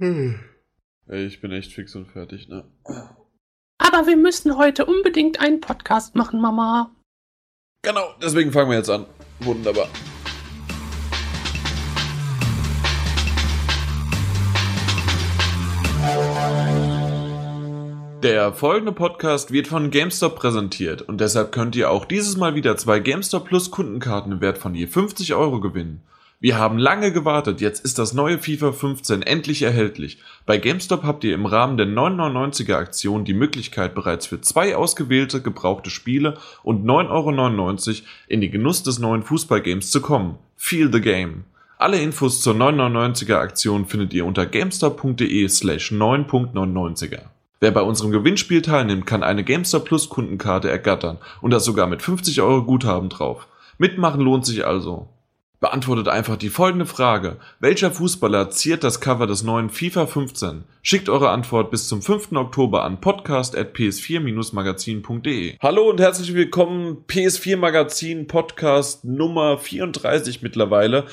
Ich bin echt fix und fertig, ne? Aber wir müssen heute unbedingt einen Podcast machen, Mama. Genau, deswegen fangen wir jetzt an. Wunderbar. Der folgende Podcast wird von GameStop präsentiert und deshalb könnt ihr auch dieses Mal wieder zwei GameStop Plus Kundenkarten im Wert von je 50 Euro gewinnen. Wir haben lange gewartet, jetzt ist das neue FIFA 15 endlich erhältlich. Bei GameStop habt ihr im Rahmen der 999er Aktion die Möglichkeit bereits für zwei ausgewählte gebrauchte Spiele und 9,99 Euro in den Genuss des neuen Fußballgames zu kommen. Feel the Game. Alle Infos zur 999er Aktion findet ihr unter gamestop.de slash 9.99er. Wer bei unserem Gewinnspiel teilnimmt, kann eine GameStop Plus Kundenkarte ergattern und das sogar mit 50 Euro Guthaben drauf. Mitmachen lohnt sich also. Beantwortet einfach die folgende Frage. Welcher Fußballer ziert das Cover des neuen FIFA 15? Schickt eure Antwort bis zum 5. Oktober an podcast.ps4-magazin.de. Hallo und herzlich willkommen, PS4 Magazin Podcast Nummer 34 mittlerweile.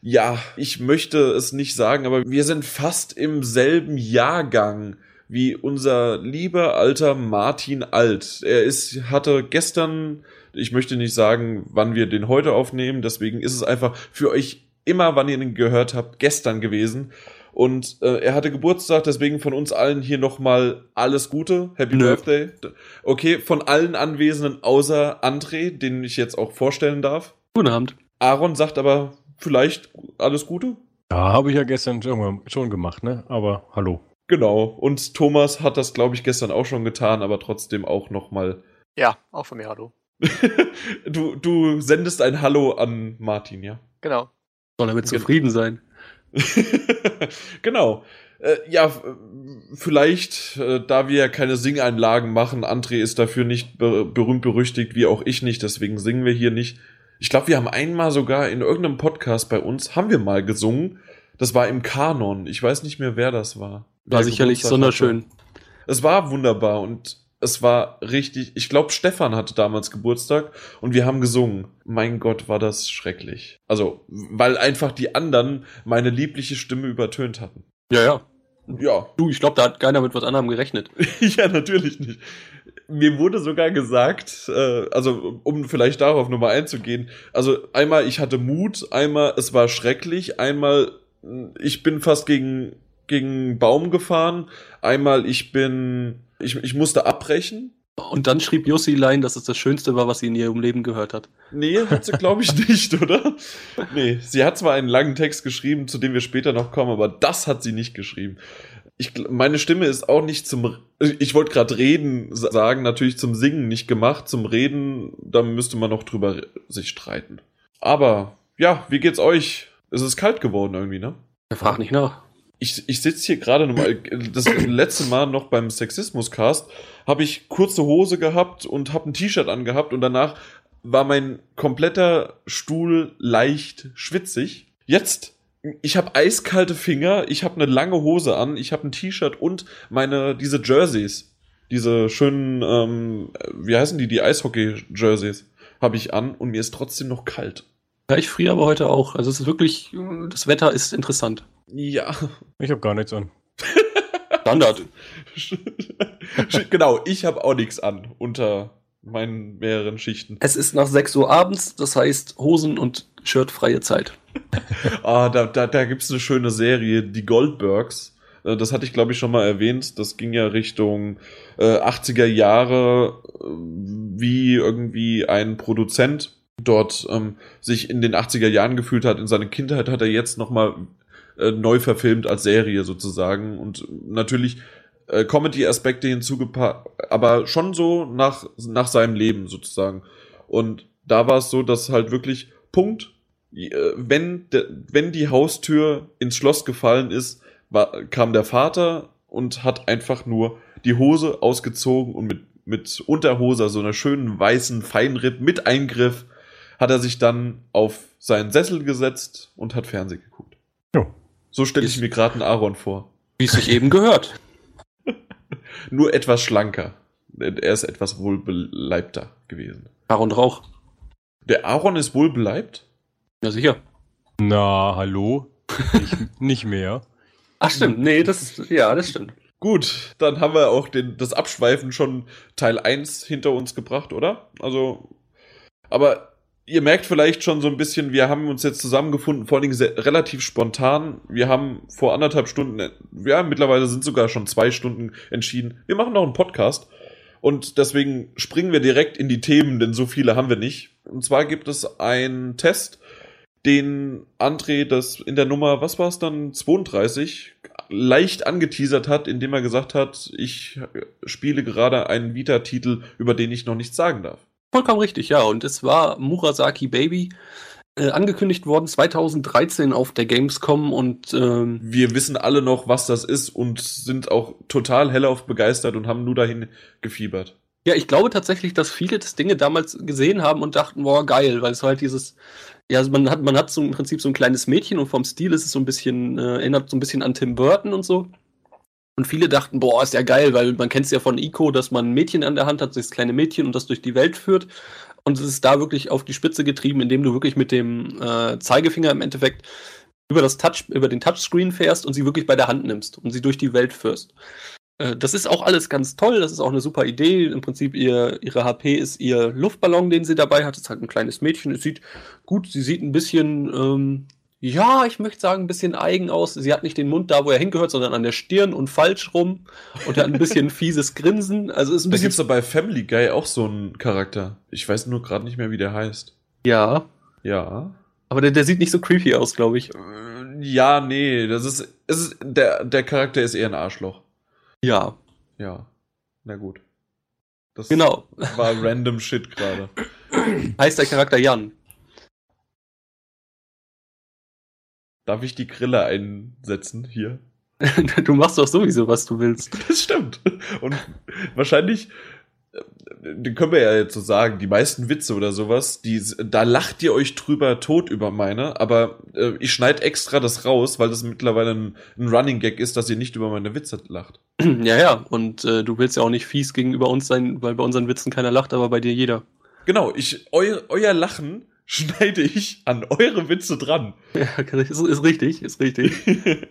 Ja, ich möchte es nicht sagen, aber wir sind fast im selben Jahrgang wie unser lieber alter Martin Alt. Er ist, hatte gestern, ich möchte nicht sagen, wann wir den heute aufnehmen, deswegen ist es einfach für euch immer, wann ihr ihn gehört habt, gestern gewesen. Und äh, er hatte Geburtstag, deswegen von uns allen hier nochmal alles Gute. Happy Nö. Birthday. Okay, von allen Anwesenden außer André, den ich jetzt auch vorstellen darf. Guten Abend. Aaron sagt aber vielleicht alles Gute. Ja, habe ich ja gestern schon gemacht, ne? Aber hallo. Genau. Und Thomas hat das, glaube ich, gestern auch schon getan, aber trotzdem auch nochmal. Ja, auch von mir Hallo. du, du sendest ein Hallo an Martin, ja? Genau. Soll er mit zufrieden sein? genau. Äh, ja, vielleicht, äh, da wir ja keine Singeinlagen machen, André ist dafür nicht be berühmt berüchtigt, wie auch ich nicht, deswegen singen wir hier nicht. Ich glaube, wir haben einmal sogar in irgendeinem Podcast bei uns, haben wir mal gesungen. Das war im Kanon. Ich weiß nicht mehr, wer das war. War sicherlich wunderschön. Es war wunderbar und es war richtig. Ich glaube, Stefan hatte damals Geburtstag und wir haben gesungen. Mein Gott, war das schrecklich. Also, weil einfach die anderen meine liebliche Stimme übertönt hatten. Ja, ja. Ja. Du, ich glaube, da hat keiner mit was anderem gerechnet. ja, natürlich nicht. Mir wurde sogar gesagt, äh, also um vielleicht darauf nochmal einzugehen, also einmal ich hatte Mut, einmal es war schrecklich, einmal ich bin fast gegen gegen Baum gefahren. Einmal, ich bin, ich, ich musste abbrechen. Und dann schrieb Jussi Lein, dass es das Schönste war, was sie in ihrem Leben gehört hat. Nee, hat sie, glaube ich, nicht, oder? Nee, sie hat zwar einen langen Text geschrieben, zu dem wir später noch kommen, aber das hat sie nicht geschrieben. Ich, meine Stimme ist auch nicht zum, ich wollte gerade reden sagen, natürlich zum Singen nicht gemacht, zum Reden, da müsste man noch drüber sich streiten. Aber, ja, wie geht's euch? Es ist kalt geworden irgendwie, ne? Fragt nicht nach ich, ich sitze hier gerade nochmal, das letzte Mal noch beim Sexismus-Cast, habe ich kurze Hose gehabt und habe ein T-Shirt angehabt und danach war mein kompletter Stuhl leicht schwitzig. Jetzt, ich habe eiskalte Finger, ich habe eine lange Hose an, ich habe ein T-Shirt und meine, diese Jerseys, diese schönen, ähm, wie heißen die, die Eishockey-Jerseys, habe ich an und mir ist trotzdem noch kalt. Ja, ich friere aber heute auch. Also es ist wirklich, das Wetter ist interessant. Ja. Ich habe gar nichts an. Standard. genau, ich habe auch nichts an unter meinen mehreren Schichten. Es ist nach 6 Uhr abends, das heißt Hosen und Shirt freie Zeit. ah, da, da, da gibt es eine schöne Serie, die Goldbergs. Äh, das hatte ich, glaube ich, schon mal erwähnt. Das ging ja Richtung äh, 80er Jahre, äh, wie irgendwie ein Produzent dort ähm, sich in den 80er Jahren gefühlt hat. In seiner Kindheit hat er jetzt nochmal äh, neu verfilmt als Serie sozusagen und natürlich äh, Comedy-Aspekte hinzugepackt, aber schon so nach, nach seinem Leben sozusagen. Und da war es so, dass halt wirklich Punkt, äh, wenn, wenn die Haustür ins Schloss gefallen ist, war, kam der Vater und hat einfach nur die Hose ausgezogen und mit, mit Unterhose, also einer schönen weißen Feinripp mit Eingriff, hat er sich dann auf seinen Sessel gesetzt und hat Fernsehen geguckt. Ja. So stelle ich mir gerade einen Aaron vor. Wie es sich eben gehört. Nur etwas schlanker. Er ist etwas wohlbeleibter gewesen. Aaron Rauch. Der Aaron ist wohlbeleibt? Ja, sicher. Na, hallo? nicht, nicht mehr. Ach stimmt, nee, das ja, das stimmt. Gut, dann haben wir auch den, das Abschweifen schon Teil 1 hinter uns gebracht, oder? Also, aber ihr merkt vielleicht schon so ein bisschen, wir haben uns jetzt zusammengefunden, vor allen Dingen sehr, relativ spontan. Wir haben vor anderthalb Stunden, ja, mittlerweile sind sogar schon zwei Stunden entschieden, wir machen noch einen Podcast. Und deswegen springen wir direkt in die Themen, denn so viele haben wir nicht. Und zwar gibt es einen Test, den André das in der Nummer, was war es dann, 32, leicht angeteasert hat, indem er gesagt hat, ich spiele gerade einen Vita-Titel, über den ich noch nichts sagen darf. Vollkommen richtig, ja. Und es war Murasaki Baby, äh, angekündigt worden 2013 auf der Gamescom und ähm, wir wissen alle noch, was das ist und sind auch total hellauf begeistert und haben nur dahin gefiebert. Ja, ich glaube tatsächlich, dass viele das Dinge damals gesehen haben und dachten, boah, geil, weil es halt dieses, ja, also man hat, man hat so im Prinzip so ein kleines Mädchen und vom Stil ist es so ein bisschen, äh, erinnert so ein bisschen an Tim Burton und so. Und viele dachten, boah, ist ja geil, weil man kennt es ja von Ico, dass man ein Mädchen an der Hand hat, das kleine Mädchen und das durch die Welt führt. Und es ist da wirklich auf die Spitze getrieben, indem du wirklich mit dem äh, Zeigefinger im Endeffekt über das Touch, über den Touchscreen fährst und sie wirklich bei der Hand nimmst und sie durch die Welt führst. Äh, das ist auch alles ganz toll, das ist auch eine super Idee. Im Prinzip ihr, ihre HP ist ihr Luftballon, den sie dabei hat. Das ist halt ein kleines Mädchen. Es sieht gut, sie sieht ein bisschen, ähm, ja, ich möchte sagen, ein bisschen eigen aus. Sie hat nicht den Mund da, wo er hingehört, sondern an der Stirn und falsch rum. Und hat ein bisschen fieses Grinsen. Also ist ein Da bisschen. gibt's doch bei Family Guy auch so einen Charakter. Ich weiß nur gerade nicht mehr, wie der heißt. Ja, Ja. aber der, der sieht nicht so creepy aus, glaube ich. Äh, Ja, nee, das ist, es ist der, der Charakter ist eher ein Arschloch. Ja, Ja. Na gut. Das genau. war random Shit gerade. Heißt der Charakter Jan. Darf ich die Grille einsetzen hier? du machst doch sowieso, was du willst. Das stimmt. Und wahrscheinlich, äh, den können wir ja jetzt so sagen, die meisten Witze oder sowas, die, da lacht ihr euch drüber tot über meine, aber äh, ich schneide extra das raus, weil das mittlerweile ein, ein Running Gag ist, dass ihr nicht über meine Witze lacht. ja, ja. Und äh, du willst ja auch nicht fies gegenüber uns sein, weil bei unseren Witzen keiner lacht, aber bei dir jeder. Genau, ich, eu, euer Lachen schneide ich an eure Witze dran. Ja, ist, ist richtig, ist richtig.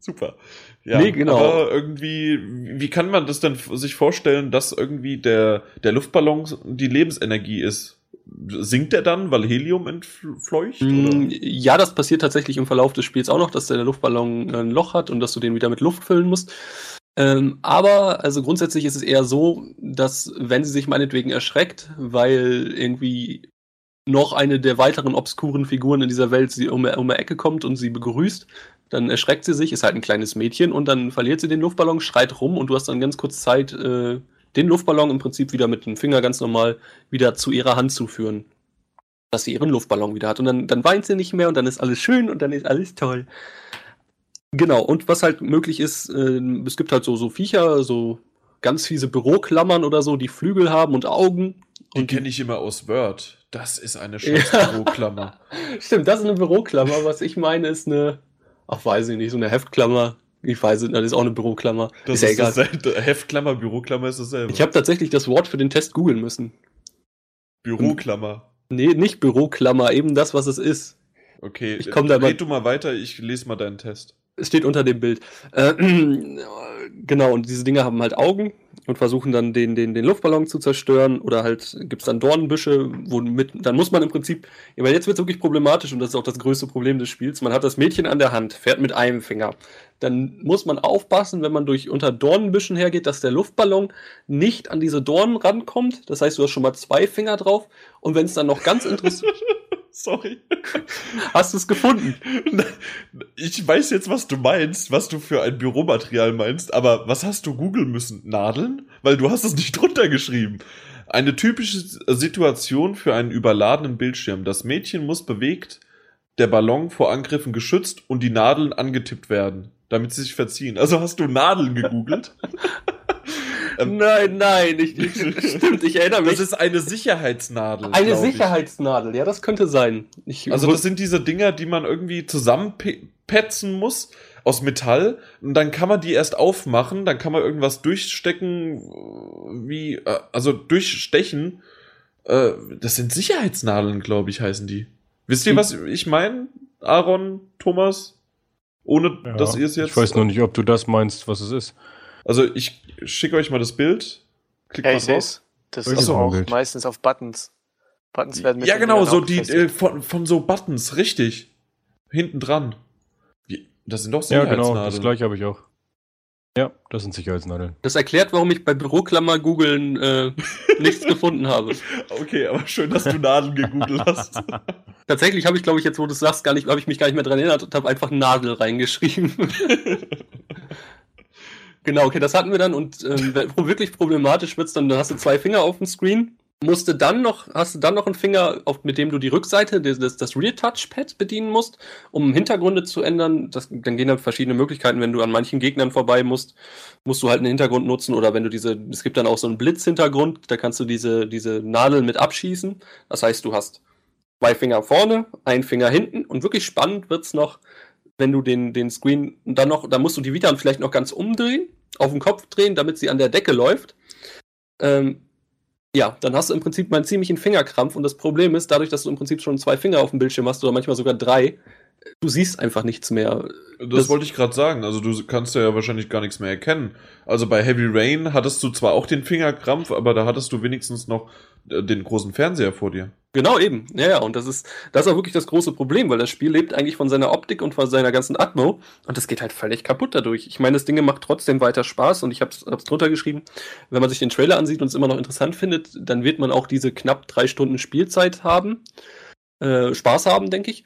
Super. Ja, Nee, genau. aber irgendwie, wie kann man das denn sich vorstellen, dass irgendwie der, der Luftballon die Lebensenergie ist? Sinkt der dann, weil Helium entfleucht? Mm, Oder? Ja, das passiert tatsächlich im Verlauf des Spiels auch noch, dass der Luftballon ein Loch hat und dass du den wieder mit Luft füllen musst. Ähm, aber also grundsätzlich ist es eher so, dass wenn sie sich meinetwegen erschreckt, weil irgendwie noch eine der weiteren obskuren Figuren in dieser Welt sie um, um die Ecke kommt und sie begrüßt, dann erschreckt sie sich, ist halt ein kleines Mädchen und dann verliert sie den Luftballon, schreit rum und du hast dann ganz kurz Zeit, äh, den Luftballon im Prinzip wieder mit dem Finger ganz normal wieder zu ihrer Hand zu führen. Dass sie ihren Luftballon wieder hat. Und dann, dann weint sie nicht mehr und dann ist alles schön und dann ist alles toll. Genau, und was halt möglich ist, äh, es gibt halt so, so Viecher, so ganz fiese Büroklammern oder so, die Flügel haben und Augen. Die kenne ich immer aus Word. Das ist eine scheiß Büroklammer. Stimmt, das ist eine Büroklammer. Was ich meine, ist eine, ach weiß ich nicht, so eine Heftklammer. Ich weiß nicht, das ist auch eine Büroklammer. Das ist ja egal. Heftklammer, Büroklammer ist dasselbe. Ich habe tatsächlich das Wort für den Test googeln müssen. Büroklammer. Nee, nicht Büroklammer, eben das, was es ist. Okay, Ich komm da red du mal weiter, ich lese mal deinen Test. Es steht unter dem Bild. Äh, genau, und diese Dinger haben halt Augen und versuchen dann den, den, den Luftballon zu zerstören oder halt gibt's dann Dornbüsche, womit, dann muss man im Prinzip, ja, weil jetzt wird's wirklich problematisch und das ist auch das größte Problem des Spiels. Man hat das Mädchen an der Hand, fährt mit einem Finger. Dann muss man aufpassen, wenn man durch unter Dornbüschen hergeht, dass der Luftballon nicht an diese Dornen rankommt. Das heißt, du hast schon mal zwei Finger drauf und wenn es dann noch ganz interessant, Sorry. hast du es gefunden. Ich weiß jetzt, was du meinst, was du für ein Büromaterial meinst, aber was hast du googeln müssen? Nadeln? Weil du hast es nicht drunter geschrieben. Eine typische Situation für einen überladenen Bildschirm. Das Mädchen muss bewegt, der Ballon vor Angriffen geschützt und die Nadeln angetippt werden, damit sie sich verziehen. Also hast du Nadeln gegoogelt? Ähm, nein, nein, ich, ich, stimmt, ich erinnere mich. Das ist eine Sicherheitsnadel. Eine glaub ich. Sicherheitsnadel, ja, das könnte sein. Ich, Also das sind diese Dinger, die man irgendwie zusammenpetzen muss aus Metall und dann kann man die erst aufmachen, dann kann man irgendwas durchstecken, wie äh, also durchstechen. Äh, Das sind Sicherheitsnadeln, glaube ich, heißen die. Wisst ihr, Hm. was ich meine? Aaron, Thomas? Ohne, Ja, dass ihr es jetzt. Ich weiß nur nicht, ob du das meinst, was es ist. Also ich schicke euch mal das Bild. Klickt Ja, mal ich sehe drauf. es. Das ist auch Bild? meistens auf Buttons. Buttons werden mit Ja, genau, so die äh, von, von so Buttons, richtig. Hinten dran. Das sind doch Ja, genau, Sicherheitsnadeln. das gleiche habe ich auch. Ja, das sind Sicherheitsnadeln. Das erklärt, warum ich bei Büroklammer googeln äh, nichts gefunden habe. Okay, aber schön, dass du Nadeln gegoogelt hast. Tatsächlich habe ich, glaube ich, jetzt, wo du es sagst, gar nicht, habe ich mich gar nicht mehr dran erinnert und habe einfach Nadel reingeschrieben. genau, okay, das hatten wir dann und ähm, wirklich problematisch wird's dann, dann hast du zwei Finger auf dem Screen, musste dann noch, hast du dann noch einen Finger, auf, mit dem du die Rückseite, das, das, das Rear Touchpad bedienen musst, um Hintergründe zu ändern. Das, dann gehen da verschiedene Möglichkeiten, wenn du an manchen Gegnern vorbei musst, musst du halt einen Hintergrund nutzen oder wenn du diese, es gibt dann auch so einen Blitzhintergrund, da kannst du diese, diese Nadeln mit abschießen. Das heißt, du hast zwei Finger vorne, ein Finger hinten und wirklich spannend wird's noch, wenn du den, den Screen dann noch, da musst du die Vita vielleicht noch ganz umdrehen, auf den Kopf drehen, damit sie an der Decke läuft. Ähm, ja, dann hast du im Prinzip mal einen ziemlichen Fingerkrampf und das Problem ist, dadurch, dass du im Prinzip schon zwei Finger auf dem Bildschirm hast oder manchmal sogar drei, du siehst einfach nichts mehr. Das, Das- wollte ich gerade sagen. Also du kannst ja wahrscheinlich gar nichts mehr erkennen. Also bei Heavy Rain hattest du zwar auch den Fingerkrampf, aber da hattest du wenigstens noch den großen Fernseher vor dir. Genau, eben. Ja, ja, und das ist, das ist auch wirklich das große Problem, weil das Spiel lebt eigentlich von seiner Optik und von seiner ganzen Atmo und das geht halt völlig kaputt dadurch. Ich meine, das Ding macht trotzdem weiter Spaß und ich hab's, hab's drunter geschrieben, wenn man sich den Trailer ansieht und es immer noch interessant findet, dann wird man auch diese knapp drei Stunden Spielzeit haben, äh, Spaß haben, denke ich.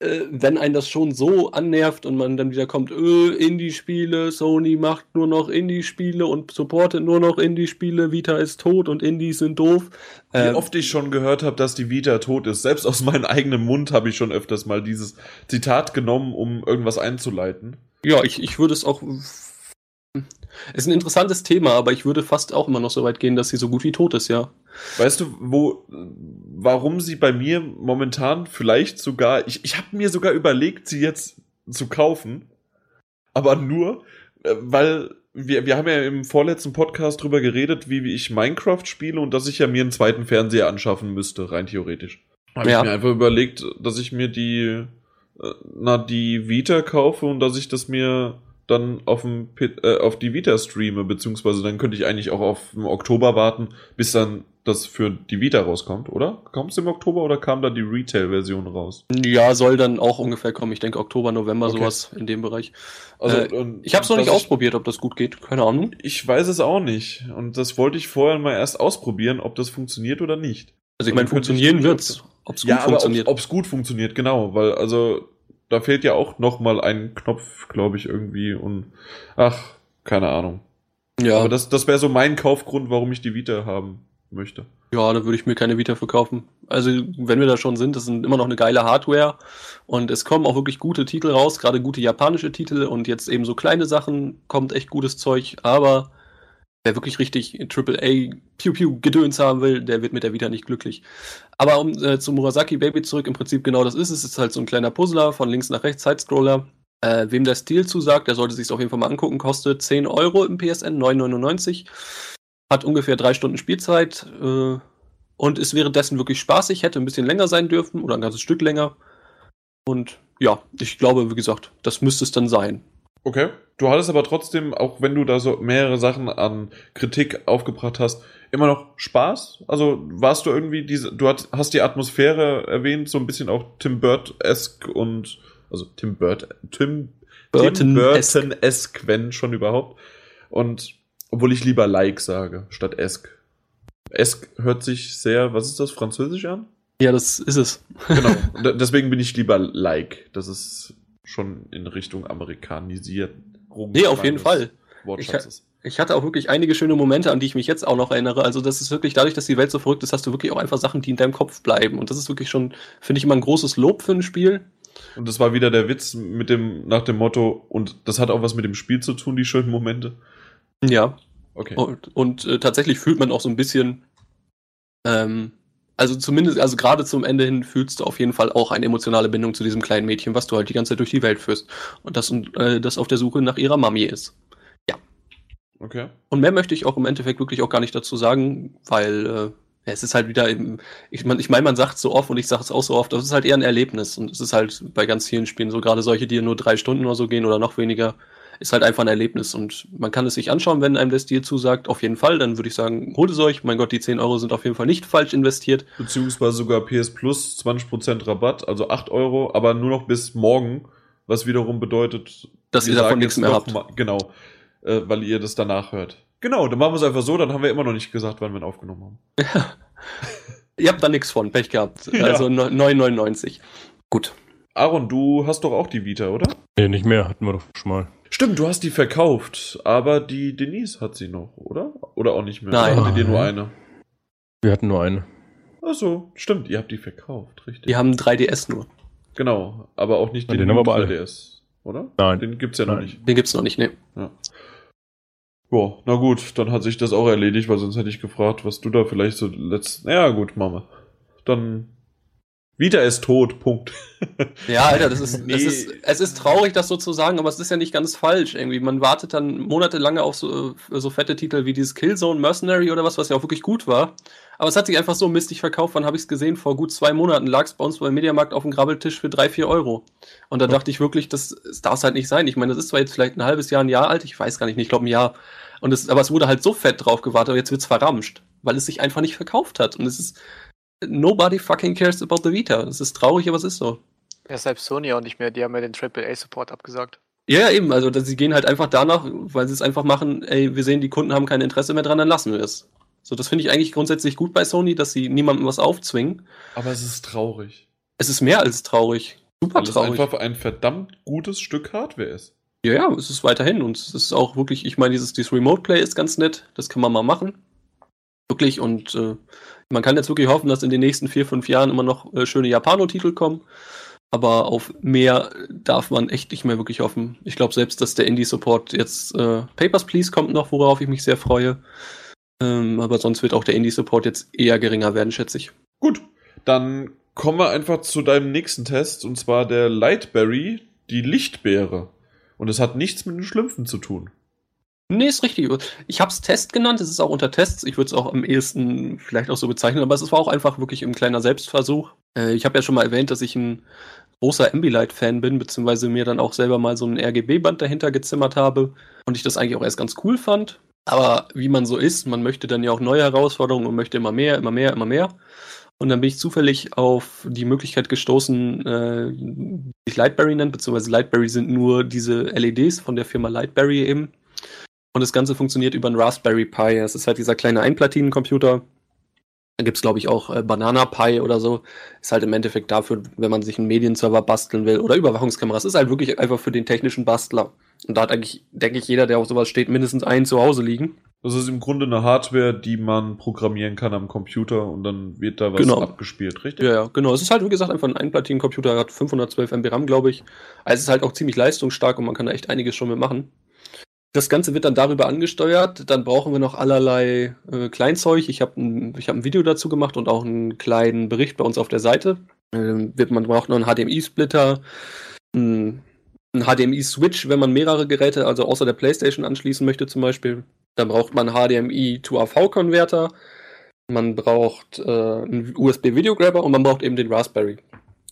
Äh, wenn einen das schon so annervt und man dann wieder kommt, äh, Indie-Spiele, Sony macht nur noch Indie-Spiele und supportet nur noch Indie-Spiele, Vita ist tot und Indies sind doof. Wie Äh, oft ich schon gehört habe, dass die Vita tot ist. Selbst aus meinem eigenen Mund habe ich schon öfters mal dieses Zitat genommen, um irgendwas einzuleiten. Ja, ich, ich würde es auch. Ist ein interessantes Thema, aber ich würde fast auch immer noch so weit gehen, dass sie so gut wie tot ist, ja. Weißt du, wo, warum sie bei mir momentan vielleicht sogar, ich, ich habe mir sogar überlegt, sie jetzt zu kaufen, aber nur, äh, weil wir, wir haben ja im vorletzten Podcast drüber geredet, wie, wie ich Minecraft spiele und dass ich ja mir einen zweiten Fernseher anschaffen müsste, rein theoretisch. Habe Ja. ich mir einfach überlegt, dass ich mir die, äh, na, die Vita kaufe und dass ich das mir dann auf, dem, äh, auf die Vita streame, beziehungsweise dann könnte ich eigentlich auch auf den Oktober warten, bis dann das für die Vita rauskommt, oder? Kommt es im Oktober oder kam da die Retail-Version raus? Ja, soll dann auch ungefähr kommen. Ich denke Oktober, November, Okay. sowas in dem Bereich. Also, Äh, Ich habe es noch nicht ich- ausprobiert, ob das gut geht. Keine Ahnung. Ich weiß es auch nicht. Und das wollte ich vorher mal erst ausprobieren, ob das funktioniert oder nicht. Also ich meine, ich funktionieren wird's. Ob es gut ja, funktioniert. ob es gut funktioniert, genau, weil also da fehlt ja auch noch mal ein Knopf, glaube ich, irgendwie und ach, keine Ahnung. ja, Aber das, das wäre so mein Kaufgrund, warum ich die Vita haben möchte. ja, da würde ich mir keine Vita verkaufen. Also, wenn wir da schon sind, das sind immer noch eine geile Hardware und es kommen auch wirklich gute Titel raus, gerade gute japanische Titel und jetzt eben so kleine Sachen kommt echt gutes Zeug, aber wer wirklich richtig AAA Pew Pew Gedöns haben will, der wird mit der Vita nicht glücklich. Aber um äh, zu Murasaki Baby zurück, im Prinzip genau das ist es. Es ist halt so ein kleiner Puzzler von links nach rechts, Sidescroller. Äh, wem der Stil zusagt, der sollte sich auf jeden Fall mal angucken. Kostet 10 Euro im PSN, 9,99. Hat ungefähr drei Stunden Spielzeit äh, und ist währenddessen wirklich spaßig. Hätte ein bisschen länger sein dürfen oder ein ganzes Stück länger. Und ja, ich glaube, wie gesagt, das müsste es dann sein. Okay. Du hattest aber trotzdem, auch wenn du da so mehrere Sachen an Kritik aufgebracht hast, immer noch Spaß? Also warst du irgendwie diese, du hat, hast die Atmosphäre erwähnt, so ein bisschen auch Tim Burt-esque und, also Tim Burt, Tim, Burton-esque. Burton-esque, wenn schon überhaupt. Und obwohl ich lieber like sage, statt esque. Esque hört sich sehr, was ist das, französisch an? Ja, das ist es. Genau. Deswegen bin ich lieber like. Das ist schon in Richtung amerikanisiert. Nee, auf jeden Fall. Wortschatzes. Ich hatte auch wirklich einige schöne Momente, an die ich mich jetzt auch noch erinnere. Also, das ist wirklich dadurch, dass die Welt so verrückt ist, hast du wirklich auch einfach Sachen, die in deinem Kopf bleiben. Und das ist wirklich schon, finde ich, immer ein großes Lob für ein Spiel. Und das war wieder der Witz mit dem, nach dem Motto, und das hat auch was mit dem Spiel zu tun, die schönen Momente. Ja. Okay. Und, und äh, tatsächlich fühlt man auch so ein bisschen, ähm, also zumindest, also gerade zum Ende hin fühlst du auf jeden Fall auch eine emotionale Bindung zu diesem kleinen Mädchen, was du halt die ganze Zeit durch die Welt führst. Und das, äh, das auf der Suche nach ihrer Mami ist. Okay. Und mehr möchte ich auch im Endeffekt wirklich auch gar nicht dazu sagen, weil, äh, Ja, es ist halt wieder, im, ich meine, ich mein, man sagt so oft und ich sage es auch so oft, das ist halt eher ein Erlebnis und es ist halt bei ganz vielen Spielen so, gerade solche, die nur drei Stunden oder so gehen oder noch weniger, ist halt einfach ein Erlebnis und man kann es sich anschauen, wenn einem der Stil zusagt, auf jeden Fall, dann würde ich sagen, holt es euch, mein Gott, die 10 Euro sind auf jeden Fall nicht falsch investiert. Beziehungsweise sogar PS Plus 20% Rabatt, also 8 Euro, aber nur noch bis morgen, was wiederum bedeutet, Dass wir ihr davon nichts mehr noch habt. mal- Genau, äh, weil ihr das danach hört. Genau, dann machen wir es einfach so, dann haben wir immer noch nicht gesagt, wann wir ihn aufgenommen haben. Ihr habt da nichts von, Pech gehabt. Ja. Also 9,99. Gut. Aaron, du hast doch auch die Vita, oder? Nee, nicht mehr, hatten wir doch schon mal. Stimmt, du hast die verkauft, aber die Denise hat sie noch, oder? Oder auch nicht mehr? Nein. Oder hattet ihr nur eine? Wir hatten nur eine. Ach so, stimmt, ihr habt die verkauft, richtig. Die haben 3DS nur. Genau, aber auch nicht Ja, den haben wir aber alle. 3DS, oder? Nein. Den gibt's ja noch Nein. nicht. Den gibt's noch nicht, ne. Ja, na gut, dann hat sich das auch erledigt, weil sonst hätte ich gefragt, was du da vielleicht so letzt. Ja, gut, Mama. Dann. Vita ist tot, Punkt. Ja, Alter, das ist, Nee. es ist, es ist traurig, das so zu sagen, aber es ist ja nicht ganz falsch irgendwie. Man wartet dann monatelang auf so, so fette Titel wie dieses Killzone Mercenary oder was, was ja auch wirklich gut war. Aber es hat sich einfach so mistig verkauft. Wann habe ich es gesehen? Vor gut zwei Monaten lag es bei uns beim Mediamarkt auf dem Grabbeltisch für drei, vier Euro. Und da dachte ich wirklich, das, das darf es halt nicht sein. Ich meine, das ist zwar jetzt vielleicht ein halbes Jahr, ein Jahr alt, ich weiß gar nicht, ich glaube ein Jahr. Und es, aber es wurde halt so fett drauf gewartet, aber jetzt wird's verramscht, weil es sich einfach nicht verkauft hat. Und es ist, nobody fucking cares about the Vita. Es ist traurig, aber es ist so. Ja, selbst Sony auch nicht mehr. Die haben ja den AAA-Support abgesagt. Ja, eben. Also, sie gehen halt einfach danach, weil sie es einfach machen, ey, wir sehen, die Kunden haben kein Interesse mehr dran, dann lassen wir es. So, das finde ich eigentlich grundsätzlich gut bei Sony, dass sie niemandem was aufzwingen. Aber es ist traurig. Es ist mehr als traurig. Super Weil es traurig. einfach ein verdammt gutes Stück Hardware ist. Ja, ja, es ist weiterhin. Und es ist auch wirklich, ich meine, dieses, dieses Remote Play ist ganz nett. Das kann man mal machen. Wirklich. Und äh, man kann jetzt wirklich hoffen, dass in den nächsten vier, fünf Jahren immer noch äh, schöne Japano-Titel kommen. Aber auf mehr darf man echt nicht mehr wirklich hoffen. Ich glaube selbst, dass der Indie-Support jetzt äh, Papers, Please kommt noch, worauf ich mich sehr freue. Ähm, aber sonst wird auch der Indie-Support jetzt eher geringer werden, schätze ich. Gut, dann kommen wir einfach zu deinem nächsten Test, und zwar der Lightberry, die Lichtbeere. Und es hat nichts mit den Schlümpfen zu tun. Nee, ist richtig. Ich habe es Test genannt, es ist auch unter Tests. Ich würde es auch am ehesten vielleicht auch so bezeichnen, aber es war auch einfach wirklich ein kleiner Selbstversuch. Äh, ich habe ja schon mal erwähnt, dass ich ein großer Ambilight-Fan bin, beziehungsweise mir dann auch selber mal so ein RGB-Band dahinter gezimmert habe und ich das eigentlich auch erst ganz cool fand. Aber wie man so ist, man möchte dann ja auch neue Herausforderungen und möchte immer mehr, immer mehr, immer mehr. Und dann bin ich zufällig auf die Möglichkeit gestoßen, äh, die sich Lightberry nennt, beziehungsweise Lightberry sind nur diese LEDs von der Firma Lightberry eben. Und das Ganze funktioniert über einen Raspberry Pi. Es ist halt dieser kleine Einplatinencomputer. Da gibt's glaub ich, auch äh, Banana Pi oder so. Ist halt im Endeffekt dafür, wenn man sich einen Medienserver basteln will oder Überwachungskameras. Ist halt wirklich einfach für den technischen Bastler. Und da hat eigentlich, denke ich, jeder, der auf sowas steht, mindestens einen zu Hause liegen. Das ist im Grunde eine Hardware, die man programmieren kann am Computer und dann wird da was Genau. abgespielt, richtig? Ja, ja, genau. Es ist halt, wie gesagt, einfach ein Einplatinencomputer, hat 512 MB RAM, glaube ich. Also es ist halt auch ziemlich leistungsstark und man kann da echt einiges schon mit machen. Das Ganze wird dann darüber angesteuert. Dann brauchen wir noch allerlei äh, Kleinzeug. Ich habe ein, hab ein Video dazu gemacht und auch einen kleinen Bericht bei uns auf der Seite. Ähm, wird, man braucht noch einen HDMI-Splitter, einen, einen HDMI-Switch, wenn man mehrere Geräte, also außer der PlayStation anschließen möchte zum Beispiel. Dann braucht man HDMI to AV-Konverter. Man braucht äh, einen USB-Videograbber und man braucht eben den Raspberry.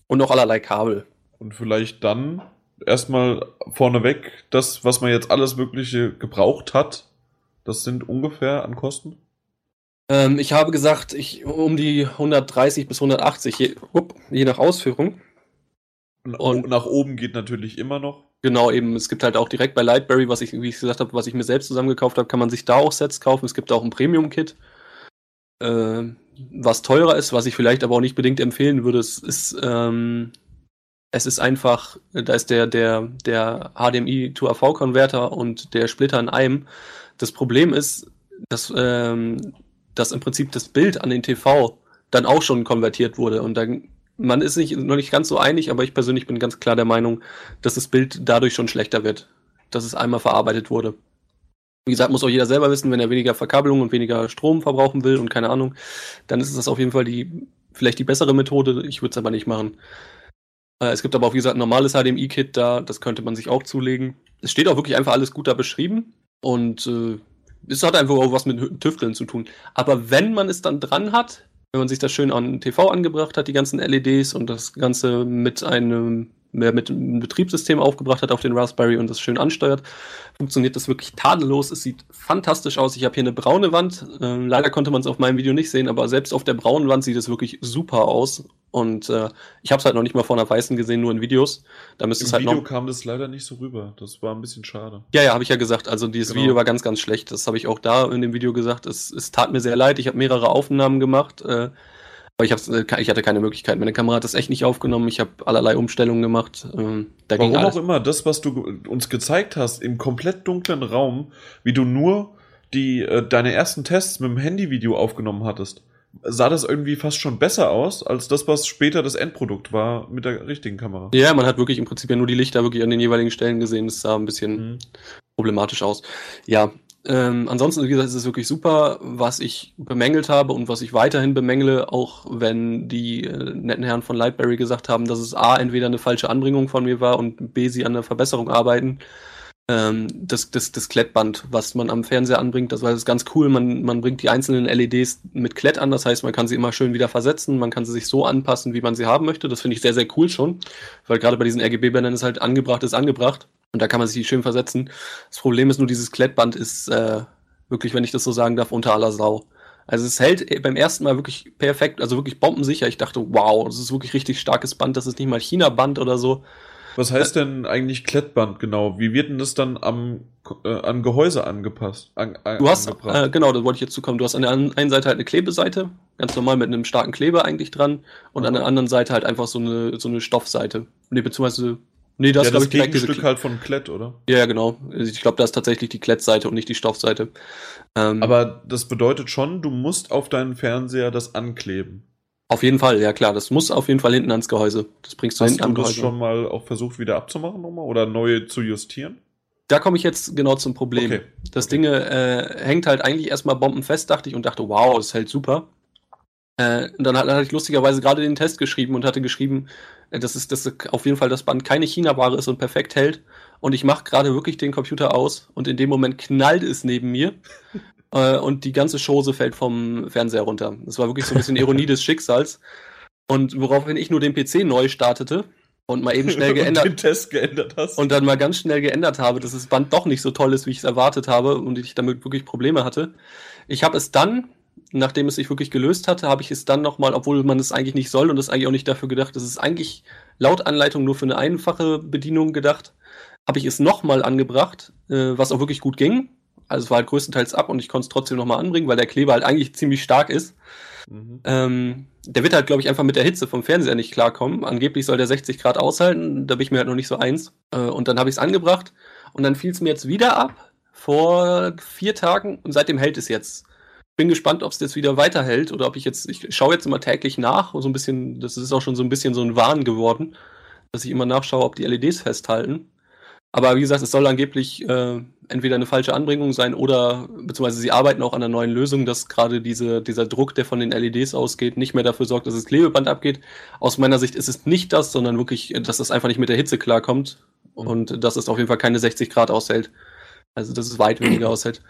Und noch allerlei Kabel. Und vielleicht dann erstmal vorneweg, das, was man jetzt alles Mögliche gebraucht hat, das sind ungefähr an Kosten? Ähm, ich habe gesagt, ich um die 130 bis 180, je, up, je nach Ausführung. Und, nach oben geht natürlich immer noch. Genau, eben, es gibt halt auch direkt bei Lightberry, was ich, wie ich gesagt habe, was ich mir selbst zusammengekauft habe, kann man sich da auch Sets kaufen. Es gibt auch ein Premium-Kit, äh, was teurer ist, was ich vielleicht aber auch nicht bedingt empfehlen würde. Es ist, ähm, es ist einfach, da ist der, der, der HDMI to AV-Konverter und der Splitter in einem. Das Problem ist, dass, ähm, dass im Prinzip das Bild an den TV dann auch schon konvertiert wurde und dann man ist sich noch nicht ganz so einig, aber ich persönlich bin ganz klar der Meinung, dass das Bild dadurch schon schlechter wird, dass es einmal verarbeitet wurde. Wie gesagt, muss auch jeder selber wissen, wenn er weniger Verkabelung und weniger Strom verbrauchen will und keine Ahnung, dann ist das auf jeden Fall die, vielleicht die bessere Methode. Ich würde es aber nicht machen. Äh, es gibt aber auch, wie gesagt, ein normales HDMI-Kit da, das könnte man sich auch zulegen. Es steht auch wirklich einfach alles gut da beschrieben und äh, es hat einfach auch was mit Tüfteln zu tun. Aber wenn man es dann dran hat, wenn man sich das schön an TV angebracht hat, die ganzen LEDs und das Ganze mit einem mehr mit einem Betriebssystem aufgebracht hat auf den Raspberry und das schön ansteuert, funktioniert das wirklich tadellos. Es sieht fantastisch aus. Ich habe hier eine braune Wand. Ähm, leider konnte man es auf meinem Video nicht sehen, aber selbst auf der braunen Wand sieht es wirklich super aus. Und äh, ich habe es halt noch nicht mal vor einer weißen gesehen, nur in Videos. Da müsste Im es halt Video noch. kam das leider nicht so rüber. Das war ein bisschen schade. Ja, ja, habe ich ja gesagt. Also dieses Genau. Video war ganz, ganz schlecht. Das habe ich auch da in dem Video gesagt. Es, es tat mir sehr leid. Ich habe mehrere Aufnahmen gemacht. Äh, ich, äh, ich hatte keine Möglichkeit. Meine Kamera hat das echt nicht aufgenommen. Ich habe allerlei Umstellungen gemacht. Ähm, da Warum auch immer, das, was du uns gezeigt hast, im komplett dunklen Raum, wie du nur die, äh, deine ersten Tests mit dem Handyvideo aufgenommen hattest, sah das irgendwie fast schon besser aus, als das, was später das Endprodukt war mit der richtigen Kamera. Ja, man hat wirklich im Prinzip ja nur die Lichter wirklich an den jeweiligen Stellen gesehen. Das sah ein bisschen Mhm. problematisch aus. Ja, ähm, ansonsten, wie gesagt, ist es wirklich super, was ich bemängelt habe und was ich weiterhin bemängle, auch wenn die äh, netten Herren von Lightberry gesagt haben, dass es A, entweder eine falsche Anbringung von mir war und B, sie an der Verbesserung arbeiten. Ähm, das, das, das Klettband, was man am Fernseher anbringt, das war das ist ganz cool. Man, man bringt die einzelnen LEDs mit Klett an, das heißt, man kann sie immer schön wieder versetzen, man kann sie sich so anpassen, wie man sie haben möchte. Das finde ich sehr, sehr cool schon, weil gerade bei diesen RGB-Bändern ist halt angebracht, ist angebracht. Und da kann man sich schön versetzen. Das Problem ist nur, dieses Klettband ist äh, wirklich, wenn ich das so sagen darf, unter aller Sau. Also es hält äh, beim ersten Mal wirklich perfekt, also wirklich bombensicher. Ich dachte, wow, das ist wirklich richtig starkes Band, das ist nicht mal China-Band oder so. Was heißt denn eigentlich Klettband genau? Wie wird denn das dann am, äh, am Gehäuse angepasst? An, an, Du hast, äh, genau, da wollte ich jetzt zukommen. Du hast an der einen Seite halt eine Klebeseite, ganz normal mit einem starken Kleber eigentlich dran, und an der anderen Seite halt einfach so eine, so eine Stoffseite. Nee, beziehungsweise, nee, das ja, ist, das Gegenstück halt von Klett, oder? Ja, ja, genau. Also Ich glaube, da ist tatsächlich die Klettseite und nicht die Stoffseite. Ähm, Aber das bedeutet schon, du musst auf deinen Fernseher das ankleben. auf jeden Fall, ja klar. Das muss auf jeden Fall hinten ans Gehäuse. Das bringst du Hast hinten am du das Gehäuse. schon mal auch versucht wieder abzumachen nochmal oder neu zu justieren? Da komme ich jetzt genau zum Problem. Okay. Das Okay. Ding äh, hängt halt eigentlich erstmal bombenfest, dachte ich, und dachte, wow, das hält super. Äh, und dann hat- hatte ich lustigerweise gerade den Test geschrieben und hatte geschrieben, dass, es, dass auf jeden Fall das Band keine China-Ware ist und perfekt hält. Und ich mache gerade wirklich den Computer aus und in dem Moment knallt es neben mir. äh, und die ganze Chose fällt vom Fernseher runter. Das war wirklich so ein bisschen Ironie des Schicksals. Und woraufhin ich nur den PC neu startete und mal eben schnell geändert. Und den Test geändert hast. und dann mal ganz schnell geändert habe, dass das Band doch nicht so toll ist, wie ich es erwartet habe und ich damit wirklich Probleme hatte. Ich habe es dann, nachdem es sich wirklich gelöst hatte, habe ich es dann nochmal, obwohl man es eigentlich nicht soll und es eigentlich auch nicht dafür gedacht, es ist eigentlich laut Anleitung nur für eine einfache Bedienung gedacht, habe ich es nochmal angebracht, äh, was auch wirklich gut ging. Also es war halt größtenteils ab und ich konnte es trotzdem nochmal anbringen, weil der Kleber halt eigentlich ziemlich stark ist. Mhm. Ähm, der wird halt, glaube ich, einfach mit der Hitze vom Fernseher nicht klarkommen. Angeblich soll der 60 Grad aushalten, da bin ich mir halt noch nicht so eins. Äh, und dann habe ich es angebracht und dann fiel es mir jetzt wieder ab vor vier Tagen und seitdem hält es jetzt. Bin gespannt, ob es jetzt wieder weiterhält oder ob ich jetzt, ich schaue jetzt immer täglich nach, so ein bisschen, das ist auch schon so ein bisschen so ein Wahn geworden, dass ich immer nachschaue, ob die LEDs festhalten. Aber wie gesagt, es soll angeblich äh, entweder eine falsche Anbringung sein oder beziehungsweise sie arbeiten auch an einer neuen Lösung, dass gerade diese, dieser Druck, der von den LEDs ausgeht, nicht mehr dafür sorgt, dass das Klebeband abgeht. Aus meiner Sicht ist es nicht das, sondern wirklich, dass das einfach nicht mit der Hitze klarkommt und dass es auf jeden Fall keine 60 Grad aushält. Also dass es weit weniger aushält.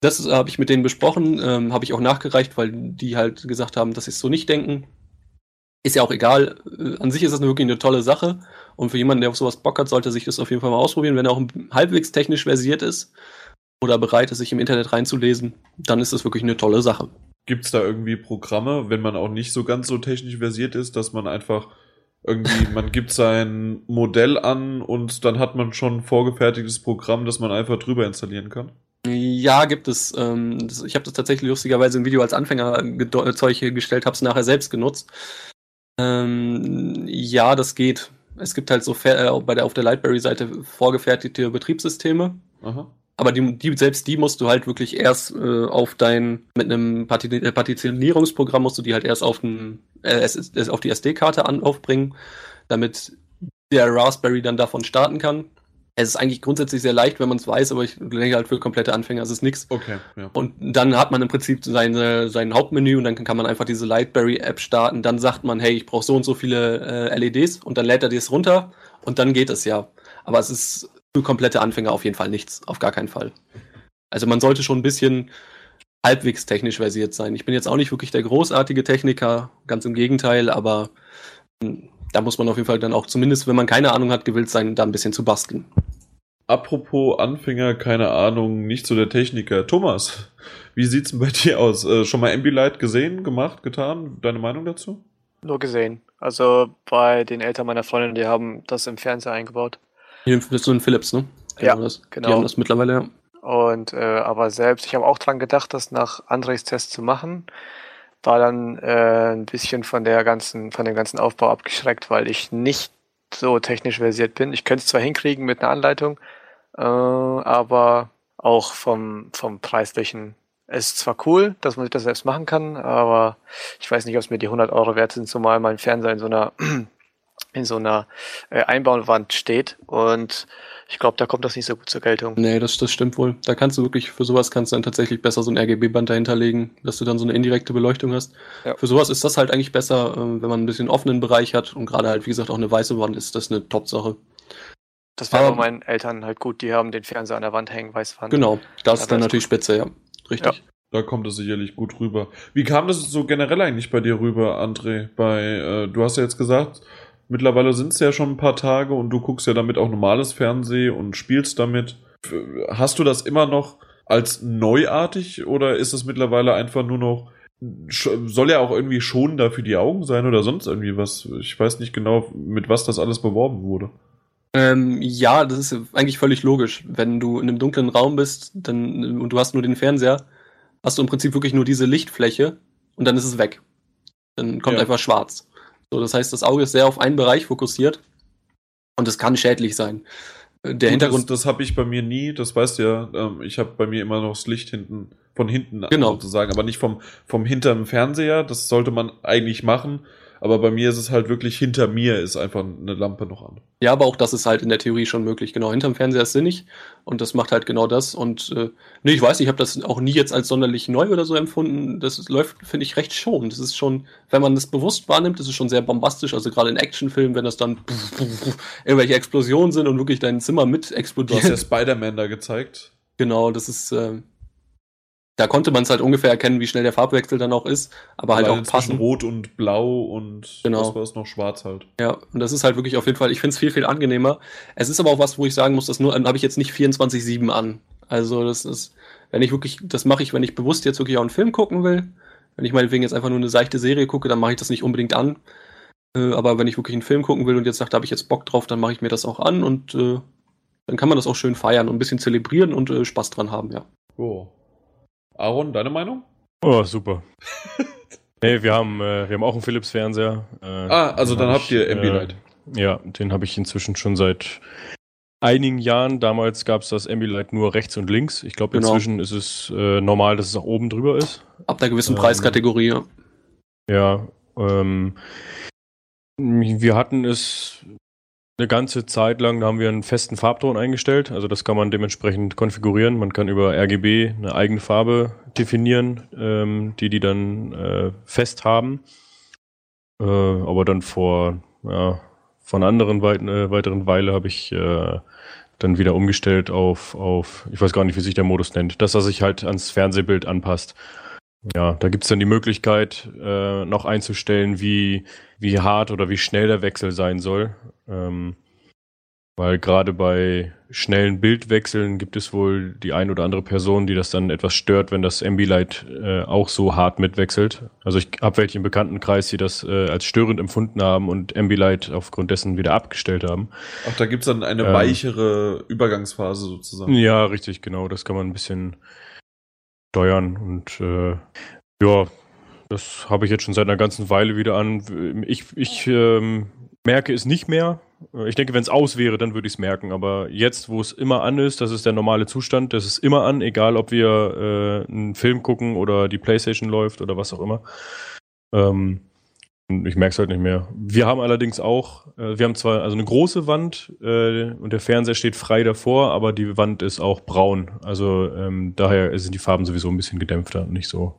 Das äh, habe ich mit denen besprochen, ähm, habe ich auch nachgereicht, weil die halt gesagt haben, dass sie es so nicht denken. Ist ja auch egal. Äh, An sich ist das wirklich eine tolle Sache. Und für jemanden, der auf sowas Bock hat, sollte sich das auf jeden Fall mal ausprobieren. Wenn er auch halbwegs technisch versiert ist oder bereit ist, sich im Internet reinzulesen, dann ist das wirklich eine tolle Sache. Gibt es da irgendwie Programme, wenn man auch nicht so ganz so technisch versiert ist, dass man einfach irgendwie, man gibt sein Modell an und dann hat man schon ein vorgefertigtes Programm, das man einfach drüber installieren kann? Ja, gibt es. Ähm, das, ich habe das tatsächlich lustigerweise im Video als Anfängerzeug gestellt, habe es nachher selbst genutzt. Ähm, ja, das geht. Es gibt halt so äh, bei der, auf der Lightberry-Seite vorgefertigte Betriebssysteme. Aha. Aber die, die, selbst die musst du halt wirklich erst äh, auf dein, mit einem Parti äh, Partitionierungsprogramm musst du die halt erst auf, den, äh, es ist- es auf die SD-Karte an, aufbringen, damit der Raspberry dann davon starten kann. Es ist eigentlich grundsätzlich sehr leicht, wenn man es weiß, aber ich denke halt für komplette Anfänger ist es nichts. Okay, ja. Und dann hat man im Prinzip seine, sein Hauptmenü und dann kann man einfach diese Lightberry-App starten. Dann sagt man, hey, ich brauche so und so viele äh, LEDs und dann lädt er das runter und dann geht es ja. Aber es ist für komplette Anfänger auf jeden Fall nichts, auf gar keinen Fall. Also man sollte schon ein bisschen halbwegs technisch versiert sein. Ich bin jetzt auch nicht wirklich der großartige Techniker, ganz im Gegenteil, aber hm, da muss man auf jeden Fall dann auch zumindest, wenn man keine Ahnung hat, gewillt sein, da ein bisschen zu basteln. Apropos Anfänger, keine Ahnung, nicht so der Techniker. Thomas, wie sieht's denn bei dir aus? Äh, schon mal Ambilight gesehen, gemacht, getan? Deine Meinung dazu? Nur gesehen. Also bei den Eltern meiner Freundin, die haben das im Fernseher eingebaut. Hier bist du in Philips, ne? Ja, das. genau. Die haben das mittlerweile, ja. Und äh, aber selbst, ich habe auch dran gedacht, das nach Andres Test zu machen. War dann äh, ein bisschen von der ganzen, von dem ganzen Aufbau abgeschreckt, weil ich nicht so technisch versiert bin. Ich könnte es zwar hinkriegen mit einer Anleitung, äh, aber auch vom, vom preislichen. Es ist zwar cool, dass man sich das selbst machen kann, aber ich weiß nicht, ob es mir die 100 Euro wert sind, zumal mein Fernseher in so einer in so einer äh, Einbauwand steht und ich glaube, da kommt das nicht so gut zur Geltung. Nee, das, das stimmt wohl. Da kannst du wirklich, für sowas kannst du dann tatsächlich besser so ein RGB-Band dahinter legen, dass du dann so eine indirekte Beleuchtung hast. Ja. Für sowas ist das halt eigentlich besser, ähm, wenn man ein bisschen offenen Bereich hat und gerade halt, wie gesagt, auch eine weiße Wand ist das eine Top-Sache. Das war Aber- bei meinen Eltern halt gut, die haben den Fernseher an der Wand hängen, Weißwand. Genau, das Ja, ist dann natürlich spitze, ja. Richtig. Da kommt es sicherlich gut rüber. Wie kam das so generell eigentlich bei dir rüber, André? Bei, äh, du hast ja jetzt gesagt, mittlerweile sind es ja schon ein paar Tage und du guckst ja damit auch normales Fernsehen und spielst damit. Hast du das immer noch als neuartig oder ist es mittlerweile einfach nur noch soll ja auch irgendwie schonender für die Augen sein oder sonst irgendwie was? Ich weiß nicht genau, mit was das alles beworben wurde. Ähm, ja, das ist eigentlich völlig logisch. Wenn du in einem dunklen Raum bist dann, und du hast nur den Fernseher, hast du im Prinzip wirklich nur diese Lichtfläche und dann ist es weg. Dann kommt Ja. einfach schwarz. So, das heißt, das Auge ist sehr auf einen Bereich fokussiert und es kann schädlich sein. Äh, Der Hintergrund, Das, das habe ich bei mir nie, das weißt du ja. Ähm, ich habe bei mir immer noch das Licht hinten, von hinten Genau. sozusagen, aber nicht vom, vom hinterm Fernseher. Das sollte man eigentlich machen. Aber bei mir ist es halt wirklich hinter mir ist einfach eine Lampe noch an. ja, aber auch das ist halt in der Theorie schon möglich. Genau, hinterm Fernseher ist sinnig und das macht halt genau das. Und äh, nee, ich weiß, ich habe das auch nie jetzt als sonderlich neu oder so empfunden. Das läuft, finde ich, recht schon. Das ist schon, wenn man das bewusst wahrnimmt, das ist schon sehr bombastisch. Also gerade in Actionfilmen, wenn das dann irgendwelche Explosionen sind und wirklich dein Zimmer mit Du hast ja explodiert. Spider-Man da gezeigt. genau, das ist, äh, da konnte man es halt ungefähr erkennen, wie schnell der Farbwechsel dann auch ist, aber halt auch zwischen passen. Rot und Blau und Genau. was war es noch? Schwarz halt. Ja, und das ist halt wirklich auf jeden Fall, ich finde es viel, viel angenehmer. Es ist aber auch was, wo ich sagen muss, das nur habe ich jetzt nicht 24-7 an. Also das ist, wenn ich wirklich, das mache ich, wenn ich bewusst jetzt wirklich auch einen Film gucken will. Wenn ich meinetwegen jetzt einfach nur eine seichte Serie gucke, dann mache ich das nicht unbedingt an. Äh, aber wenn ich wirklich einen Film gucken will und jetzt sage, da habe ich jetzt Bock drauf, dann mache ich mir das auch an und äh, dann kann man das auch schön feiern und ein bisschen zelebrieren und äh, Spaß dran haben, ja. Oh. Aaron, deine Meinung? Oh, super. nee, wir haben, äh, wir haben auch einen Philips-Fernseher. Äh, Ah, also dann hab habt ihr ich, Ambilight. Äh, ja, den habe ich inzwischen schon seit einigen Jahren. Damals gab es das Ambilight nur rechts und links. Ich glaube, Genau. inzwischen ist es äh, normal, dass es auch oben drüber ist. Ab einer gewissen Ähm, Preiskategorie, ja. Ja, ähm, wir hatten es eine ganze Zeit lang, haben wir einen festen Farbton eingestellt. Also das kann man dementsprechend konfigurieren. Man kann über RGB eine eigene Farbe definieren, ähm, die die dann äh, fest haben. Äh, aber dann vor, ja, von anderen weit, äh, weiteren Weile habe ich äh, dann wieder umgestellt auf, auf, ich weiß gar nicht, wie sich der Modus nennt, dass er sich halt ans Fernsehbild anpasst. Ja, da gibt's dann die Möglichkeit, äh, noch einzustellen, wie, wie hart oder wie schnell der Wechsel sein soll. Ähm, weil gerade bei schnellen Bildwechseln gibt es wohl die ein oder andere Person, die das dann etwas stört, wenn das Ambilight äh, auch so hart mitwechselt. Also ich habe welche im Bekanntenkreis, die das äh, als störend empfunden haben und Ambilight aufgrund dessen wieder abgestellt haben. Ach, da gibt's dann eine Ähm. weichere Übergangsphase sozusagen. Ja, richtig, genau. Das kann man ein bisschen steuern und äh, ja, das habe ich jetzt schon seit einer ganzen Weile wieder an. Ich, ich ähm, merke es nicht mehr. Ich denke, wenn es aus wäre, dann würde ich es merken. Aber jetzt, wo es immer an ist, das ist der normale Zustand, das ist immer an, egal ob wir äh, einen Film gucken oder die Playstation läuft oder was auch immer. Ähm, ich merke es halt nicht mehr. Wir haben allerdings auch, äh, wir haben zwar also eine große Wand äh, und der Fernseher steht frei davor, aber die Wand ist auch braun. Also ähm, daher sind die Farben sowieso ein bisschen gedämpfter und nicht so,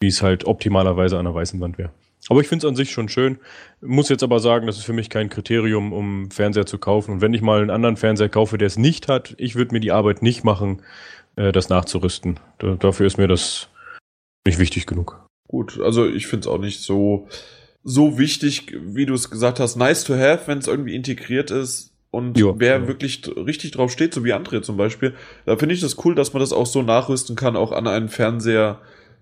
wie es halt optimalerweise an einer weißen Wand wäre. Aber ich finde es an sich schon schön. Muss jetzt aber sagen, das ist für mich kein Kriterium, um Fernseher zu kaufen. Und wenn ich mal einen anderen Fernseher kaufe, der es nicht hat, ich würde mir die Arbeit nicht machen, äh, das nachzurüsten. Da, dafür ist mir das nicht wichtig genug. Gut, also ich finde es auch nicht so, so wichtig, wie du es gesagt hast. Nice to have, wenn es irgendwie integriert ist. Und Jo, wer genau. wirklich richtig drauf steht, so wie André zum Beispiel, da finde ich das cool, dass man das auch so nachrüsten kann, auch an einen Fernseher,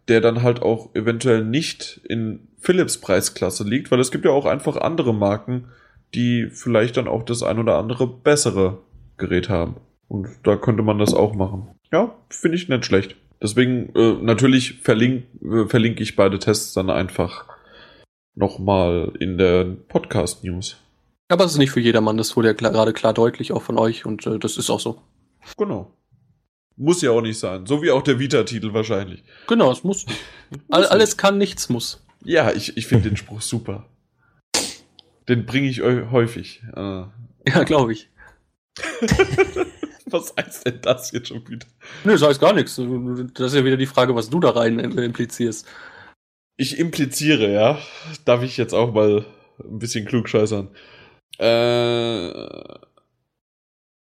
der dann halt auch eventuell nicht in Philips Preisklasse liegt, weil es gibt ja auch einfach andere Marken, die vielleicht dann auch das ein oder andere bessere Gerät haben. Und da könnte man das auch machen. Ja, finde ich nicht schlecht. Deswegen, äh, natürlich verlink, äh, verlinke ich beide Tests dann einfach nochmal in der Podcast-News. Aber es ist nicht für jedermann, das wurde ja klar, gerade klar deutlich auch von euch und äh, das ist auch so. Genau. Muss ja auch nicht sein. So wie auch der Vita-Titel wahrscheinlich. Genau, es muss. All, alles kann, nichts muss. Ja, ich, ich finde den Spruch super. Den bringe ich eu häufig. Äh, Ja, glaube ich. was heißt denn das jetzt schon wieder? Nö, das heißt gar nichts. Das ist ja wieder die Frage, was du da rein implizierst. Ich impliziere, ja. Darf ich jetzt auch mal ein bisschen klugscheißern? Äh,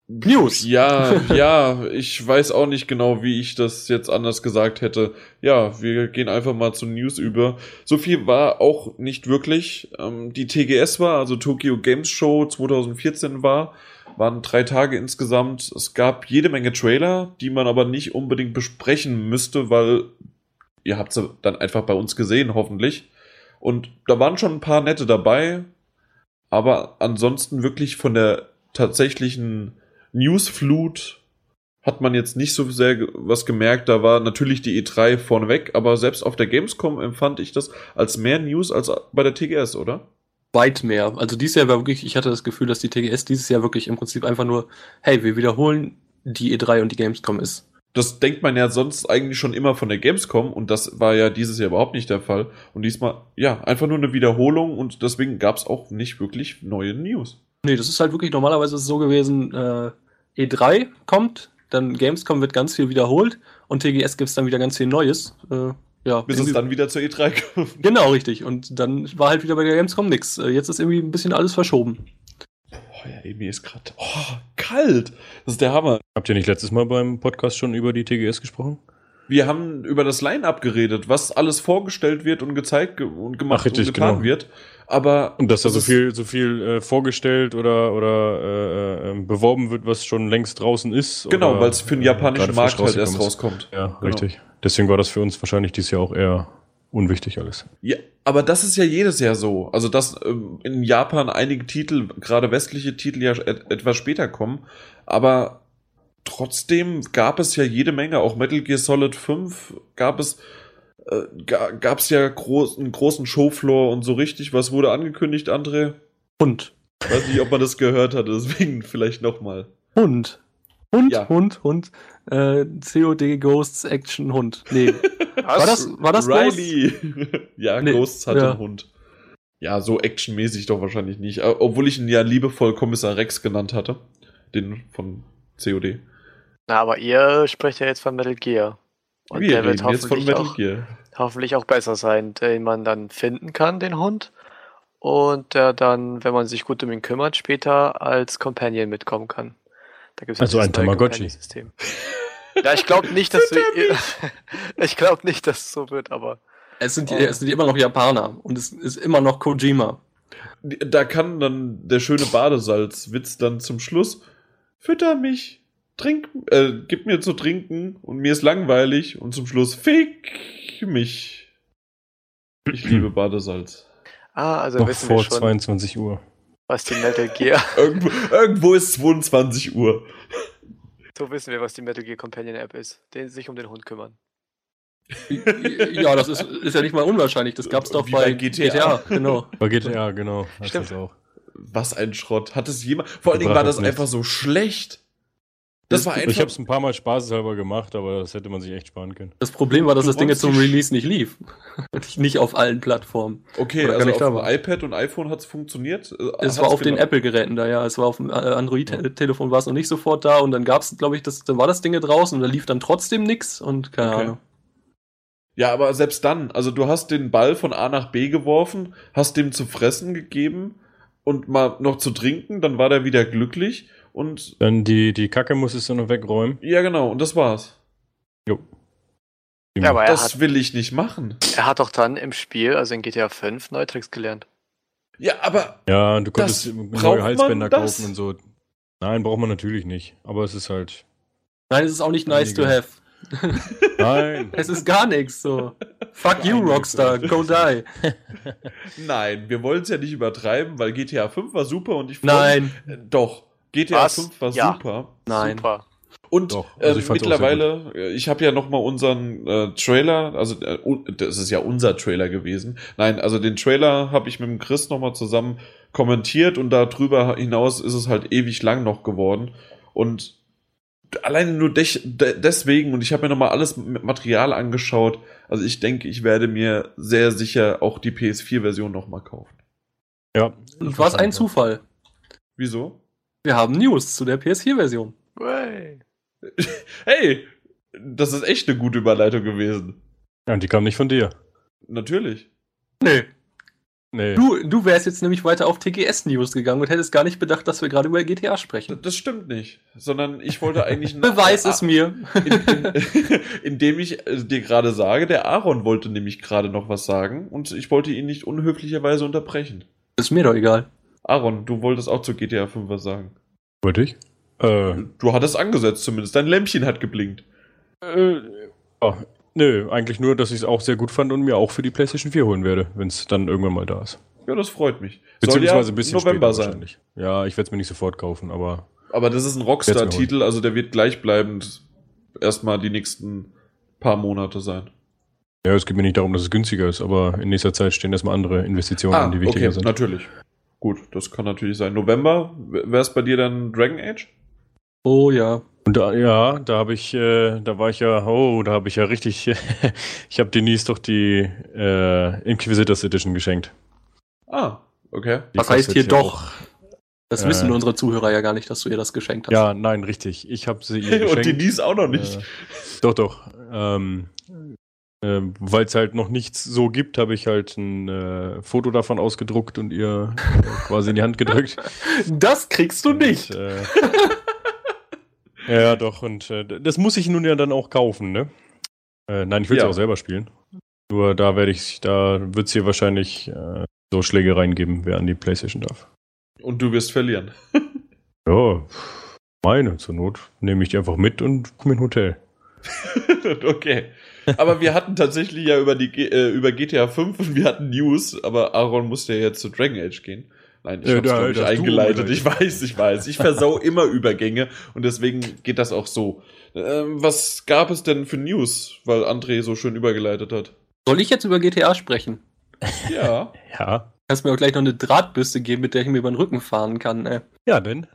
News. Ja, ja, ich weiß auch nicht genau, wie ich das jetzt anders gesagt hätte. Ja, wir gehen einfach mal zu News über. So viel war auch nicht wirklich. Ähm, die TGS war, also Tokyo Games Show 2014 war, waren drei Tage insgesamt. Es gab jede Menge Trailer, die man aber nicht unbedingt besprechen müsste, weil ihr habt sie dann einfach bei uns gesehen, hoffentlich. Und da waren schon ein paar nette dabei, aber ansonsten wirklich von der tatsächlichen Newsflut hat man jetzt nicht so sehr was gemerkt. Da war natürlich die E3 vorneweg, aber selbst auf der Gamescom empfand ich das als mehr News als bei der TGS, oder? Weit mehr. Also dieses Jahr war wirklich, ich hatte das Gefühl, dass die TGS dieses Jahr wirklich im Prinzip einfach nur, hey, wir wiederholen die E3 und die Gamescom ist. Das denkt man ja sonst eigentlich schon immer von der Gamescom und das war ja dieses Jahr überhaupt nicht der Fall. Und diesmal, ja, einfach nur eine Wiederholung und deswegen gab es auch nicht wirklich neue News. Nee, das ist halt wirklich, normalerweise ist es so gewesen, äh, E3 kommt, dann Gamescom wird ganz viel wiederholt und TGS gibt es dann wieder ganz viel Neues. Äh, ja, Bis es irgendwie- dann wieder zur E3 kommt. Genau, richtig. Und dann war halt wieder bei der Gamescom nix. Äh, Jetzt ist irgendwie ein bisschen alles verschoben. Oh ja, mir ist gerade oh, kalt. Das ist der Hammer. Habt ihr nicht letztes Mal beim Podcast schon über die TGS gesprochen? Wir haben über das Line-Up geredet, was alles vorgestellt wird und gezeigt ge und gemacht Ach, richtig, und getan genau. wird. Aber Und dass da so viel, so viel äh, vorgestellt oder, oder äh, äh, beworben wird, was schon längst draußen ist. Genau, weil es für den äh, japanischen Markt halt erst rauskommt. Ja, Genau. richtig. Deswegen war das für uns wahrscheinlich dieses Jahr auch eher unwichtig alles. Ja, aber das ist ja jedes Jahr so. Also, dass ähm, in Japan einige Titel, gerade westliche Titel, ja et etwas später kommen. Aber trotzdem gab es ja jede Menge, auch Metal Gear Solid 5 gab es, äh, ga, gab es ja groß, einen großen Showfloor und so richtig. Was wurde angekündigt, André? Hund. Weiß nicht, ob man das gehört hat, deswegen vielleicht nochmal. Hund. Hund, Ja. Hund, Hund. Äh, COD Ghosts Action Hund. Nee. War das, war das? Riley. ja, Nee, Ghosts hat ja. einen Hund. Ja, so actionmäßig doch wahrscheinlich nicht. Äh, Obwohl ich ihn ja liebevoll Kommissar Rex genannt hatte. Den von COD. Na, aber ihr sprecht ja jetzt von Metal Gear. Und Wir der wird reden jetzt von hoffentlich Metal auch, Gear. hoffentlich auch besser sein, den man dann finden kann, den Hund. Und der dann, wenn man sich gut um ihn kümmert, später als Companion mitkommen kann. Da gibt's Also ein neue Tamagotchi. Companion-System. Ja, ich glaube nicht, dass du, ich glaube nicht, dass es so wird, aber Es sind, Oh. es sind immer noch Japaner und es ist immer noch Kojima. Da kann dann der schöne Badesalz-Witz dann zum Schluss. Fütter mich, trink, äh, gib mir zu trinken und mir ist langweilig und zum Schluss fick mich. Ich liebe Badesalz. ah, also Noch wissen wir vor schon, 22 Uhr. was die Metal Gear, Irgendwo, irgendwo ist 22 Uhr. so wissen wir, was die Metal Gear Companion App ist, den sich um den Hund kümmern. ja, das ist, ist ja nicht mal unwahrscheinlich. Das gab's doch Wie bei, bei GTA. Genau. Bei GTA, genau. Stimmt. das auch. Was ein Schrott. Hat es jemand. Vor allen Dingen war das Gebracht einfach so schlecht. Das war einfach. Ich habe es ein paar Mal spaßeshalber gemacht, aber das hätte man sich echt sparen können. Das Problem war, dass Du das Ding jetzt zum Release nicht lief. nicht auf allen Plattformen. okay, Oder also nicht auf da dem iPad und iPhone hat es funktioniert. Äh, Es war auf den Apple-Geräten da, ja. Es war auf dem äh, Android-Telefon war es noch nicht sofort da und dann gab es, glaube ich, das, dann war das Ding draußen und da lief dann trotzdem nix und keine Okay. Ahnung. Ja, aber selbst dann, also du hast den Ball von A nach B geworfen, hast dem zu fressen gegeben und mal noch zu trinken, dann war der wieder glücklich und Dann die, die Kacke musstest du noch wegräumen. ja genau, und das war's. Jo. Ja, aber er Das hat, will ich nicht machen. er hat doch dann im Spiel, also in GTA 5, neue Tricks gelernt. Ja, aber Ja, du braucht neue Halsbänder kaufen und so. Nein, braucht man natürlich nicht. Aber es ist halt. Nein, es ist auch nicht nice to have. Nein. Es ist gar nichts so. Fuck you, Einige Rockstar, go die. nein, wir wollen es ja nicht übertreiben, weil GTA 5 war super und ich Nein, mich- Äh, Doch, GTA Was? 5 war Ja. super. nein. Super. Und Doch, also ähm, ich mittlerweile, äh, ich habe ja noch mal unseren äh, Trailer, also äh, das ist ja unser Trailer gewesen. Nein, also den Trailer habe ich mit dem Chris noch mal zusammen kommentiert und darüber hinaus ist es halt ewig lang noch geworden. Und alleine nur de deswegen, und ich habe mir noch mal alles mit Material angeschaut, also ich denke, ich werde mir sehr sicher auch die PS4-Version noch mal kaufen. Ja. Was ein Zufall. Wieso? Wir haben News zu der PS4-Version. Wey. Hey, das ist echt eine gute Überleitung gewesen. Ja, und die kam nicht von dir. Natürlich. Nee. Nee. Du, du wärst jetzt nämlich weiter auf TGS-News gegangen und hättest gar nicht bedacht, dass wir gerade über GTA sprechen. Das stimmt nicht, sondern ich wollte eigentlich. Beweis es mir. In, in, indem ich äh, dir gerade sage, der Aaron wollte nämlich gerade noch was sagen und ich wollte ihn nicht unhöflicherweise unterbrechen. Ist mir doch egal. Aaron, du wolltest auch zu GTA 5 was sagen. Wollte ich? Äh, Du hattest angesetzt zumindest, dein Lämpchen hat geblinkt. äh, oh, nö, eigentlich nur, dass ich es auch sehr gut fand und mir auch für die PlayStation 4 holen werde, wenn es dann irgendwann mal da ist. Ja, das freut mich. Beziehungsweise ein bisschen November später sein. wahrscheinlich. Ja, ich werde es mir nicht sofort kaufen, aber Aber das ist ein Rockstar-Titel, also der wird gleichbleibend erstmal die nächsten paar Monate sein. ja, es geht mir nicht darum, dass es günstiger ist, aber in nächster Zeit stehen erstmal andere Investitionen an, die wichtiger Ah, okay, sind. natürlich. Gut, das kann natürlich sein. November, wäre es bei dir dann Dragon Age? Oh ja. Und da, ja, da habe ich, äh, da war ich ja, oh, da habe ich ja richtig, ich habe Denise doch die äh, Inquisitors Edition geschenkt. Ah, okay. Die Was heißt hier doch? Das Äh. wissen unsere Zuhörer ja gar nicht, dass du ihr das geschenkt hast. Ja, nein, richtig. Ich habe sie ihr Und geschenkt. Denise auch noch nicht. Äh, doch, doch. Ähm, äh, Weil es halt noch nichts so gibt, habe ich halt ein äh, Foto davon ausgedruckt und ihr äh, quasi in die Hand gedrückt. Das kriegst du nicht. Und, äh, ja, doch. Und äh, das muss ich nun ja dann auch kaufen, ne? Äh, nein, ich will es Ja. auch selber spielen. Nur da werde ich, da wird es hier wahrscheinlich äh, so Schlägereien geben, wer an die Playstation darf. Und du wirst verlieren. Ja, meine zur Not nehme ich die einfach mit und komme in ein Hotel. okay. Aber wir hatten tatsächlich ja über, die, G- äh, über GTA 5 und wir hatten News, aber Aaron musste ja jetzt zu Dragon Age gehen. Nein, ich Äh, hab's, glaub ich, eingeleitet. Ich weiß, ich weiß. Ich versau immer Übergänge und deswegen geht das auch so. Ähm, was gab es denn für News, weil André so schön übergeleitet hat? Soll ich jetzt über GTA sprechen? Ja. Ja. Kannst mir auch gleich noch eine Drahtbürste geben, mit der ich mir über den Rücken fahren kann. Ey. Ja, denn?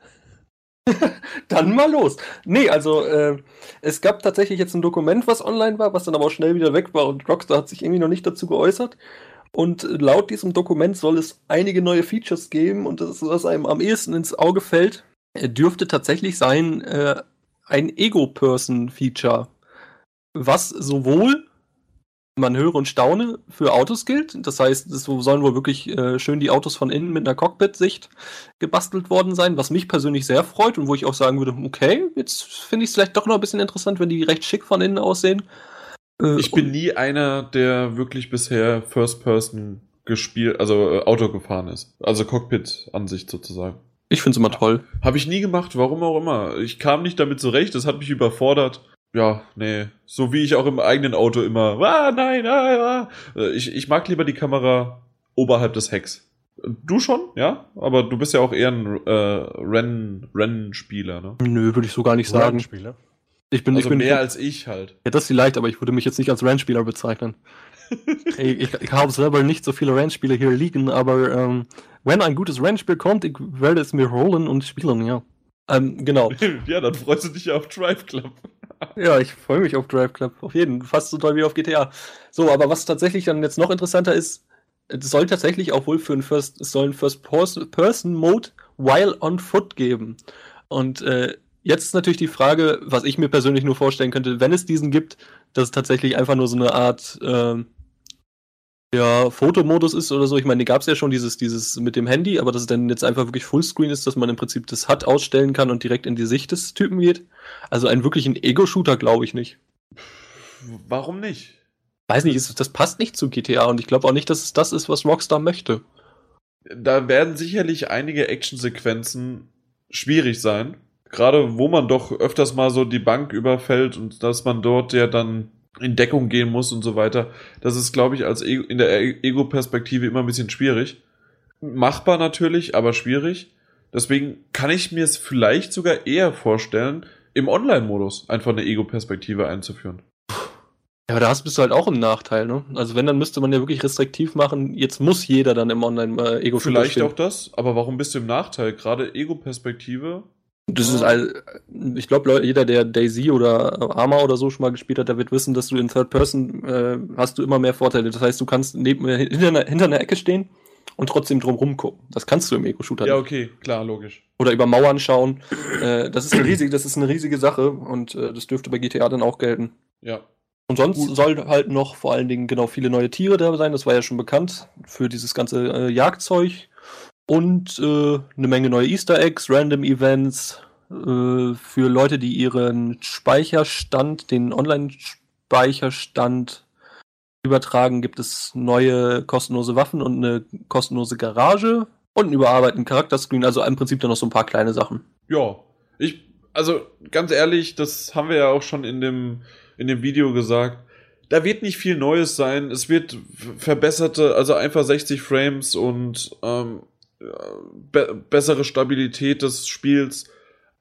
Dann mal los. Nee, also äh, es gab tatsächlich jetzt ein Dokument, was online war, was dann aber auch schnell wieder weg war und Rockstar hat sich irgendwie noch nicht dazu geäußert. Und laut diesem Dokument soll es einige neue Features geben und das, was einem am ehesten ins Auge fällt, äh, dürfte tatsächlich sein äh, ein Ego-Person-Feature, was sowohl man höre und staune für Autos gilt. Das heißt, es sollen wohl wirklich äh, schön die Autos von innen mit einer Cockpit-Sicht gebastelt worden sein, was mich persönlich sehr freut und wo ich auch sagen würde, okay, jetzt finde ich es vielleicht doch noch ein bisschen interessant, wenn die recht schick von innen aussehen. Äh, Ich bin nie einer, der wirklich bisher First Person gespielt, also äh, Auto gefahren ist. Also Cockpit-Ansicht sozusagen. ich finde es immer toll. Habe ich nie gemacht, warum auch immer. Ich kam nicht damit zurecht, das hat mich überfordert. Ja, nee. So wie ich auch im eigenen Auto immer, ah, nein, ah, ah. Äh, Ich, ich mag lieber die Kamera oberhalb des Hecks. Du schon, ja? Aber du bist ja auch eher ein äh, Renn, Rennspieler, ne? Nö, würde ich so gar nicht sagen. Spieler. Ich bin, Also ich bin mehr als ich halt. ja, das vielleicht, aber ich würde mich jetzt nicht als Rennspieler bezeichnen. Ey, ich, ich habe selber nicht so viele Rennspiele hier liegen, aber ähm, wenn ein gutes Rennspiel kommt, ich werde es mir holen und spielen, ja. Ähm, genau. ja, dann freust du dich ja auf Drive Club. Ja, ich freue mich auf Drive Club. Auf jeden. Fast so toll wie auf GTA. So, aber was tatsächlich dann jetzt noch interessanter ist, es soll tatsächlich auch wohl für einen First, es soll einen First-Person-Mode while on foot geben. Und äh, jetzt ist natürlich die Frage, was ich mir persönlich nur vorstellen könnte, wenn es diesen gibt, dass es tatsächlich einfach nur so eine Art ähm, ja, Fotomodus ist oder so. Ich meine, die gab es ja schon dieses, dieses mit dem Handy, aber dass es dann jetzt einfach wirklich Fullscreen ist, dass man im Prinzip das HUD ausstellen kann und direkt in die Sicht des Typen geht. Also einen wirklichen Ego-Shooter glaube ich nicht. warum nicht? Weiß nicht, das passt nicht zu GTA und ich glaube auch nicht, dass es das ist, was Rockstar möchte. Da werden sicherlich einige Actionsequenzen schwierig sein. Gerade wo man doch öfters mal so die Bank überfällt und dass man dort ja dann in Deckung gehen muss und so weiter. Das ist, glaube ich, als Ego, in der E- Ego-Perspektive immer ein bisschen schwierig. Machbar natürlich, aber schwierig. Deswegen kann ich mir es vielleicht sogar eher vorstellen, im Online-Modus einfach eine Ego-Perspektive einzuführen. Ja, aber da hast, bist du halt auch im Nachteil, ne? Also wenn, dann müsste man ja wirklich restriktiv machen, jetzt muss jeder dann im Online-Ego Vielleicht auch das, aber warum bist du im Nachteil? Gerade Ego-Perspektive. Das ist all, ich glaube, jeder, der Daisy oder Arma oder so schon mal gespielt hat, der wird wissen, dass du in Third Person äh, hast du immer mehr Vorteile. Das heißt, du kannst neben, hinter, einer, hinter einer Ecke stehen und trotzdem drum rumgucken. Das kannst du im Ego-Shooter Ja, okay, klar, logisch. Oder über Mauern schauen. Äh, das, ist eine riesige, das ist eine riesige Sache und äh, das dürfte bei GTA dann auch gelten. Ja. Und sonst soll halt noch vor allen Dingen genau viele neue Tiere da sein, das war ja schon bekannt, für dieses ganze äh, Jagdzeug. Und äh, eine Menge neue Easter Eggs, Random Events, äh, für Leute, die ihren Speicherstand, den Online-Speicherstand übertragen, gibt es neue kostenlose Waffen und eine kostenlose Garage und einen überarbeiteten Charakterscreen, also im Prinzip dann noch so ein paar kleine Sachen. Ja. Ich, also ganz ehrlich, das haben wir ja auch schon in dem, in dem Video gesagt. Da wird nicht viel Neues sein. Es wird verbesserte, also einfach 60 Frames und ähm, be bessere Stabilität des Spiels.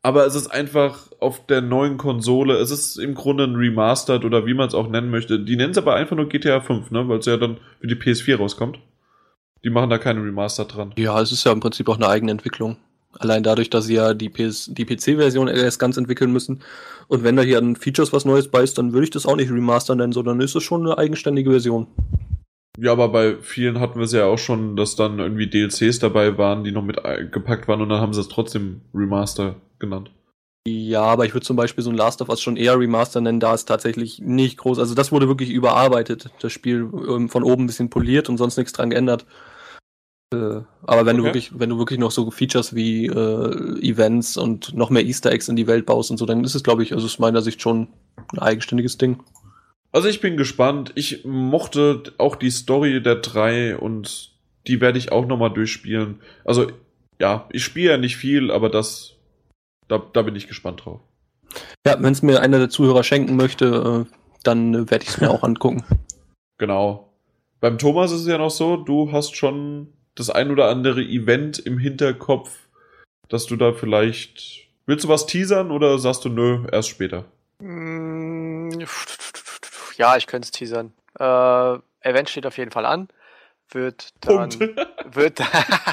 Aber es ist einfach auf der neuen Konsole, es ist im Grunde ein Remastered oder wie man es auch nennen möchte. Die nennen es aber einfach nur GTA 5, ne? Weil es ja dann für die PS4 rauskommt. Die machen da keine Remaster dran. Ja, es ist ja im Prinzip auch eine eigene Entwicklung. Allein dadurch, dass sie ja die, die PC-Version erst ganz entwickeln müssen. Und wenn da hier an Features was Neues bei ist, dann würde ich das auch nicht Remaster nennen, sondern ist es schon eine eigenständige Version. Ja, aber bei vielen hatten wir es ja auch schon, dass dann irgendwie DLCs dabei waren, die noch mit gepackt waren und dann haben sie es trotzdem Remaster genannt. Ja, aber ich würde zum Beispiel so ein Last of Us schon eher Remaster nennen, da ist tatsächlich nicht groß. Also das wurde wirklich überarbeitet, das Spiel ähm, von oben ein bisschen poliert und sonst nichts dran geändert. Äh, aber wenn du Okay. wirklich, wenn du wirklich noch so Features wie äh, Events und noch mehr Easter Eggs in die Welt baust und so, dann ist es, glaube ich, also aus meiner Sicht schon ein eigenständiges Ding. Also ich bin gespannt. Ich mochte auch die Story der drei und die werde ich auch nochmal durchspielen. Also ja, ich spiele ja nicht viel, aber das, da, da bin ich gespannt drauf. Ja, wenn es mir einer der Zuhörer schenken möchte, äh, dann äh, werde ich es mir auch angucken. Genau. Beim Thomas ist es ja noch so, du hast schon das ein oder andere Event im Hinterkopf, dass du da vielleicht. Willst du was teasern oder sagst du nö, erst später? Ja, ich könnte es teasern. Äh, Event steht auf jeden Fall an. Wird dann, Punkt. wird,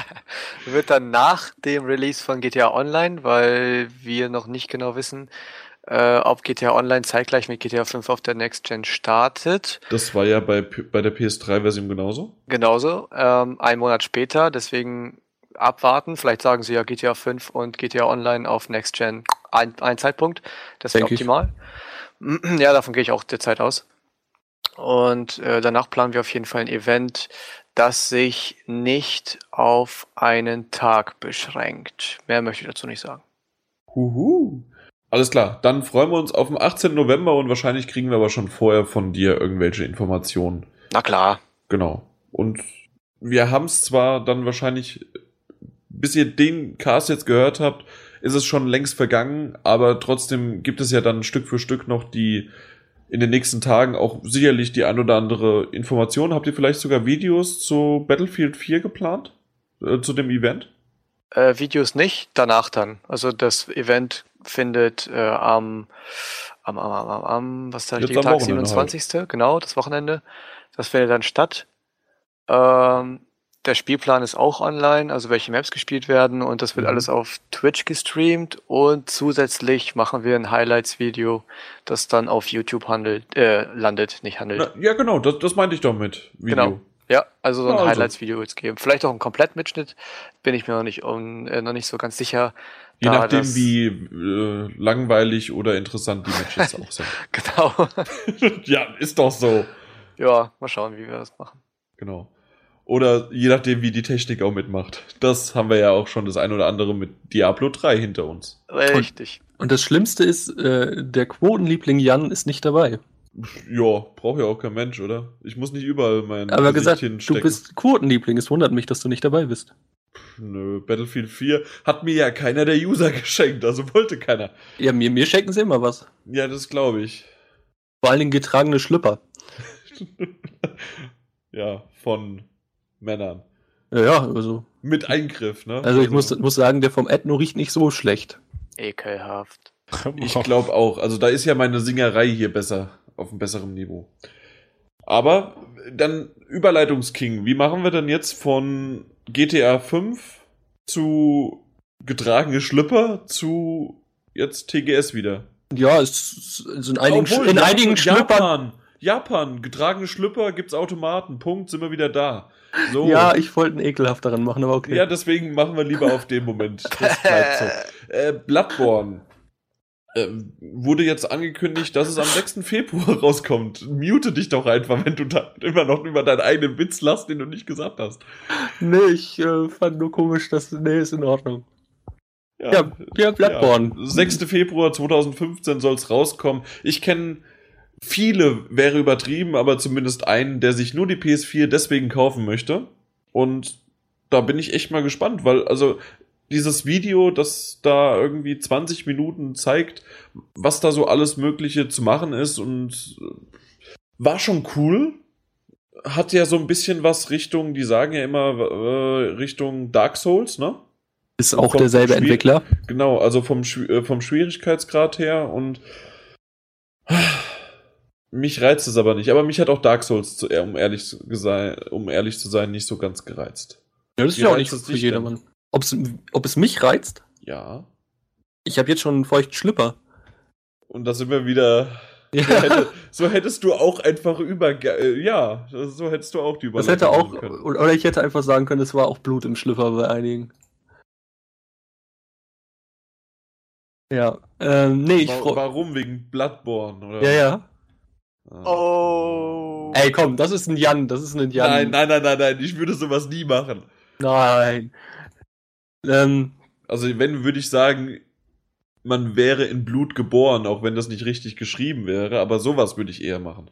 wird dann nach dem Release von GTA Online, weil wir noch nicht genau wissen, äh, ob GTA Online zeitgleich mit GTA 5 auf der Next Gen startet. Das war ja bei, bei der PS3-Version genauso. Genauso, ähm, ein Monat später, deswegen abwarten. Vielleicht sagen sie ja GTA 5 und GTA Online auf Next Gen ein, ein Zeitpunkt. Das wäre Denk ich. optimal. Ja, davon gehe ich auch derzeit aus. Und äh, danach planen wir auf jeden Fall ein Event, das sich nicht auf einen Tag beschränkt. Mehr möchte ich dazu nicht sagen. Huhu. Alles klar, dann freuen wir uns auf den 18. November und wahrscheinlich kriegen wir aber schon vorher von dir irgendwelche Informationen. Na klar. Genau. Und wir haben es zwar dann wahrscheinlich, bis ihr den Cast jetzt gehört habt, ist es schon längst vergangen, aber trotzdem gibt es ja dann Stück für Stück noch die in den nächsten Tagen auch sicherlich die ein oder andere Information. Habt ihr vielleicht sogar Videos zu Battlefield 4 geplant? Äh, zu dem Event? Äh, Videos nicht, danach dann. Also das Event findet äh, am, am, am, am, am, was ist der richtige Tag? Wochenende 27. Genau, das Wochenende. Das findet dann statt. Ähm, der Spielplan ist auch online, also welche Maps gespielt werden und das wird Mhm. alles auf Twitch gestreamt und zusätzlich machen wir ein Highlights-Video, das dann auf YouTube handelt, äh, landet, nicht handelt. Na, ja, genau, das, das meinte ich doch mit Video. Genau. Ja, also so ein Ja, also. Highlights-Video wird es geben. Vielleicht auch ein Komplettmitschnitt, bin ich mir noch nicht, un, äh, noch nicht so ganz sicher. Je nachdem, wie äh, langweilig oder interessant die Matches auch sind. Genau. ja, ist doch so. ja, mal schauen, wie wir das machen. Genau. Oder je nachdem, wie die Technik auch mitmacht. Das haben wir ja auch schon das ein oder andere mit Diablo 3 hinter uns. Richtig. Und das Schlimmste ist, äh, der Quotenliebling Jan ist nicht dabei. Ja, braucht ja auch kein Mensch, oder? Ich muss nicht überall mein Aber gesagt, hinstecken. du bist Quotenliebling. Es wundert mich, dass du nicht dabei bist. Nö, Battlefield 4 hat mir ja keiner der User geschenkt, also wollte keiner. Ja, mir, mir schenken sie immer was. Ja, das glaube ich. Vor allen Dingen getragene Schlüpper. ja, von Männern. Ja, ja, also. Mit Eingriff, ne? Also ich muss, muss sagen, der vom Ethno riecht nicht so schlecht. Ekelhaft. Ich glaube auch. Also da ist ja meine Singerei hier besser, auf einem besseren Niveau. Aber dann Überleitungsking. Wie machen wir denn jetzt von GTA 5 zu getragene Schlüpper zu jetzt TGS wieder? Ja, es, es in einigen, Obwohl, in Japan- einigen Schlüppern. Japan, Japan, getragene Schlüpper gibt's Automaten. Punkt, sind wir wieder da. So. Ja, ich wollte einen ekelhafteren machen, aber okay. Ja, deswegen machen wir lieber auf den Moment. Das bleibt so. Äh, Bloodborne. Ähm, wurde jetzt angekündigt, dass es am 6. Februar rauskommt. Mute dich doch einfach, wenn du da immer noch über deinen eigenen Witz lachst, den du nicht gesagt hast. Nee, ich äh, fand nur komisch, dass. Nee, ist in Ordnung. Ja, ja, Bloodborne. Ja. 6. Februar 2015 soll es rauskommen. Ich kenne viele, wäre übertrieben, aber zumindest einen, der sich nur die PS4 deswegen kaufen möchte. Und da bin ich echt mal gespannt, weil also dieses Video, das da irgendwie 20 Minuten zeigt, was da so alles Mögliche zu machen ist und äh, war schon cool. Hat ja so ein bisschen was Richtung, die sagen ja immer äh, Richtung Dark Souls, ne? Ist auch derselbe Entwickler. Genau, also vom, Schwi- äh, vom Schwierigkeitsgrad her und mich reizt es aber nicht. Aber mich hat auch Dark Souls, zu, um, ehrlich zu, sei- um ehrlich zu sein, nicht so ganz gereizt. Ja, das ist ja auch nicht für jedermann. Ob's, ob es mich reizt? Ja. Ich habe jetzt schon einen feuchten Schlüpper. Und da sind wir wieder. So, hätte, so hättest du auch einfach über. äh, Ja, so hättest du auch die Das Überleitung hätte auch, können. oder ich hätte einfach sagen können, es war auch Blut im Schlüpper bei einigen. Ja, ähm, nee, ich Warum? Wegen Bloodborne, oder? Ja, ja. Oh. Ey, komm, das ist ein Jan, das ist ein Jan. Nein, nein, nein, nein, nein, ich würde sowas nie machen. Nein. Ähm, Also, wenn, würde ich sagen, man wäre in Blut geboren, auch wenn das nicht richtig geschrieben wäre, aber sowas würde ich eher machen.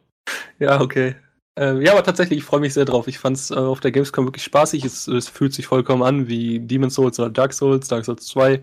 ja, okay. Ähm, ja, aber tatsächlich, ich freue mich sehr drauf. Ich fand es äh, auf der Gamescom wirklich spaßig. Es, es fühlt sich vollkommen an wie Demon's Souls oder Dark Souls, Dark Souls 2.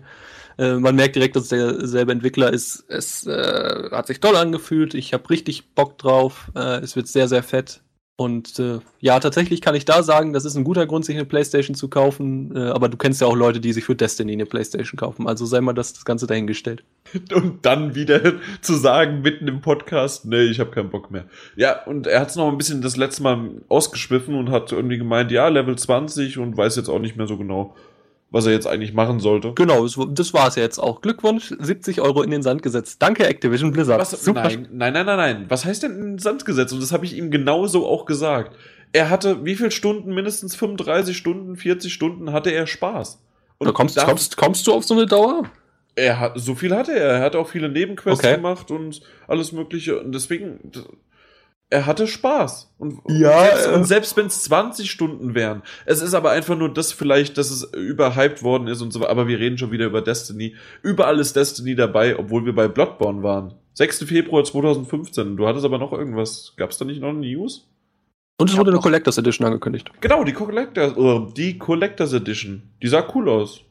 Äh, man merkt direkt, dass es derselbe Entwickler ist. Es äh, hat sich toll angefühlt. Ich habe richtig Bock drauf. Äh, es wird sehr, sehr fett. Und äh, ja, tatsächlich kann ich da sagen, das ist ein guter Grund, sich eine Playstation zu kaufen. Äh, aber du kennst ja auch Leute, die sich für Destiny eine Playstation kaufen. Also sei mal das, das Ganze dahingestellt. Und dann wieder zu sagen, mitten im Podcast, nee, ich habe keinen Bock mehr. Ja, und er hat es noch ein bisschen das letzte Mal ausgeschwiffen und hat irgendwie gemeint, ja, Level 20 und weiß jetzt auch nicht mehr so genau, was er jetzt eigentlich machen sollte. Genau, das, das war es ja jetzt auch. Glückwunsch, 70 Euro in den Sand gesetzt. Danke, Activision Blizzard. Was, nein, nein, nein, nein, nein. Was heißt denn in den Sand gesetzt? Und das habe ich ihm genauso auch gesagt. Er hatte wie viele Stunden? Mindestens 35 Stunden, 40 Stunden hatte er Spaß. Und Da kommst, da- kommst, kommst du auf so eine Dauer? Er hat, so viel hatte er. Er hat auch viele Nebenquests Okay. gemacht und alles Mögliche. Und deswegen, er hatte Spaß. Und, Ja, und selbst, äh. und selbst wenn es 20 Stunden wären. Es ist aber einfach nur das vielleicht, dass es überhyped worden ist und so. Aber wir reden schon wieder über Destiny. Überall ist Destiny dabei, obwohl wir bei Bloodborne waren. 6. Februar 2015. Du hattest aber noch irgendwas. Gab es da nicht noch News? Und es wurde eine noch- Collectors Edition angekündigt. Genau, die Collectors, oder die Collectors Edition. Die sah cool aus.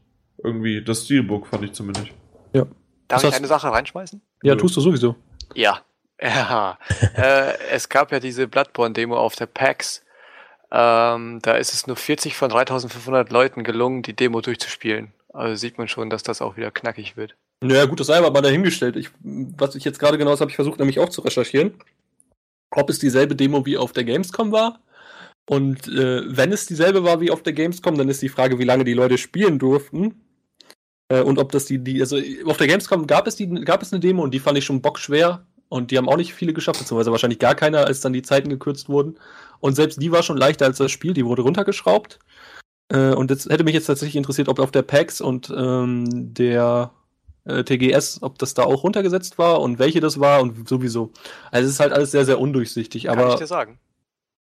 Irgendwie, das Steelbook fand ich zumindest. Darf Was ich hast- eine Sache reinschmeißen? Ja, tust du sowieso. Ja. Ja. äh, es gab ja diese Bloodborne-Demo auf der PAX. Ähm, da ist es nur 40 von 3500 Leuten gelungen, die Demo durchzuspielen. Also sieht man schon, dass das auch wieder knackig wird. Naja, gut, das sei aber mal dahingestellt. Ich, was ich jetzt gerade genau habe ich versucht, nämlich auch zu recherchieren, ob es dieselbe Demo wie auf der Gamescom war. Und äh, wenn es dieselbe war wie auf der Gamescom, dann ist die Frage, wie lange die Leute spielen durften. Äh, und ob das die, die, also auf der Gamescom gab es die, gab es eine Demo und die fand ich schon bockschwer. Und die haben auch nicht viele geschafft, beziehungsweise wahrscheinlich gar keiner, als dann die Zeiten gekürzt wurden. Und selbst die war schon leichter als das Spiel, die wurde runtergeschraubt. Äh, und jetzt hätte mich jetzt tatsächlich interessiert, ob auf der PAX und ähm, der äh, TGS, ob das da auch runtergesetzt war und welche das war und sowieso. Also es ist halt alles sehr, sehr undurchsichtig, Kann ich aber dir sagen.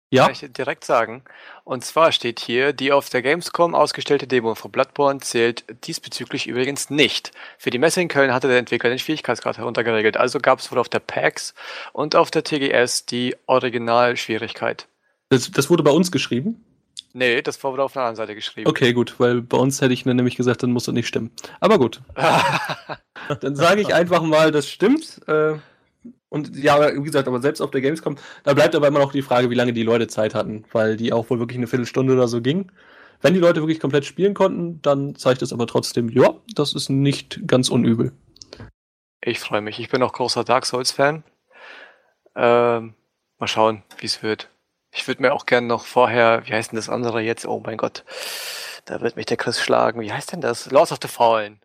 Ja, Kann ich dir direkt sagen. Und zwar steht hier, die auf der Gamescom ausgestellte Demo von Bloodborne zählt diesbezüglich übrigens nicht. Für die Messe in Köln hatte der Entwickler den Schwierigkeitsgrad heruntergeregelt. Also gab es wohl auf der PAX und auf der TGS die Originalschwierigkeit. das, das wurde bei uns geschrieben. Nee, das war wohl auf einer anderen Seite geschrieben. Okay, gut, weil bei uns hätte ich dann nämlich gesagt, dann muss das nicht stimmen. Aber gut, dann sage ich einfach mal, das stimmt. Äh, und ja, wie gesagt, aber selbst auf der Gamescom, da bleibt aber immer noch die Frage, wie lange die Leute Zeit hatten, weil die auch wohl wirklich eine Viertelstunde oder so ging. Wenn die Leute wirklich komplett spielen konnten, dann zeigt es aber trotzdem, ja, das ist nicht ganz unübel. Ich freue mich. Ich bin auch großer Dark Souls-Fan. Ähm, mal schauen, wie es wird. Ich würde mir auch gerne noch vorher, wie heißt denn das andere jetzt? Oh mein Gott, da wird mich der Chris schlagen. Wie heißt denn das? Lords of the Fallen.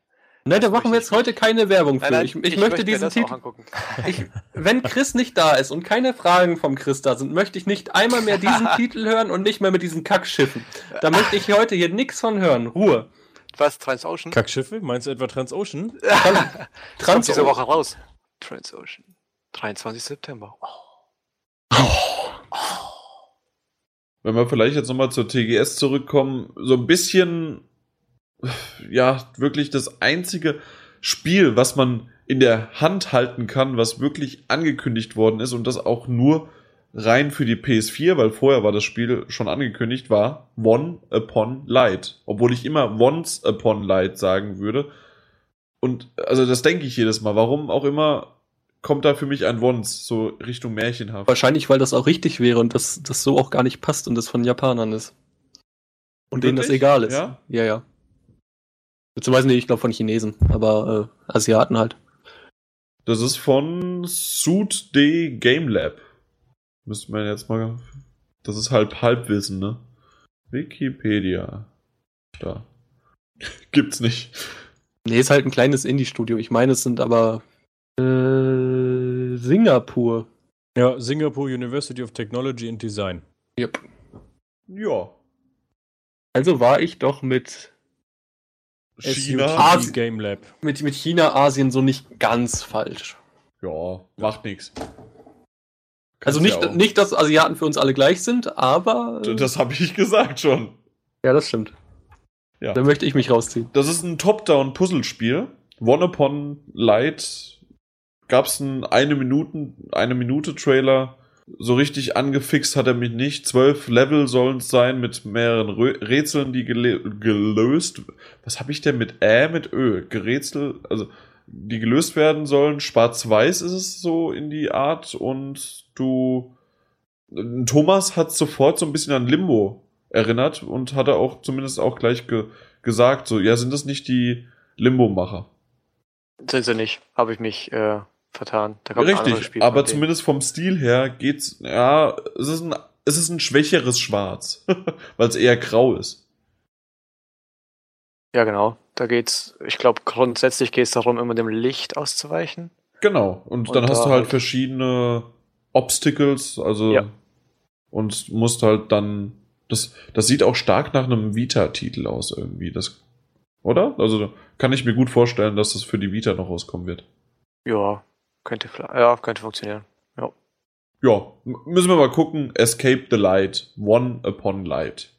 Nein, da machen wir möchte jetzt heute keine Werbung für. Nein, nein, ich, ich, möchte diesen mir das auch Titel. angucken. Ich, wenn Chris nicht da ist und keine Fragen vom Chris da sind, möchte ich nicht einmal mehr diesen Titel hören und nicht mehr mit diesen Kackschiffen. Da möchte ich heute hier nichts von hören. Ruhe. Was? Transocean? Kackschiffe? Meinst du etwa Transocean? Kommt Trans diese Woche raus. Transocean. 23. September. Oh. Wenn wir vielleicht jetzt nochmal zur TGS zurückkommen, so ein bisschen, ja, wirklich das einzige Spiel, was man in der Hand halten kann, was wirklich angekündigt worden ist und das auch nur rein für die PS4, weil vorher war das Spiel schon angekündigt, war One Upon Light. Obwohl ich immer Once Upon Light sagen würde. Und also das denke ich jedes Mal. Warum auch immer kommt da für mich ein Once, so Richtung Märchenhaft. Wahrscheinlich, weil das auch richtig wäre und das, das so auch gar nicht passt und das von Japanern ist. Und denen das egal ist. Ja? ja. ja. Beziehungsweise, nee, ich glaube von Chinesen, aber äh, Asiaten halt. Das ist von Suit D Game Lab. Müsste man jetzt mal. Das ist halb Halbwissen, ne? Wikipedia. Da. Gibt's nicht. Nee, ist halt ein kleines Indie-Studio. Ich meine, es sind aber äh, Singapur. Ja, Singapore University of Technology and Design. Yep. Ja. Also war ich doch mit, China. Game Lab. mit, mit China, Asien so nicht ganz falsch. Ja, macht nix. Also nicht, ja nicht, dass Asiaten für uns alle gleich sind, aber. Äh, Das habe ich gesagt schon. ja, das stimmt. Ja. Da möchte ich mich rausziehen. Das ist ein Top-Down-Puzzlespiel. One Upon Light gab's einen eine Minuten, eine Minute Trailer. So richtig angefixt hat er mich nicht. Zwölf Level sollen es sein mit mehreren Rö Rätseln, die gelöst. Was habe ich denn mit Ä mit Ö? Gerätsel, also die gelöst werden sollen. Schwarz-Weiß ist es so in die Art und du. Thomas hat sofort so ein bisschen an Limbo erinnert und hatte auch zumindest auch gleich ge gesagt, so, ja, sind das nicht die Limbo-Macher? Sind sie nicht. Habe ich mich äh, vertan. Richtig, aber zumindest vom Stil her geht's, ja, es ist ein, es ist ein schwächeres Schwarz, weil es eher grau ist. Ja, genau. Da geht's, ich glaube, grundsätzlich geht es darum, immer dem Licht auszuweichen. Genau, und, Und dann hast du halt halt- verschiedene Obstacles, also Ja. und musst halt dann, das, das sieht auch stark nach einem Vita-Titel aus irgendwie, das, oder? Also kann ich mir gut vorstellen, dass das für die Vita noch rauskommen wird. Ja, könnte, ja, könnte funktionieren. Ja, m- müssen wir mal gucken. Escape the Light. One upon Light.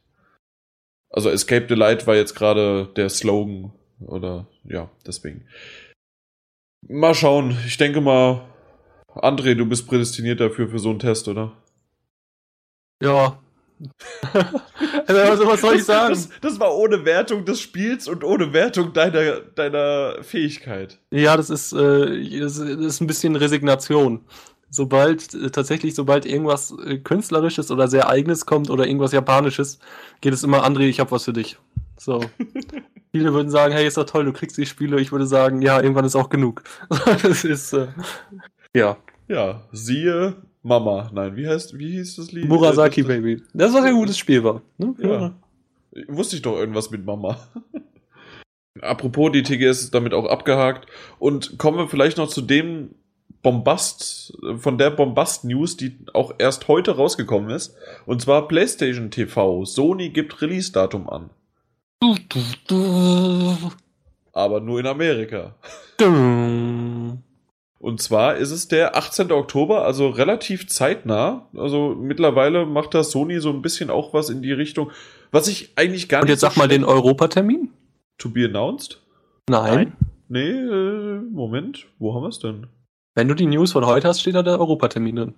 Also Escape the Light war jetzt gerade der Slogan. Oder ja, deswegen. Mal schauen. Ich denke mal, André, du bist prädestiniert dafür für so einen Test, oder? Ja. also, was soll ich sagen? Das, das war ohne Wertung des Spiels und ohne Wertung deiner, deiner Fähigkeit. Ja, das ist, äh, das ist ein bisschen Resignation. Sobald, äh, tatsächlich, sobald irgendwas äh, Künstlerisches oder sehr Eigenes kommt oder irgendwas Japanisches, geht es immer, André, ich hab was für dich. So. Viele würden sagen, hey, ist doch toll, du kriegst die Spiele. Ich würde sagen, ja, irgendwann ist auch genug. das ist, äh, ja, Ja, siehe Mama. Nein, wie heißt, wie hieß das Lied? Murasaki Äh, das- Baby. Das was ein gutes Spiel war. Ne? Ja. Wusste ich doch irgendwas mit Mama. Apropos, die TGS ist damit auch abgehakt. Und kommen wir vielleicht noch zu dem Bombast, von der Bombast-News, die auch erst heute rausgekommen ist. Und zwar PlayStation TV. Sony gibt Release-Datum an. Aber nur in Amerika. Und zwar ist es der 18. Oktober, also relativ zeitnah. Also mittlerweile macht da Sony so ein bisschen auch was in die Richtung, was ich eigentlich gar Und nicht jetzt sag mal den Europatermin? To be announced? Nein. Nee, äh, Moment, wo haben wir es denn? Wenn du die News von heute hast, steht da der Europatermin drin.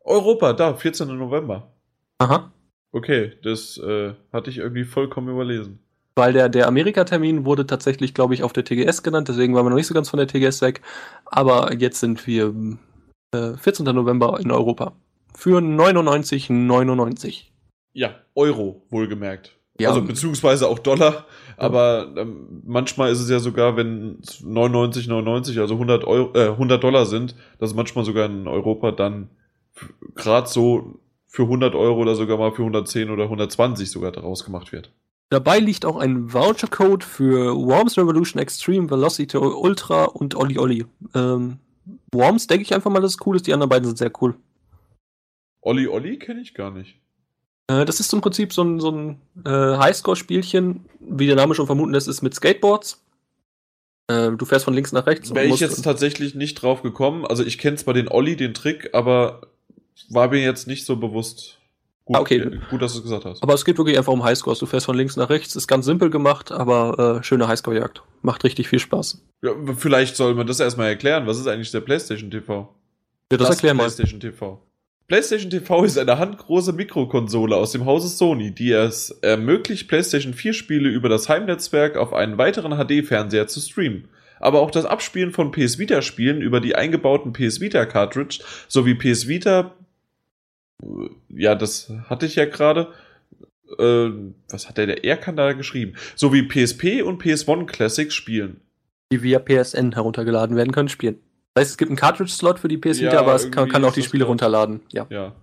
Europa, da, 14. November. Aha. Okay, das äh, hatte ich irgendwie vollkommen überlesen. Weil der, der Amerika-Termin wurde tatsächlich, glaube ich, auf der TGS genannt, deswegen waren wir noch nicht so ganz von der TGS weg. Aber jetzt sind wir äh, 14. November in Europa. Für 99,99. Ja, Euro, wohlgemerkt. Ja. Also beziehungsweise auch Dollar, aber ähm, manchmal ist es ja sogar, wenn 99,99, also 100, Euro, äh, 100 Dollar sind, dass manchmal sogar in Europa dann gerade so für 100 Euro oder sogar mal für 110 oder 120 sogar daraus gemacht wird. Dabei liegt auch ein Voucher-Code für Worms Revolution Extreme, Velocity Ultra und Olli Olli. Ähm, Worms denke ich einfach mal, dass es cool ist. Die anderen beiden sind sehr cool. Olli Olli kenne ich gar nicht. Äh, das ist im Prinzip so ein, so ein äh, Highscore-Spielchen, wie der Name schon vermuten lässt, ist mit Skateboards. Äh, du fährst von links nach rechts. Wäre ich jetzt tatsächlich nicht drauf gekommen. Also ich kenne zwar den Olli, den Trick, aber war mir jetzt nicht so bewusst. Gut, Ah, okay. gut dass du es gesagt hast. Aber es geht wirklich einfach um Highscores. Du fährst von links nach rechts, ist ganz simpel gemacht, aber äh, schöne Highscore-Jagd. Macht richtig viel Spaß. Ja, vielleicht soll man das erstmal erklären. Was ist eigentlich der PlayStation TV? Ja, das, erklär mal. PlayStation TV. PlayStation TV ist eine handgroße Mikrokonsole aus dem Hause Sony, die es ermöglicht, PlayStation 4 Spiele über das Heimnetzwerk auf einen weiteren HD-Fernseher zu streamen. Aber auch das Abspielen von PS Vita Spielen über die eingebauten PS Vita Cartridge sowie PS Vita, äh, ja, das hatte ich ja gerade, äh, was hat der, der R kann da geschrieben, sowie PSP und PS1 Classics spielen. Die via PSN heruntergeladen werden können, spielen. Das heißt, es gibt einen Cartridge-Slot für die PS Vita, Ja, aber es kann, kann auch die Spiele klar. runterladen. Ja. Ja.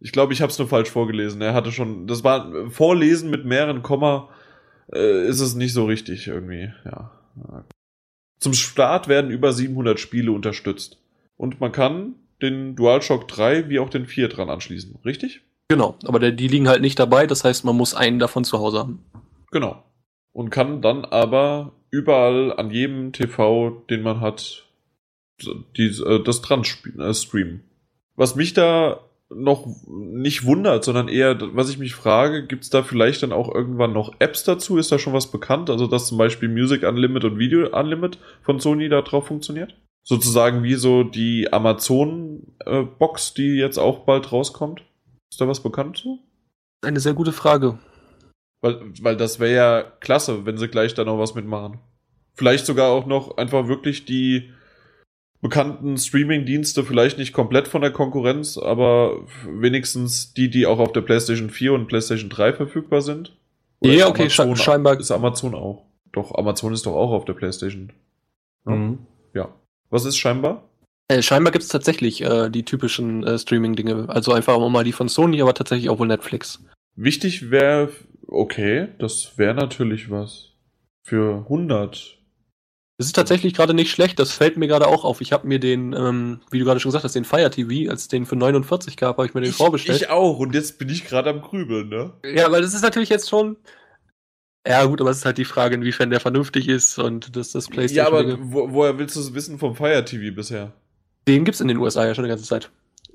Ich glaube, ich habe es nur falsch vorgelesen. Er hatte schon, das war Vorlesen mit mehreren Komma, äh, ist es nicht so richtig irgendwie. Ja. Zum Start werden über 700 Spiele unterstützt und man kann den DualShock 3 wie auch den 4 dran anschließen, richtig? Genau, aber der, die liegen halt nicht dabei, das heißt, man muss einen davon zu Hause haben. Genau. Und kann dann aber überall an jedem TV, den man hat, die, äh, das dran äh, streamen. Was mich da noch nicht wundert, sondern eher, was ich mich frage, gibt es da vielleicht dann auch irgendwann noch Apps dazu? Ist da schon was bekannt? Also, dass zum Beispiel Music Unlimited und Video Unlimited von Sony da drauf funktioniert? Sozusagen wie so die Amazon-Box, die jetzt auch bald rauskommt? Ist da was bekannt zu? Eine sehr gute Frage. Weil, weil das wäre ja klasse, wenn sie gleich da noch was mitmachen. Vielleicht sogar auch noch einfach wirklich die bekannten Streaming-Dienste, vielleicht nicht komplett von der Konkurrenz, aber wenigstens die, die auch auf der PlayStation 4 und PlayStation 3 verfügbar sind. Oder Ja, ist okay, Amazon- sche- scheinbar- Ist Amazon auch. Doch, Amazon ist doch auch auf der PlayStation. Mhm. Ja. Was ist scheinbar? Äh, scheinbar gibt es tatsächlich äh, die typischen äh, Streaming-Dinge. Also einfach auch mal die von Sony, aber tatsächlich auch wohl Netflix. Wichtig wäre, okay, das wäre natürlich was. Für 100 Es ist tatsächlich gerade nicht schlecht, das fällt mir gerade auch auf. Ich habe mir den, ähm, wie du gerade schon gesagt hast, den Fire TV, als es den für 49 gab, habe ich mir den Ich, vorbestellt. ich auch und jetzt bin ich gerade am Grübeln, ne? Ja, weil das ist natürlich jetzt schon. Ja, gut, aber es ist halt die Frage, inwiefern der vernünftig ist und das, das Ja, PlayStation. aber wo, woher willst du es wissen vom Fire TV bisher? den gibt's in den USA ja schon die ganze Zeit.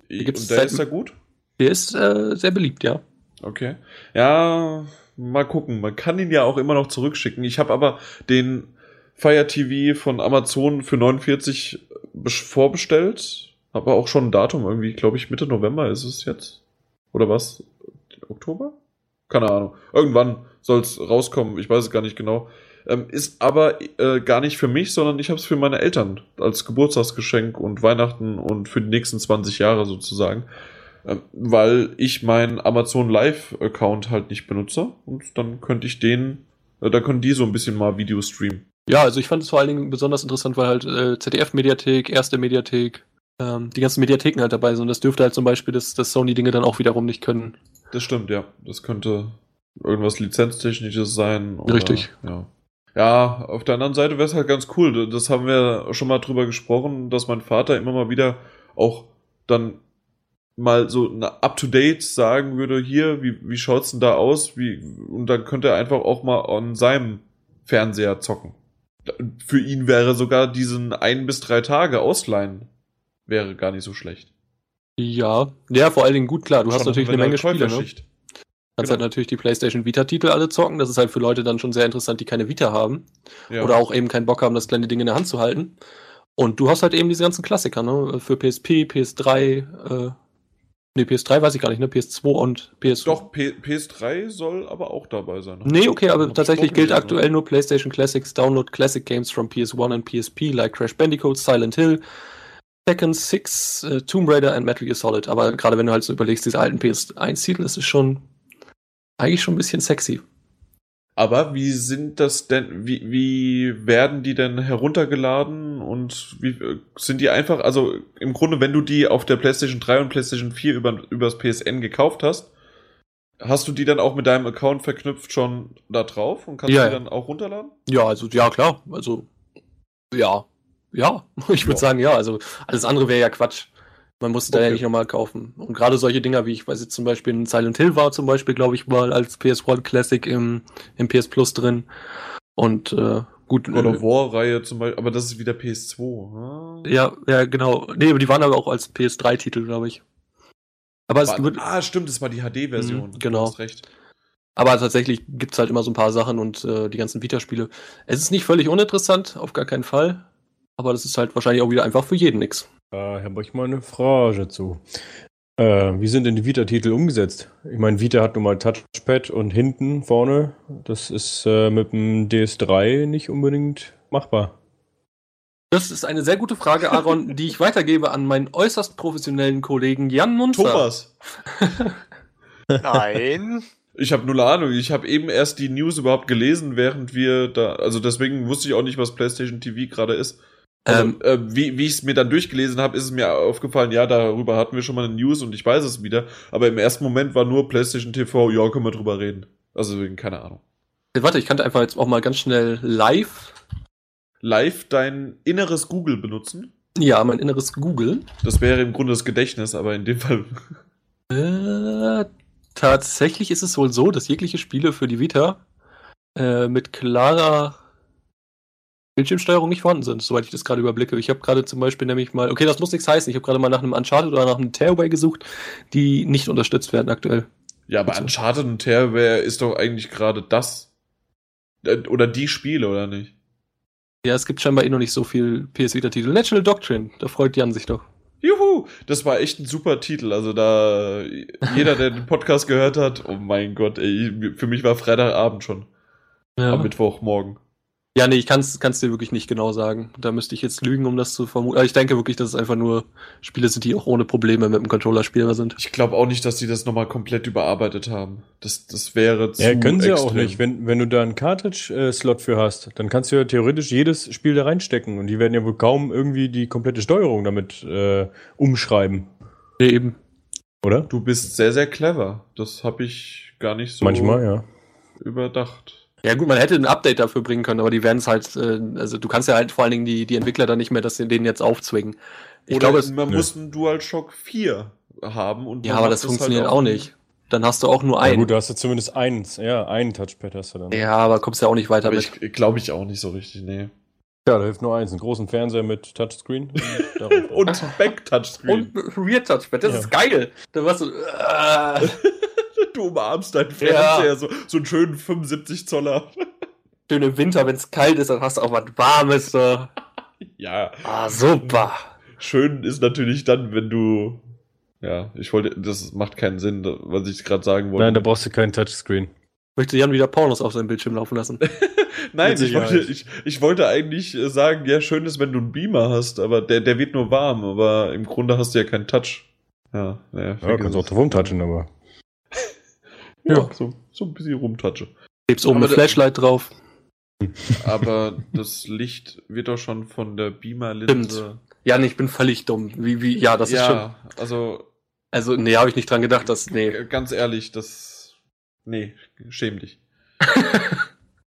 gibt's und der seit- ist da gut? Der ist äh, sehr beliebt, ja. Okay. Ja, mal gucken. Man kann ihn ja auch immer noch zurückschicken. Ich habe aber den Fire TV von Amazon für 49 bes- vorbestellt. Habe auch schon ein Datum irgendwie, glaube ich, Mitte November ist es jetzt. Oder was? Oktober? Keine Ahnung. Irgendwann soll es rauskommen. Ich weiß es gar nicht genau. Ähm, ist aber äh, gar nicht für mich, sondern ich habe es für meine Eltern als Geburtstagsgeschenk und Weihnachten und für die nächsten 20 Jahre sozusagen. Ähm, weil ich meinen Amazon Live-Account halt nicht benutze und dann könnte ich den, äh, da können die so ein bisschen mal Video streamen. Ja, also ich fand es vor allen Dingen besonders interessant, weil halt äh, ZDF-Mediathek, erste Mediathek, ähm, die ganzen Mediatheken halt dabei sind. Und das dürfte halt zum Beispiel das, das Sony-Dinge dann auch wiederum nicht können. Das stimmt, ja. Das könnte irgendwas Lizenztechnisches sein. Oder, Richtig. Ja. Ja, auf der anderen Seite wäre es halt ganz cool. Das haben wir schon mal drüber gesprochen, dass mein Vater immer mal wieder auch dann mal so eine up-to-date sagen würde, hier, wie, wie schaut's denn da aus? Wie, und dann könnte er einfach auch mal an seinem Fernseher zocken. Für ihn wäre sogar diesen ein bis drei Tage ausleihen wäre gar nicht so schlecht. Ja, ja, vor allen Dingen gut, klar. Du hast Schon natürlich eine Menge er Spiele, ne? Kannst Genau. halt natürlich die PlayStation Vita-Titel alle zocken. Das ist halt für Leute dann schon sehr interessant, die keine Vita haben. Ja. Oder auch eben keinen Bock haben, das kleine Ding in der Hand zu halten. Und du hast halt eben diese ganzen Klassiker, ne? Für PSP, PS3, äh, nee, PS3 weiß ich gar nicht, ne? PS2 und PS. Doch, P PS3 soll aber auch dabei sein. Nee, okay, aber tatsächlich gilt gelesen, aktuell nur PlayStation Classics. Download Classic Games from PS1 and PSP, like Crash Bandicoot, Silent Hill, Tekken 6, äh, Tomb Raider and Metal Gear Solid. Aber gerade wenn du halt so überlegst, diese alten PS1-Titel, ist es schon eigentlich schon ein bisschen sexy. Aber wie sind das denn, wie, wie werden die denn heruntergeladen und wie sind die einfach, also im Grunde, wenn du die auf der PlayStation 3 und PlayStation 4 über, übers PSN gekauft hast, hast du die dann auch mit deinem Account verknüpft schon da drauf und kannst Ja, die dann auch runterladen? Ja, also, ja, klar. Also, ja. Ja, ich würde Ja. sagen, ja. Also, alles andere wäre ja Quatsch. Man muss da ja Okay. nicht nochmal kaufen. Und gerade solche Dinger, wie ich weiß jetzt zum Beispiel in Silent Hill war zum Beispiel, glaube ich, mal als PS1 Classic im, im PS Plus drin. Und äh, gut. Oder äh, War-Reihe zum Beispiel, aber das ist wieder PS2. ah. ja, ja, genau. Nee, aber die waren aber auch als PS3-Titel, glaube ich. Aber es War, wird, ah, stimmt, das war die HD-Version. Mhm, genau. Du hast recht. Aber tatsächlich gibt's halt immer so ein paar Sachen und äh, die ganzen Vita-Spiele. Es ist nicht völlig uninteressant, auf gar keinen Fall. Aber das ist halt wahrscheinlich auch wieder einfach für jeden nix. Da habe ich mal eine Frage zu. Äh, wie sind denn die Vita-Titel umgesetzt? Ich meine, Vita hat nun mal Touchpad und hinten vorne. Das ist äh, mit dem DS3 nicht unbedingt machbar. Das ist eine sehr gute Frage, Aaron, die ich weitergebe an meinen äußerst professionellen Kollegen Jan Munzer. Thomas, Nein. ich habe null Ahnung. Ich habe eben erst die News überhaupt gelesen, während wir da, also deswegen wusste ich auch nicht, was PlayStation TV gerade ist. Also, Ähm, äh, wie, wie ich es mir dann durchgelesen habe, ist es mir aufgefallen, ja, darüber hatten wir schon mal eine News und ich weiß es wieder. Aber im ersten Moment war nur PlayStation TV, ja, können wir drüber reden. Also wegen, keine Ahnung. warte, ich kann einfach jetzt auch mal ganz schnell live, Live dein inneres Google benutzen. ja, mein inneres Google. Das wäre im Grunde das Gedächtnis, aber in dem Fall. Äh, tatsächlich ist es wohl so, dass jegliche Spiele für die Vita äh, mit klarer Bildschirmsteuerung nicht vorhanden sind, soweit ich das gerade überblicke. Ich habe gerade zum Beispiel nämlich mal, okay, das muss nichts heißen, ich habe gerade mal nach einem Uncharted oder nach einem Tearaway gesucht, die nicht unterstützt werden aktuell. Ja, aber Also- Uncharted und Tearware ist doch eigentlich gerade das. Äh, Oder die Spiele, oder nicht? Ja, es gibt scheinbar eh noch nicht so viel PS Vita-Titel. Natural Doctrine, da freut Jan sich doch. Juhu, das war echt ein super Titel. Also da jeder, der den Podcast gehört hat, oh mein Gott, ey, für mich war Freitagabend schon. Ja, Am Mittwochmorgen. Ja nee, ich kann es dir wirklich nicht genau sagen. Da müsste ich jetzt lügen, um das zu vermuten. Aber ich denke wirklich, dass es einfach nur Spiele sind, die auch ohne Probleme mit dem Controller spielbar sind. Ich glaube auch nicht, dass die das nochmal komplett überarbeitet haben. Das, das wäre zu Ja, können sie ja auch extrem. nicht. Wenn, wenn du da einen Cartridge-Slot für hast, dann kannst du ja theoretisch jedes Spiel da reinstecken und die werden ja wohl kaum irgendwie die komplette Steuerung damit äh, umschreiben, Nee, eben. oder? Du bist sehr, sehr clever. Das habe ich gar nicht so Manchmal, ja. überdacht. Ja gut, man hätte ein Update dafür bringen können, aber die werden es halt, äh, also du kannst ja halt vor allen Dingen die, die Entwickler dann nicht mehr das denen jetzt aufzwingen. Ich Oder glaube, es, man Nö. muss einen DualShock 4 haben. Und ja, aber macht das halt funktioniert auch nicht. Dann hast du auch nur Ja einen. gut, du hast ja zumindest eins, ja, ein Touchpad hast du dann. Ja, aber kommst ja auch nicht weiter Aber mit. ich glaube ich auch nicht so richtig, nee. Ja, da hilft nur eins, einen großen Fernseher mit Touchscreen. und Back-Touchscreen. Und Rear Touchpad, das Ja. ist geil. Da warst du. Äh, Du umarmst deinen Fernseher, so, so einen schönen 75 Zoller. schön im Winter, wenn es kalt ist, dann hast du auch was Warmes. So. Ja, Ah, super. schön ist natürlich dann, wenn du. Ja, ich wollte, das macht keinen Sinn, was ich gerade sagen wollte. Nein, da brauchst du keinen Touchscreen. Möchte Jan wieder Pornos auf seinem Bildschirm laufen lassen? Nein, ich wollte, ich, ich wollte eigentlich äh, sagen, ja, schön ist, wenn du einen Beamer hast, aber der, der wird nur warm, aber im Grunde hast du ja keinen Touch. Ja, naja, Ja, kannst auch es. drauf rumtatschen, aber. Ja, Ja. so, so ein bisschen rumtatsche. Klebst oben Aber eine Flashlight drauf. Aber das Licht wird doch schon von der Beamer-Linse. Jan, ich bin völlig dumm. Wie, wie, ja, das ist schon. ja, also Also, nee, habe ich nicht dran gedacht, dass. Nee. Ganz ehrlich, das. Nee, schäm dich.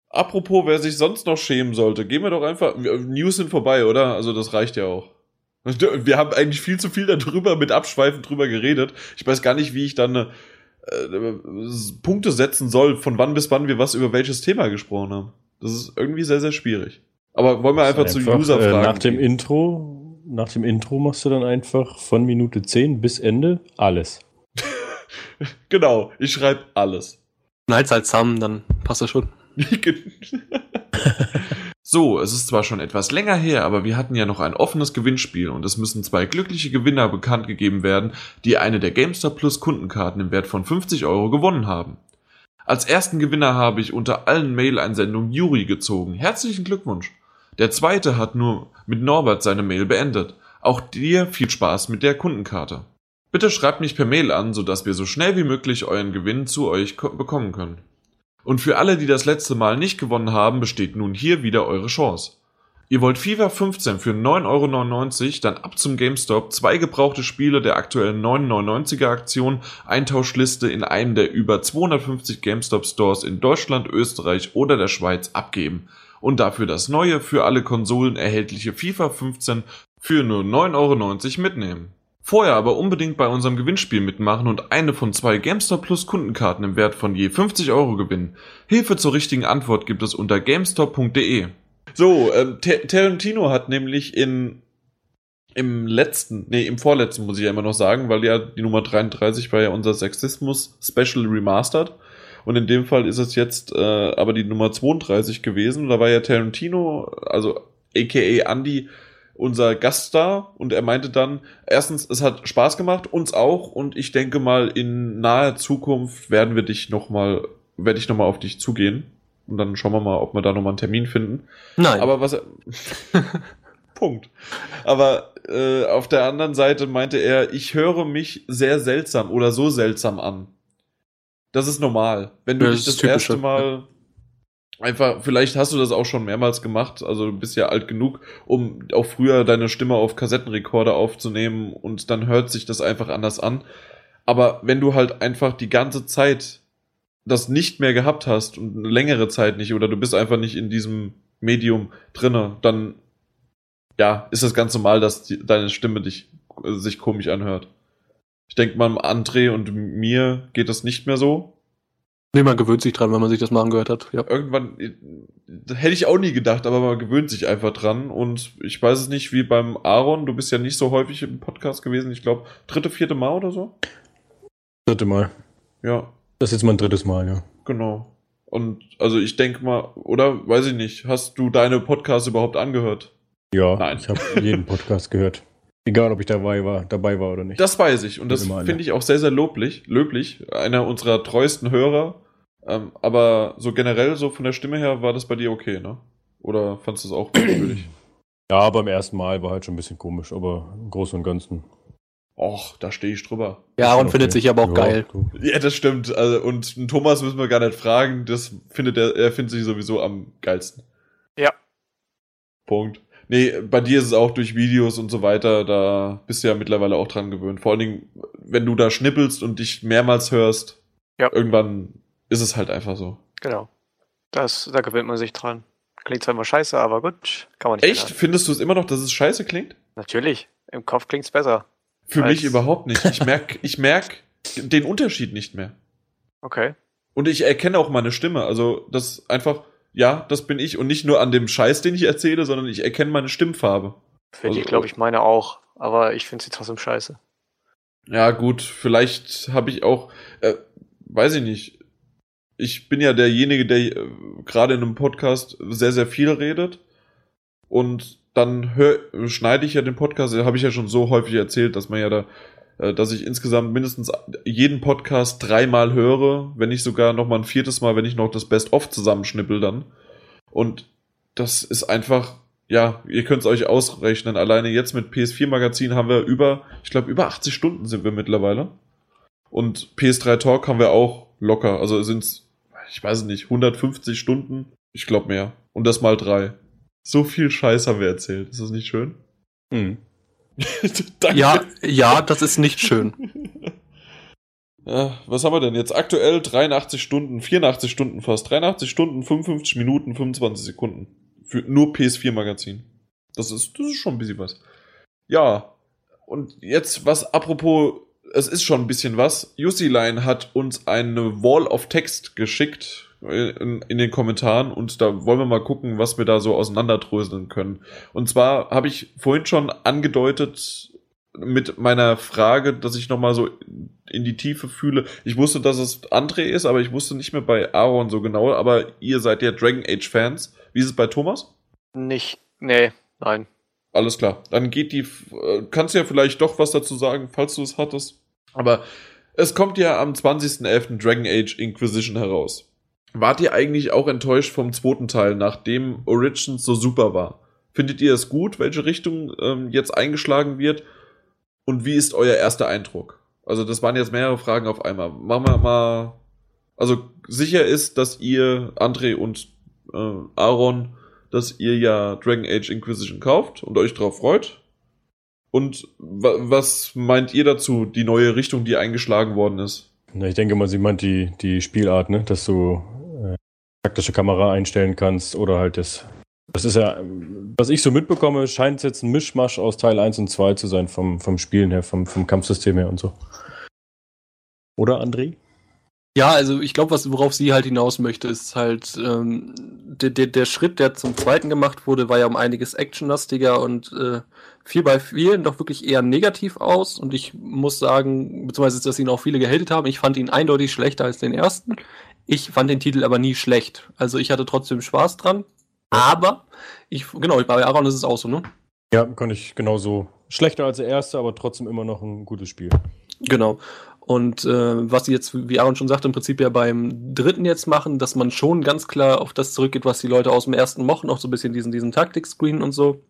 Apropos, wer sich sonst noch schämen sollte, gehen wir doch einfach. News sind vorbei, oder? Also, das reicht ja auch. Wir haben eigentlich viel zu viel darüber mit Abschweifen drüber geredet. Ich weiß gar nicht, wie ich dann äh, Punkte setzen soll, von wann bis wann wir was über welches Thema gesprochen haben. Das ist irgendwie sehr, sehr schwierig. Aber wollen wir einfach, zu Einfach, User-Fragen äh, Nach dem gehen? Intro, nach dem Intro machst du dann einfach von Minute 10 bis Ende alles. Genau, ich schreibe alles. Schneid's halt zusammen, dann passt das schon. so, es ist zwar schon etwas länger her, aber wir hatten ja noch ein offenes Gewinnspiel und es müssen zwei glückliche Gewinner bekannt gegeben werden, die eine der GameStop Plus Kundenkarten im Wert von 50 Euro gewonnen haben. Als ersten Gewinner habe ich unter allen Mail-Einsendungen Juri gezogen. Herzlichen Glückwunsch. Der zweite hat nur mit Norbert seine Mail beendet. Auch dir viel Spaß mit der Kundenkarte. Bitte schreibt mich per Mail an, sodass wir so schnell wie möglich euren Gewinn zu euch ko- bekommen können. Und für alle, die das letzte Mal nicht gewonnen haben, besteht nun hier wieder eure Chance. Ihr wollt FIFA 15 für 9,99 Euro, dann ab zum GameStop, zwei gebrauchte Spiele der aktuellen 9,99er Aktion, Eintauschliste in einem der über 250 GameStop Stores in Deutschland, Österreich oder der Schweiz abgeben und dafür das neue für alle Konsolen erhältliche FIFA 15 für nur 9,90 Euro mitnehmen. Vorher aber unbedingt bei unserem Gewinnspiel mitmachen und eine von zwei GameStop Plus Kundenkarten im Wert von je 50 Euro gewinnen. Hilfe zur richtigen Antwort gibt es unter gamestop.de. So, ähm, Ta- Tarantino hat nämlich in im letzten, nee, im vorletzten muss ich ja immer noch sagen, weil ja die Nummer 33 war ja unser Sexismus Special Remastered. Und in dem Fall ist es jetzt äh, aber die Nummer 32 gewesen. Da war ja Tarantino, also aka Andy, unser Gaststar. Und er meinte dann, erstens, es hat Spaß gemacht, uns auch. Und ich denke mal, in naher Zukunft werden wir dich nochmal, werde ich nochmal auf dich zugehen. Und dann schauen wir mal, ob wir da nochmal einen Termin finden. Nein. Aber was. Punkt. Aber äh, auf der anderen Seite meinte er, ich höre mich sehr seltsam oder so seltsam an. Das ist normal. Wenn du Ja, dich das das erste Mal einfach, vielleicht hast du das auch schon mehrmals gemacht, also du bist ja alt genug, um auch früher deine Stimme auf Kassettenrekorder aufzunehmen und dann hört sich das einfach anders an. Aber wenn du halt einfach die ganze Zeit das nicht mehr gehabt hast und eine längere Zeit nicht oder du bist einfach nicht in diesem Medium drinne, dann ja, ist das ganz normal, dass die, deine Stimme dich äh, sich komisch anhört. Ich denke mal, André und mir geht das nicht mehr so. Nee, man gewöhnt sich dran, wenn man sich das mal angehört hat. Ja. Irgendwann äh, hätte ich auch nie gedacht, aber man gewöhnt sich einfach dran. Und ich weiß es nicht, wie beim Aaron, du bist ja nicht so häufig im Podcast gewesen, ich glaube, dritte, vierte Mal oder so. Dritte Mal. Ja, Das ist jetzt mein drittes Mal, ja. genau. Und also ich denke mal, oder weiß ich nicht, hast du deine Podcasts überhaupt angehört? Ja, Nein. ich habe jeden Podcast gehört. Egal, ob ich dabei war, dabei war oder nicht. Das weiß ich und das finde ich auch sehr, sehr loblich, löblich. Einer unserer treuesten Hörer. Ähm, aber so generell, so von der Stimme her, war das bei dir okay, ne? Oder fandst du es auch merkwürdig? ja, beim ersten Mal war halt schon ein bisschen komisch, aber im Großen und Ganzen. Och, da stehe ich drüber. Ja, Aaron Okay. findet sich aber auch Ja, geil. du. Ja, das stimmt. Also, und Thomas müssen wir gar nicht fragen. Das findet er, er findet sich sowieso am geilsten. Ja. Punkt. Nee, bei dir ist es auch durch Videos und so weiter, da bist du ja mittlerweile auch dran gewöhnt. Vor allen Dingen, wenn du da schnippelst und dich mehrmals hörst, Ja. irgendwann ist es halt einfach so. Genau. Das, da gewöhnt man sich dran. Klingt zwar immer scheiße, aber gut, kann man nicht Echt? ändern. Findest du es immer noch, dass es scheiße klingt? Natürlich. Im Kopf klingt's besser. Für mich überhaupt nicht. Ich merk, ich merk den Unterschied nicht mehr. Okay. Und ich erkenne auch meine Stimme. Also, das einfach, ja, das bin ich. Und nicht nur an dem Scheiß, den ich erzähle, sondern ich erkenne meine Stimmfarbe. Für Also- die glaube ich meine auch. Aber ich finde sie trotzdem scheiße. Ja, gut, vielleicht habe ich auch, äh, weiß ich nicht. Ich bin ja derjenige, der äh, gerade in einem Podcast sehr, sehr viel redet. Und dann hör, schneide ich ja den Podcast, da habe ich ja schon so häufig erzählt, dass man ja da, äh, dass ich insgesamt mindestens jeden Podcast dreimal höre, wenn nicht sogar noch mal ein viertes Mal, wenn ich noch das Best-of zusammenschnippel dann. Und das ist einfach, ja, ihr könnt es euch ausrechnen. Alleine jetzt mit PS4 Magazin haben wir über, ich glaube, über 80 Stunden sind wir mittlerweile. Und PS3 Talk haben wir auch locker. Also sind es, ich weiß nicht, 150 Stunden. Ich glaube mehr. Und das mal drei. So viel Scheiß haben wir erzählt. Ist das nicht schön? Hm. Danke. Ja, ja, das ist nicht schön. Ja, was haben wir denn jetzt? Aktuell 83 Stunden, 84 Stunden fast. 83 Stunden, 55 Minuten, 25 Sekunden. Für nur PS4-Magazin. Das ist, das ist schon ein bisschen was. Ja, und jetzt was apropos, es ist schon ein bisschen was. Yusiline hat uns eine Wall of Text geschickt. in, in den Kommentaren und da wollen wir mal gucken, was wir da so auseinanderdröseln können. Und zwar habe ich vorhin schon angedeutet mit meiner Frage, dass ich nochmal so in die Tiefe fühle. Ich wusste, dass es André ist, aber ich wusste nicht mehr bei Aaron so genau. Aber ihr seid ja Dragon Age Fans. Wie ist es bei Thomas? Nicht, nee, nein. Alles klar. Dann geht die. Äh, kannst ja vielleicht doch was dazu sagen, falls du es hattest. Aber es kommt ja am 20.11. Dragon Age Inquisition heraus. Wart ihr eigentlich auch enttäuscht vom zweiten Teil, nachdem Origins so super war? Findet ihr es gut, welche Richtung ähm, jetzt eingeschlagen wird? Und wie ist euer erster Eindruck? Also, das waren jetzt mehrere Fragen auf einmal. Machen wir mal. Also, sicher ist, dass ihr, André und äh, Aaron, dass ihr ja Dragon Age Inquisition kauft und euch darauf freut. Und wa was meint ihr dazu, die neue Richtung, die eingeschlagen worden ist? Na, ich denke mal, sie meint die, die Spielart, ne? dass du äh, taktische Kamera einstellen kannst oder halt das. Das ist ja, was ich so mitbekomme, scheint es jetzt ein Mischmasch aus Teil 1 und 2 zu sein, vom, vom Spielen her, vom, vom Kampfsystem her und so. Oder, André? Ja, also ich glaube, worauf sie halt hinaus möchte, ist halt ähm, der, der, der Schritt, der zum zweiten gemacht wurde, war ja um einiges actionlastiger und äh, fiel bei vielen doch wirklich eher negativ aus. Und ich muss sagen, beziehungsweise dass ihn auch viele gehatet haben, ich fand ihn eindeutig schlechter als den ersten. Ich fand den Titel aber nie schlecht. Also ich hatte trotzdem Spaß dran. Aber ich, genau, bei Aaron ist es auch so, ne? Ja, kann ich genauso. Schlechter als der erste, aber trotzdem immer noch ein gutes Spiel. Genau. Und äh, was sie jetzt, wie Aaron schon sagte, im Prinzip ja beim dritten jetzt machen, dass man schon ganz klar auf das zurückgeht, was die Leute aus dem ersten mochten, auch so ein bisschen diesen, diesen Taktik-Screen und so.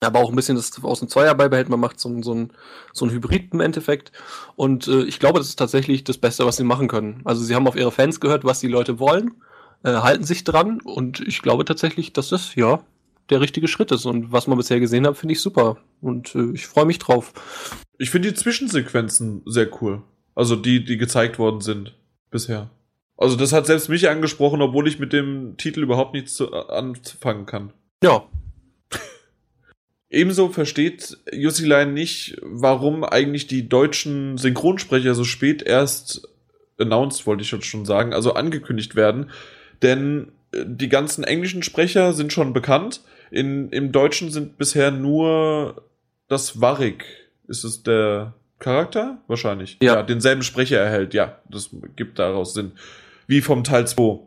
Aber auch ein bisschen das aus dem Zweier beibehält, man macht so, ein so, ein so ein Hybrid im Endeffekt. Und äh, ich glaube, das ist tatsächlich das Beste, was sie machen können. Also sie haben auf ihre Fans gehört, was die Leute wollen, äh, halten sich dran und ich glaube tatsächlich, dass das, ja, der richtige Schritt ist. Und was man bisher gesehen hat, finde ich super. Und äh, ich freue mich drauf. Ich finde die Zwischensequenzen sehr cool. Also die, die gezeigt worden sind bisher. Also das hat selbst mich angesprochen, obwohl ich mit dem Titel überhaupt nichts zu, äh, anfangen kann. Ja. Ebenso versteht Jussilein nicht, warum eigentlich die deutschen Synchronsprecher so spät erst announced, wollte ich jetzt schon sagen, also angekündigt werden. Denn äh, die ganzen englischen Sprecher sind schon bekannt. In, Im Deutschen sind bisher nur das Warrig. Ist es der Charakter? Wahrscheinlich. Ja. ja. denselben Sprecher erhält. Ja, das gibt daraus Sinn. Wie vom Teil 2.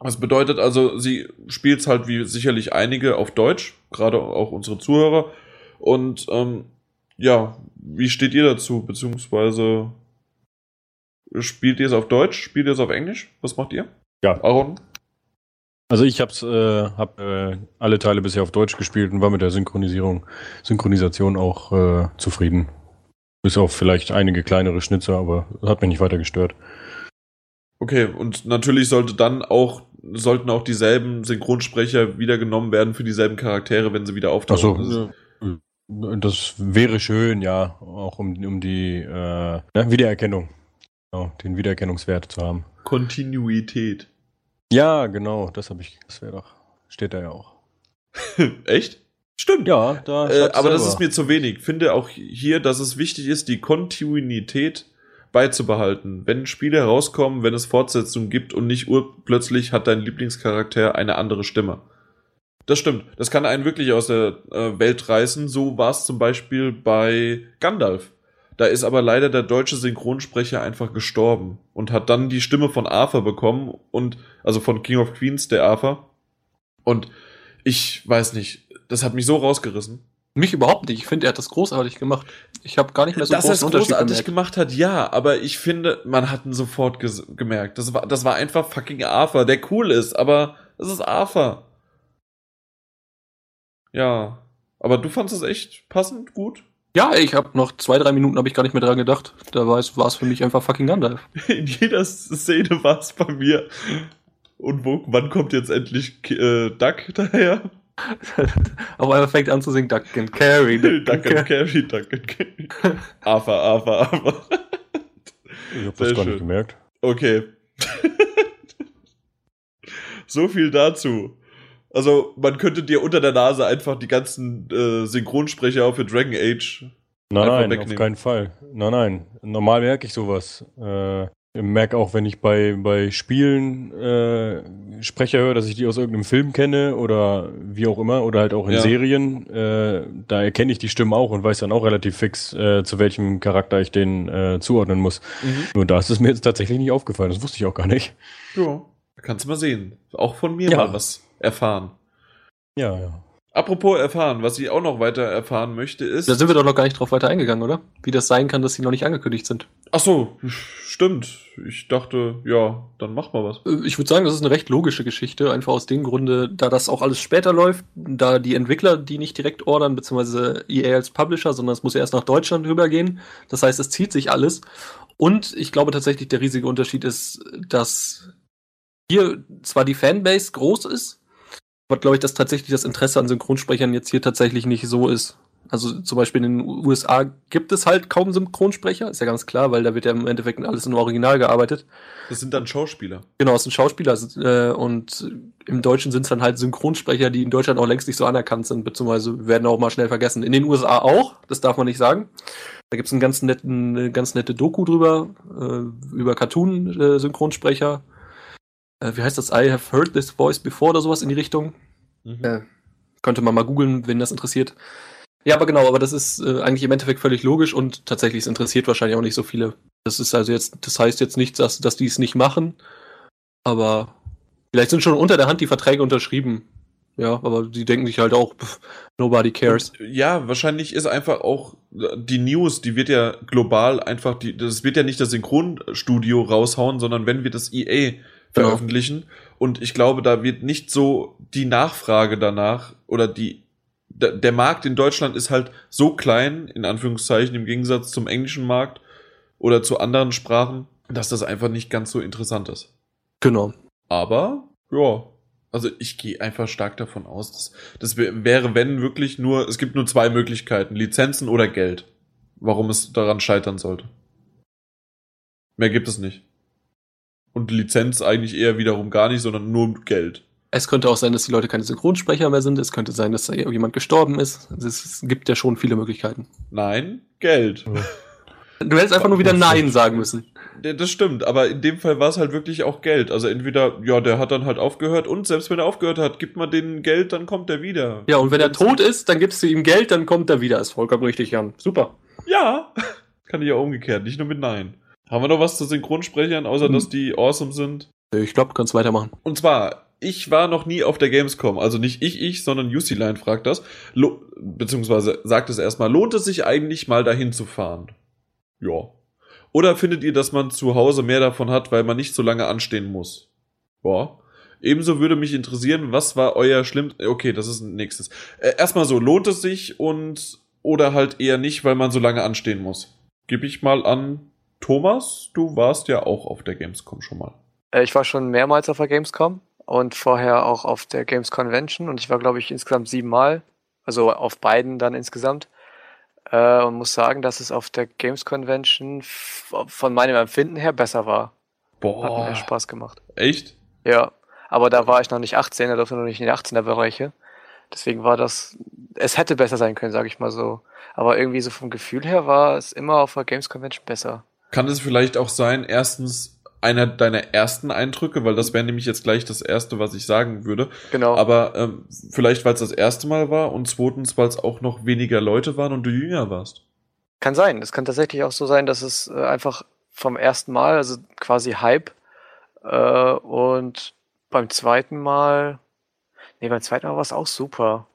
Das bedeutet also, sie spielt es halt wie sicherlich einige auf Deutsch, gerade auch unsere Zuhörer. Und ähm, ja, wie steht ihr dazu? Beziehungsweise spielt ihr es auf Deutsch? Spielt ihr es auf Englisch? Was macht ihr? Ja. Aaron? Also ich hab's, äh, hab äh, alle Teile bisher auf Deutsch gespielt und war mit der Synchronisierung, Synchronisation auch äh, zufrieden. Bis auf vielleicht einige kleinere Schnitzer, aber hat mich nicht weiter gestört. Okay, und natürlich sollte dann auch, sollten auch dieselben Synchronsprecher wieder genommen werden für dieselben Charaktere, wenn sie wieder auftauchen. Achso, äh, das wäre schön, ja, auch um, um die äh, ne, Wiedererkennung, genau, den Wiedererkennungswert zu haben. Kontinuität. Ja, genau, das habe ich, das wäre doch, steht da ja auch. Echt? Stimmt. Ja, da. Äh, aber das ist mir zu wenig. Finde auch hier, dass es wichtig ist, die Kontinuität beizubehalten. Wenn Spiele herauskommen, wenn es Fortsetzungen gibt und nicht urplötzlich hat dein Lieblingscharakter eine andere Stimme. Das stimmt. Das kann einen wirklich aus der äh, Welt reißen. So war es zum Beispiel bei Gandalf. Da ist aber leider der deutsche Synchronsprecher einfach gestorben und hat dann die Stimme von Arthur bekommen und also von King of Queens, der Arthur. Und ich weiß nicht, das hat mich so rausgerissen. Mich überhaupt nicht. Ich finde, er hat das großartig gemacht. Ich habe gar nicht mehr so Dass er es großen Unterschied großartig gemerkt. gemacht hat, ja, aber ich finde, man hat ihn sofort gemerkt. Das war, das war einfach fucking Arthur, der cool ist, aber es ist Arthur. Ja. Aber du fandest es echt passend, gut? Ja, ich habe noch zwei, drei Minuten habe ich gar nicht mehr dran gedacht. Da war es, war es für mich einfach fucking Gandalf. In jeder Szene war es bei mir. Und wo, wann kommt jetzt endlich äh, Duck daher? Aber er fängt an zu singen Duck and Carry. Duck and Carry, Duck and Carry. Arthur, Arthur, Arthur. Ich habe Sehr das gar schön. nicht gemerkt. Okay. so viel dazu. Also, man könnte dir unter der Nase einfach die ganzen äh, Synchronsprecher für Dragon Age. Nein, nein, wegnehmen. auf keinen Fall. Nein, nein. Normal merke ich sowas. Äh, merke auch, wenn ich bei, bei Spielen äh, Sprecher höre, dass ich die aus irgendeinem Film kenne oder wie auch immer, oder halt auch in Ja. Serien, äh, da erkenne ich die Stimmen auch und weiß dann auch relativ fix, äh, zu welchem Charakter ich den äh, zuordnen muss. Nur da ist es mir jetzt tatsächlich nicht aufgefallen, das wusste ich auch gar nicht. Ja. Kannst du mal sehen. Auch von mir Ja. mal was erfahren. Ja, ja. Apropos erfahren, was ich auch noch weiter erfahren möchte, ist. Da sind wir doch noch gar nicht drauf weiter eingegangen, oder? Wie das sein kann, dass sie noch nicht angekündigt sind. Ach so, stimmt. Ich dachte, ja, dann mach mal was. Äh, Ich würde sagen, das ist eine recht logische Geschichte, einfach aus dem Grunde, da das auch alles später läuft, da die Entwickler die nicht direkt ordern, beziehungsweise EA als Publisher, sondern es muss ja erst nach Deutschland rübergehen. Das heißt, es zieht sich alles. Und ich glaube tatsächlich, der riesige Unterschied ist, dass hier zwar die Fanbase groß ist, aber glaube ich, dass tatsächlich das Interesse an Synchronsprechern jetzt hier tatsächlich nicht so ist. Also zum Beispiel in den USA gibt es halt kaum Synchronsprecher, ist ja ganz klar, weil da wird ja im Endeffekt alles im Original gearbeitet. Das sind dann Schauspieler. Genau, es sind Schauspieler äh, und im Deutschen sind es dann halt Synchronsprecher, die in Deutschland auch längst nicht so anerkannt sind, beziehungsweise werden auch mal schnell vergessen. In den USA auch, das darf man nicht sagen. Da gibt es einen ganz netten, eine ganz nette Doku drüber, äh, über Cartoon-Synchronsprecher. Äh, wie heißt das? I have heard this voice before oder sowas in die Richtung. Mhm. Äh, könnte man mal googeln, wenn das interessiert. Ja, aber genau, aber das ist äh, eigentlich im Endeffekt völlig logisch und tatsächlich, es interessiert wahrscheinlich auch nicht so viele. Das ist also jetzt, das heißt jetzt nicht, dass, dass die es nicht machen, aber vielleicht sind schon unter der Hand die Verträge unterschrieben. Ja, aber die denken sich halt auch, pff, nobody cares. Und, ja, wahrscheinlich ist einfach auch die News, die wird ja global einfach, die, das wird ja nicht das Synchronstudio raushauen, sondern wenn wir das EA Veröffentlichen. Und ich glaube, da wird nicht so die Nachfrage danach oder die, der Markt in Deutschland ist halt so klein, in Anführungszeichen, im Gegensatz zum englischen Markt oder zu anderen Sprachen, dass das einfach nicht ganz so interessant ist. Genau. Aber, ja, also ich gehe einfach stark davon aus, dass das wär- wäre, wenn wirklich nur, es gibt nur zwei Möglichkeiten, Lizenzen oder Geld. Warum es daran scheitern sollte. Mehr gibt es nicht. Und Lizenz eigentlich eher wiederum gar nicht, sondern nur Geld. Es könnte auch sein, dass die Leute keine Synchronsprecher mehr sind. Es könnte sein, dass da jemand gestorben ist. Es, gibt ja schon viele Möglichkeiten. Nein, Geld. Du hättest einfach nur wieder Nein sagen müssen. Das stimmt, aber in dem Fall war es halt wirklich auch Geld. Also entweder, ja, der hat dann halt aufgehört und selbst wenn er aufgehört hat, gibt man denen Geld, dann kommt er wieder. Ja, und wenn er tot ist, dann gibst du ihm Geld, dann kommt er wieder. Ist vollkommen richtig, Jan. Super. Ja, kann ich ja umgekehrt, nicht nur mit Nein. Haben wir noch was zu Synchronsprechern, außer Hm. dass die awesome sind? Ich glaube, du kannst weitermachen. Und zwar, ich war noch nie auf der Gamescom, also nicht ich, ich, sondern UC-Line fragt das, Lo beziehungsweise sagt es erstmal, lohnt es sich eigentlich mal dahin zu fahren? Ja. Oder findet ihr, dass man zu Hause mehr davon hat, weil man nicht so lange anstehen muss? Ja. Ebenso würde mich interessieren, was war euer schlimmstes, okay, das ist ein nächstes. Äh, erstmal so, lohnt es sich und, oder halt eher nicht, weil man so lange anstehen muss? Gib ich mal an Thomas, du warst ja auch auf der Gamescom schon mal. Äh, Ich war schon mehrmals auf der Gamescom und vorher auch auf der Games Convention und ich war, glaube ich, insgesamt siebenmal, also auf beiden dann insgesamt. Äh, und muss sagen, dass es auf der Games Convention von meinem Empfinden her besser war. Hat Boah. mir Spaß gemacht. Echt? Ja, aber da war ich noch nicht 18, da durfte noch nicht in die 18er Bereiche. Deswegen war das, es hätte besser sein können, sage ich mal so. Aber irgendwie so vom Gefühl her war es immer auf der Games Convention besser. Kann es vielleicht auch sein, erstens einer deiner ersten Eindrücke, weil das wäre nämlich jetzt gleich das erste, was ich sagen würde. Genau. Aber ähm, vielleicht, weil es das erste Mal war und zweitens, weil es auch noch weniger Leute waren und du jünger warst. Kann sein. Es kann tatsächlich auch so sein, dass es äh, einfach vom ersten Mal, also quasi Hype, äh, und beim zweiten Mal, nee, beim zweiten Mal war es auch super.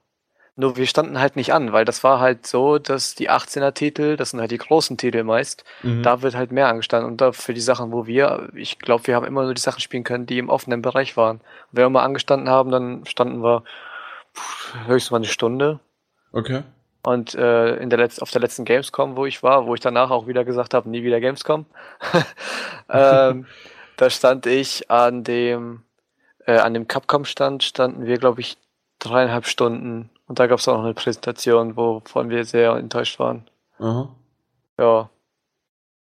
Nur wir standen halt nicht an, weil das war halt so, dass die 18er Titel, das sind halt die großen Titel meist, Mhm. da wird halt mehr angestanden. Und da für die Sachen, wo wir, ich glaube, wir haben immer nur die Sachen spielen können, die im offenen Bereich waren. Und wenn wir mal angestanden haben, dann standen wir pff, höchstens mal eine Stunde. Okay. Und äh, in der Letz auf der letzten Gamescom, wo ich war, wo ich danach auch wieder gesagt habe, nie wieder Gamescom, ähm, da stand ich an dem, äh, an dem Capcom-Stand, standen wir, glaube ich, dreieinhalb Stunden. Und da gab es auch noch eine Präsentation, wovon wir sehr enttäuscht waren. Aha. Ja,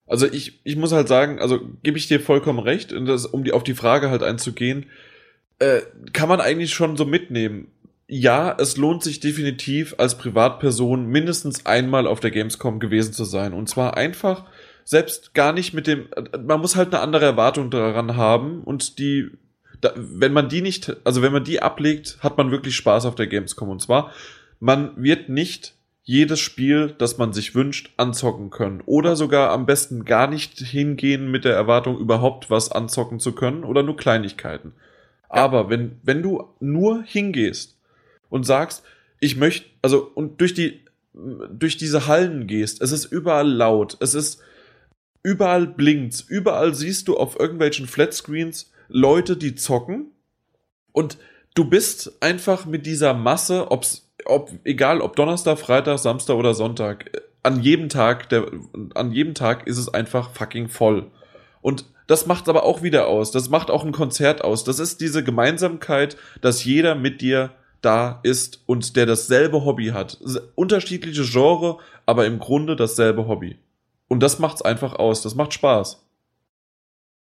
Also ich, ich muss halt sagen, also gebe ich dir vollkommen recht, und das, um die, auf die Frage halt einzugehen, äh, kann man eigentlich schon so mitnehmen. Ja, es lohnt sich definitiv als Privatperson mindestens einmal auf der Gamescom gewesen zu sein. Und zwar einfach selbst gar nicht mit dem, man muss halt eine andere Erwartung daran haben und die, da, wenn man die nicht, also wenn man die ablegt, hat man wirklich Spaß auf der Gamescom. Und zwar, man wird nicht jedes Spiel, das man sich wünscht, anzocken können. Oder sogar am besten gar nicht hingehen mit der Erwartung, überhaupt was anzocken zu können oder nur Kleinigkeiten. Aber wenn, wenn du nur hingehst und sagst, ich möchte, also, und durch die, durch diese Hallen gehst, es ist überall laut, es ist, überall blinkt's, überall siehst du auf irgendwelchen Flatscreens Leute, die zocken und du bist einfach mit dieser Masse, ob's, ob, egal ob Donnerstag, Freitag, Samstag oder Sonntag, äh, an jedem Tag, der, an jedem Tag ist es einfach fucking voll. Und das macht aber auch wieder aus. Das macht auch ein Konzert aus. Das ist diese Gemeinsamkeit, dass jeder mit dir da ist und der dasselbe Hobby hat. Unterschiedliche Genre, aber im Grunde dasselbe Hobby. Und das macht's einfach aus. Das macht Spaß.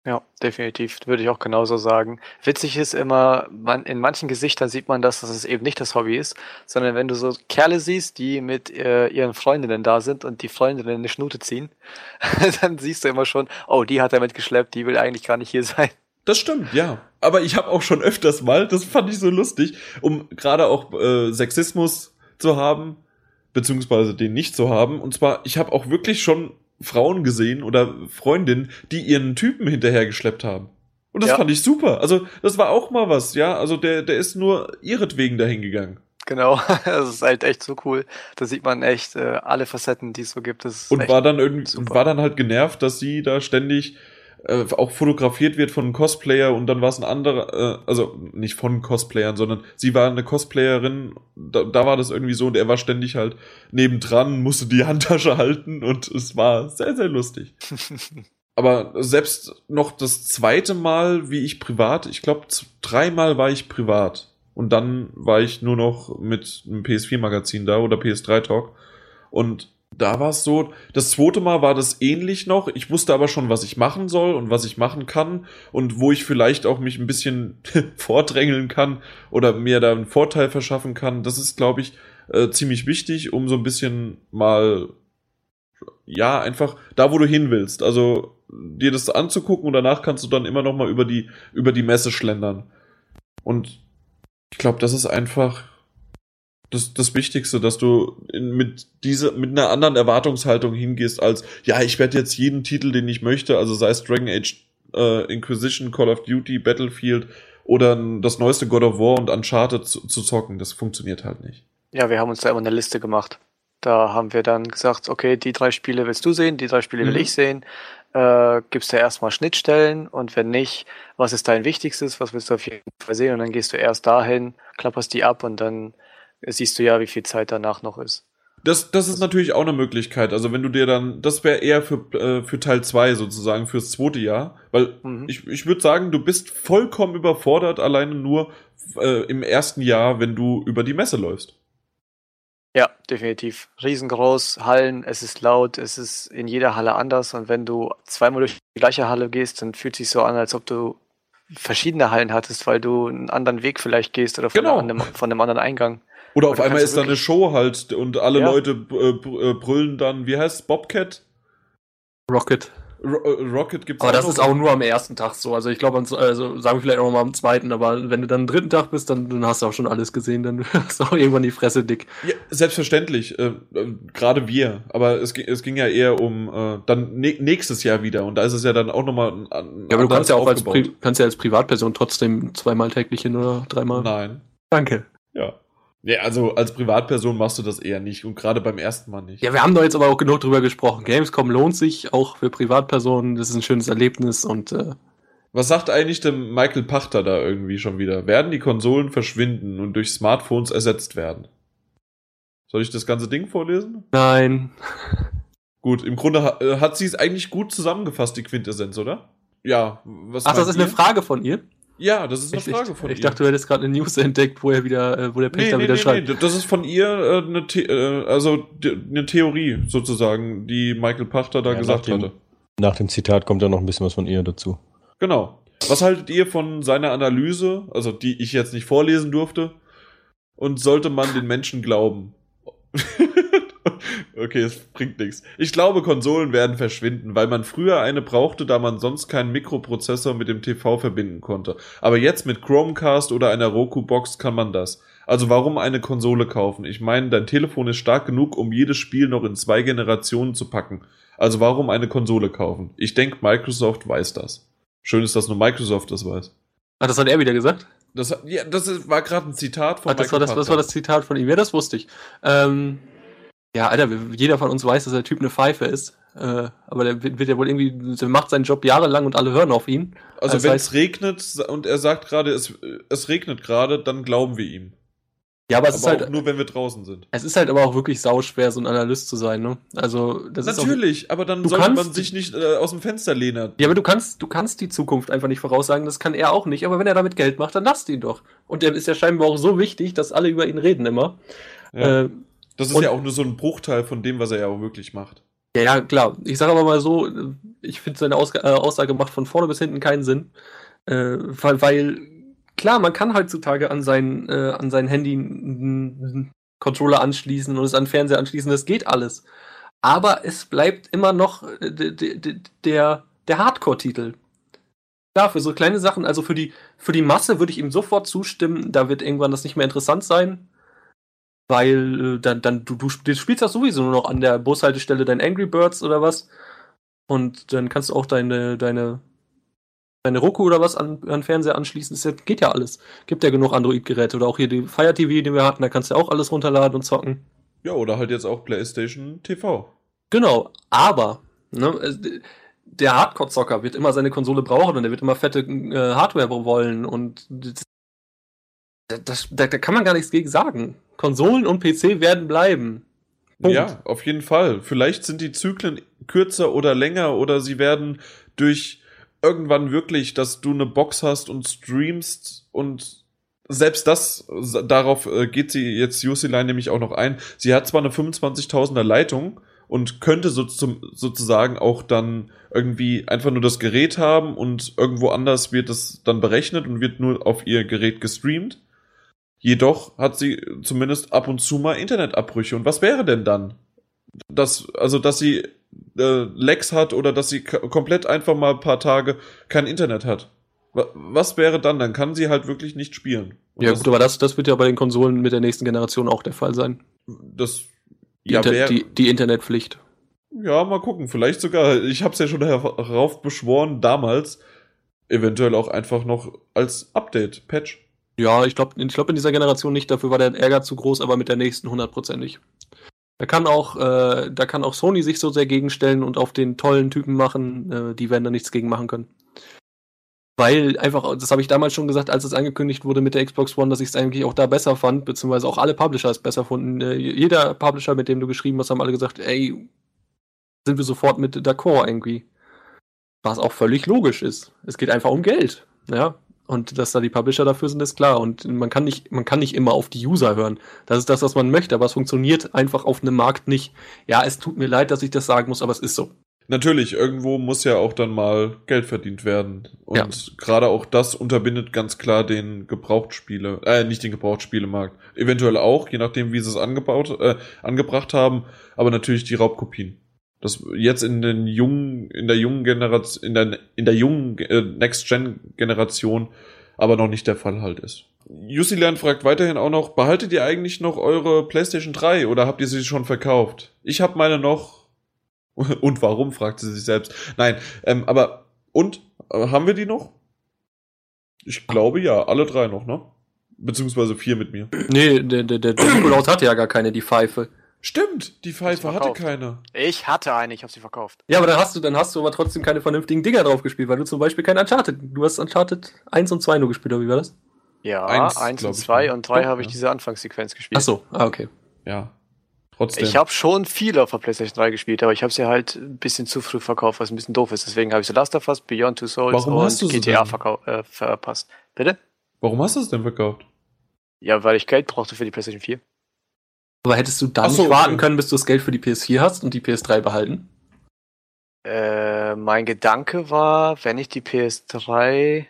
Ja, definitiv. Würde ich auch genauso sagen. Witzig ist immer, man, in manchen Gesichtern sieht man das, dass es eben nicht das Hobby ist, sondern wenn du so Kerle siehst, die mit äh, ihren Freundinnen da sind und die Freundinnen eine Schnute ziehen, dann siehst du immer schon, oh, die hat er mitgeschleppt, die will eigentlich gar nicht hier sein. Das stimmt, ja. Aber ich habe auch schon öfters mal, das fand ich so lustig, um gerade auch äh, Sexismus zu haben, beziehungsweise den nicht zu haben. Und zwar, ich habe auch wirklich schon Frauen gesehen oder Freundinnen, die ihren Typen hinterhergeschleppt haben. Und das Ja. fand ich super. Also, das war auch mal was, ja. Also, der, der ist nur ihretwegen dahin gegangen. Genau, das ist halt echt so cool. Da sieht man echt äh, alle Facetten, die es so gibt. Und war dann irgendwie, super. und war dann halt genervt, dass sie da ständig äh, auch fotografiert wird von einem Cosplayer und dann war es ein anderer, äh, also nicht von Cosplayern, sondern sie war eine Cosplayerin, da, da war das irgendwie so und er war ständig halt nebendran, musste die Handtasche halten und es war sehr, sehr lustig. Aber selbst noch das zweite Mal, wie ich privat, ich glaube, dreimal war ich privat. Und dann war ich nur noch mit einem PS4-Magazin da oder PS3-Talk. Und da war es so, das zweite Mal war das ähnlich noch. Ich wusste aber schon, was ich machen soll und was ich machen kann und wo ich vielleicht auch mich ein bisschen vordrängeln kann oder mir da einen Vorteil verschaffen kann. Das ist, glaube ich, äh, ziemlich wichtig, um so ein bisschen mal, ja, einfach da, wo du hin willst. Also dir das anzugucken und danach kannst du dann immer noch mal über die, über die Messe schlendern. Und ich glaube, das ist einfach das, das Wichtigste, dass du in, mit diese, mit einer anderen Erwartungshaltung hingehst, als, ja, ich werde jetzt jeden Titel, den ich möchte, also sei es Dragon Age äh, Inquisition, Call of Duty, Battlefield oder das neueste God of War und Uncharted zu, zu zocken. Das funktioniert halt nicht. Ja, wir haben uns da immer eine Liste gemacht. Da haben wir dann gesagt, okay, die drei Spiele willst du sehen, die drei Spiele will Mhm. ich sehen. Äh, gibst du erstmal Schnittstellen und wenn nicht, was ist dein Wichtigstes, was willst du auf jeden Fall sehen und dann gehst du erst dahin, klapperst die ab und dann siehst du ja, wie viel Zeit danach noch ist. Das, das ist natürlich auch eine Möglichkeit. Also wenn du dir dann, das wäre eher für, äh, für Teil 2 sozusagen, fürs zweite Jahr. Weil Mhm. ich, ich würde sagen, du bist vollkommen überfordert, alleine nur äh, im ersten Jahr, wenn du über die Messe läufst. Ja, definitiv. Riesengroß, Hallen, es ist laut, es ist in jeder Halle anders und wenn du zweimal durch die gleiche Halle gehst, dann fühlt sich so an, als ob du verschiedene Hallen hattest, weil du einen anderen Weg vielleicht gehst oder von, Genau. einem, von einem anderen Eingang. Oder auf einmal ist da eine Show halt und alle Ja. Leute äh, äh, brüllen dann, wie heißt Bobcat? Rocket. Ro äh, Rocket gibt's Aber das noch. ist auch nur am ersten Tag so. Also ich glaube, also sagen wir vielleicht auch mal am zweiten, aber wenn du dann am dritten Tag bist, dann, dann hast du auch schon alles gesehen, dann hast du auch irgendwann die Fresse dick. Ja, selbstverständlich, äh, äh, gerade wir. Aber es, ging- es ging ja eher um äh, dann nächstes Jahr wieder und da ist es ja dann auch nochmal ein, ein Ja, aber du kannst ja auch als. Pri kannst ja als Privatperson trotzdem zweimal täglich hin oder dreimal. Nein. Danke. Ja. Ja, also als Privatperson machst du das eher nicht und gerade beim ersten Mal nicht. Ja, wir haben doch jetzt aber auch genug drüber gesprochen. Gamescom lohnt sich auch für Privatpersonen. Das ist ein schönes Erlebnis und äh, Was sagt eigentlich der Michael Pachter da irgendwie schon wieder? Werden die Konsolen verschwinden und durch Smartphones ersetzt werden? Soll ich das ganze Ding vorlesen? nein. Gut, im Grunde äh, hat sie es eigentlich gut zusammengefasst, die Quintessenz, oder? Ja, was Ach, das ist eine ihr? Frage von ihr? Ja, das ist eine Ich, Frage ich, von ich ihr. dachte, du hättest gerade eine News entdeckt, wo er wieder, äh, wo der nee, Pächter nee, wieder nee, schreibt. nee, das ist von ihr äh, eine, The äh, also eine Theorie sozusagen, die Michael Pachter da Ja, gesagt nach dem- hatte. Nach dem Zitat kommt ja noch ein bisschen was von ihr dazu. Genau. Was haltet ihr von seiner Analyse, also die ich jetzt nicht vorlesen durfte? Und sollte man den Menschen glauben? Okay, es bringt nichts. Ich glaube, Konsolen werden verschwinden, weil man früher eine brauchte, da man sonst keinen Mikroprozessor mit dem TV verbinden konnte. Aber jetzt mit Chromecast oder einer Roku-Box kann man das. Also warum eine Konsole kaufen? Ich meine, dein Telefon ist stark genug, um jedes Spiel noch in zwei Generationen zu packen. Also warum eine Konsole kaufen? Ich denke, Microsoft weiß das. Schön ist, dass nur Microsoft das weiß. Ah, das hat er wieder gesagt? Das, ja, das war gerade ein Zitat von Ah, das, war das, das war das Zitat von ihm. Ja, das wusste ich. Ähm, ja, Alter, jeder von uns weiß, dass der Typ eine Pfeife ist. Äh, aber der wird ja wohl irgendwie, der macht seinen Job jahrelang und alle hören auf ihn. Also Das wenn es regnet und er sagt gerade, es, es regnet gerade, dann glauben wir ihm. Ja, aber es Aber ist halt, nur, wenn wir draußen sind. es ist halt aber auch wirklich sauschwer, so ein Analyst zu sein, ne? Also, das ist auch, Natürlich, aber dann sollte man sich nicht äh, aus dem Fenster lehnen. Ja, aber du kannst, du kannst die Zukunft einfach nicht voraussagen, das kann er auch nicht. Aber wenn er damit Geld macht, dann lasst ihn doch. Und der ist ja scheinbar auch so wichtig, dass alle über ihn reden immer. Ja. Äh, Das ist und- ja auch nur so ein Bruchteil von dem, was er ja auch wirklich macht. ja, ja, klar. Ich sage aber mal so, äh, ich finde seine Ausg äh, Aussage macht von vorne bis hinten keinen Sinn. Äh, weil, weil, klar, man kann heutzutage an sein, äh, an sein Handy einen Controller anschließen und es an den Fernseher anschließen, das geht alles. Aber es bleibt immer noch äh, der, der Hardcore-Titel. Klar, für so kleine Sachen, also für die, für die Masse würde ich ihm sofort zustimmen, da wird irgendwann das nicht mehr interessant sein. Weil äh, dann, dann du, du, sp- du spielst das sowieso nur noch an der Bushaltestelle dein Angry Birds oder was. Und dann kannst du auch deine, deine, deine Roku oder was an, an Fernseher anschließen. Das geht ja alles. Gibt ja genug Android-Geräte. Oder auch hier die Fire TV, die wir hatten, da kannst du ja auch alles runterladen und zocken. Ja, oder halt jetzt auch PlayStation TV. Genau, aber ne, der Hardcore-Zocker wird immer seine Konsole brauchen und er wird immer fette äh, Hardware wollen und das, da, da kann man gar nichts gegen sagen. Konsolen und PC werden bleiben. Punkt. Ja, auf jeden Fall. Vielleicht sind die Zyklen kürzer oder länger oder sie werden durch irgendwann wirklich, dass du eine Box hast und streamst und selbst das, darauf äh, geht sie jetzt Jusilein nämlich auch noch ein. Sie hat zwar eine 25.000er Leitung und könnte so zum, sozusagen auch dann irgendwie einfach nur das Gerät haben und irgendwo anders wird es dann berechnet und wird nur auf ihr Gerät gestreamt. Jedoch hat sie zumindest ab und zu mal Internetabbrüche. Und was wäre denn dann? Das, also, dass sie äh, Lags hat oder dass sie komplett einfach mal ein paar Tage kein Internet hat. Wa- Was wäre dann? Dann kann sie halt wirklich nicht spielen. Und Ja, gut, aber das, das wird ja bei den Konsolen mit der nächsten Generation auch der Fall sein. das Die, ja, Inter die, die Internetpflicht. ja, mal gucken. Vielleicht sogar, ich habe es ja schon heraufbeschworen, damals eventuell auch einfach noch als Update, Patch. Ja, ich glaube ich glaub in dieser Generation nicht, dafür war der Ärger zu groß, aber mit der nächsten hundertprozentig. Da kann auch, äh, da kann auch Sony sich so sehr gegenstellen und auf den tollen Typen machen, äh, die werden da nichts gegen machen können. Weil einfach, das habe ich damals schon gesagt, als es angekündigt wurde mit der Xbox One, dass ich es eigentlich auch da besser fand, beziehungsweise auch alle Publisher es besser fanden. Äh, jeder Publisher, mit dem du geschrieben hast, haben alle gesagt, ey, sind wir sofort mit d'accord irgendwie. Was auch völlig logisch ist. Es geht einfach um Geld. Ja. Und dass da die Publisher dafür sind, ist klar. Und man kann nicht, man kann nicht immer auf die User hören. Das ist das, was man möchte, aber es funktioniert einfach auf einem Markt nicht. Ja, es tut mir leid, dass ich das sagen muss, aber es ist so. Natürlich, irgendwo muss ja auch dann mal Geld verdient werden. Und Ja. gerade auch das unterbindet ganz klar den Gebrauchtspiele, äh, nicht den Gebrauchtspielemarkt. Eventuell auch, je nachdem, wie sie es angebaut, äh, angebracht haben, aber natürlich die Raubkopien. Das jetzt in den jungen, in der jungen Generation, in der, in der jungen äh, Next-Gen-Generation aber noch nicht der Fall halt ist. Jusilan fragt weiterhin auch noch, behaltet ihr eigentlich noch eure PlayStation 3 oder habt ihr sie schon verkauft? Ich habe meine noch. Und warum, fragt sie sich selbst. Nein, ähm, aber und? Äh, haben wir die noch? Ich glaube ja, alle drei noch, ne? Beziehungsweise vier mit mir. Nee, der, der, der Nikolaus hatte ja gar keine, die Pfeife. Stimmt, die Pfeife hatte keine. Ich hatte eine, ich habe sie verkauft. Ja, aber dann hast du, dann hast du aber trotzdem keine vernünftigen Dinger drauf gespielt, weil du zum Beispiel kein Uncharted, du hast Uncharted 1 und 2 nur gespielt, oder wie war das? Ja, Eins, eins, glaub und ich, zwei ne? und drei Doch, habe ich ja. diese Anfangssequenz gespielt. Ach so, ah, okay. Ja. Trotzdem. Ich habe schon viel auf der PlayStation 3 gespielt, aber ich habe sie halt ein bisschen zu früh verkauft, was ein bisschen doof ist. Deswegen habe ich The Last of Us, Beyond Two Souls Warum und hast du sie GTA äh, verpasst. Bitte? Warum hast du es denn verkauft? Ja, weil ich Geld brauchte für die PlayStation 4. Aber hättest du dann so, nicht warten okay. können, bis du das Geld für die PS4 hast und die PS3 behalten? Äh, mein Gedanke war, wenn ich die PS3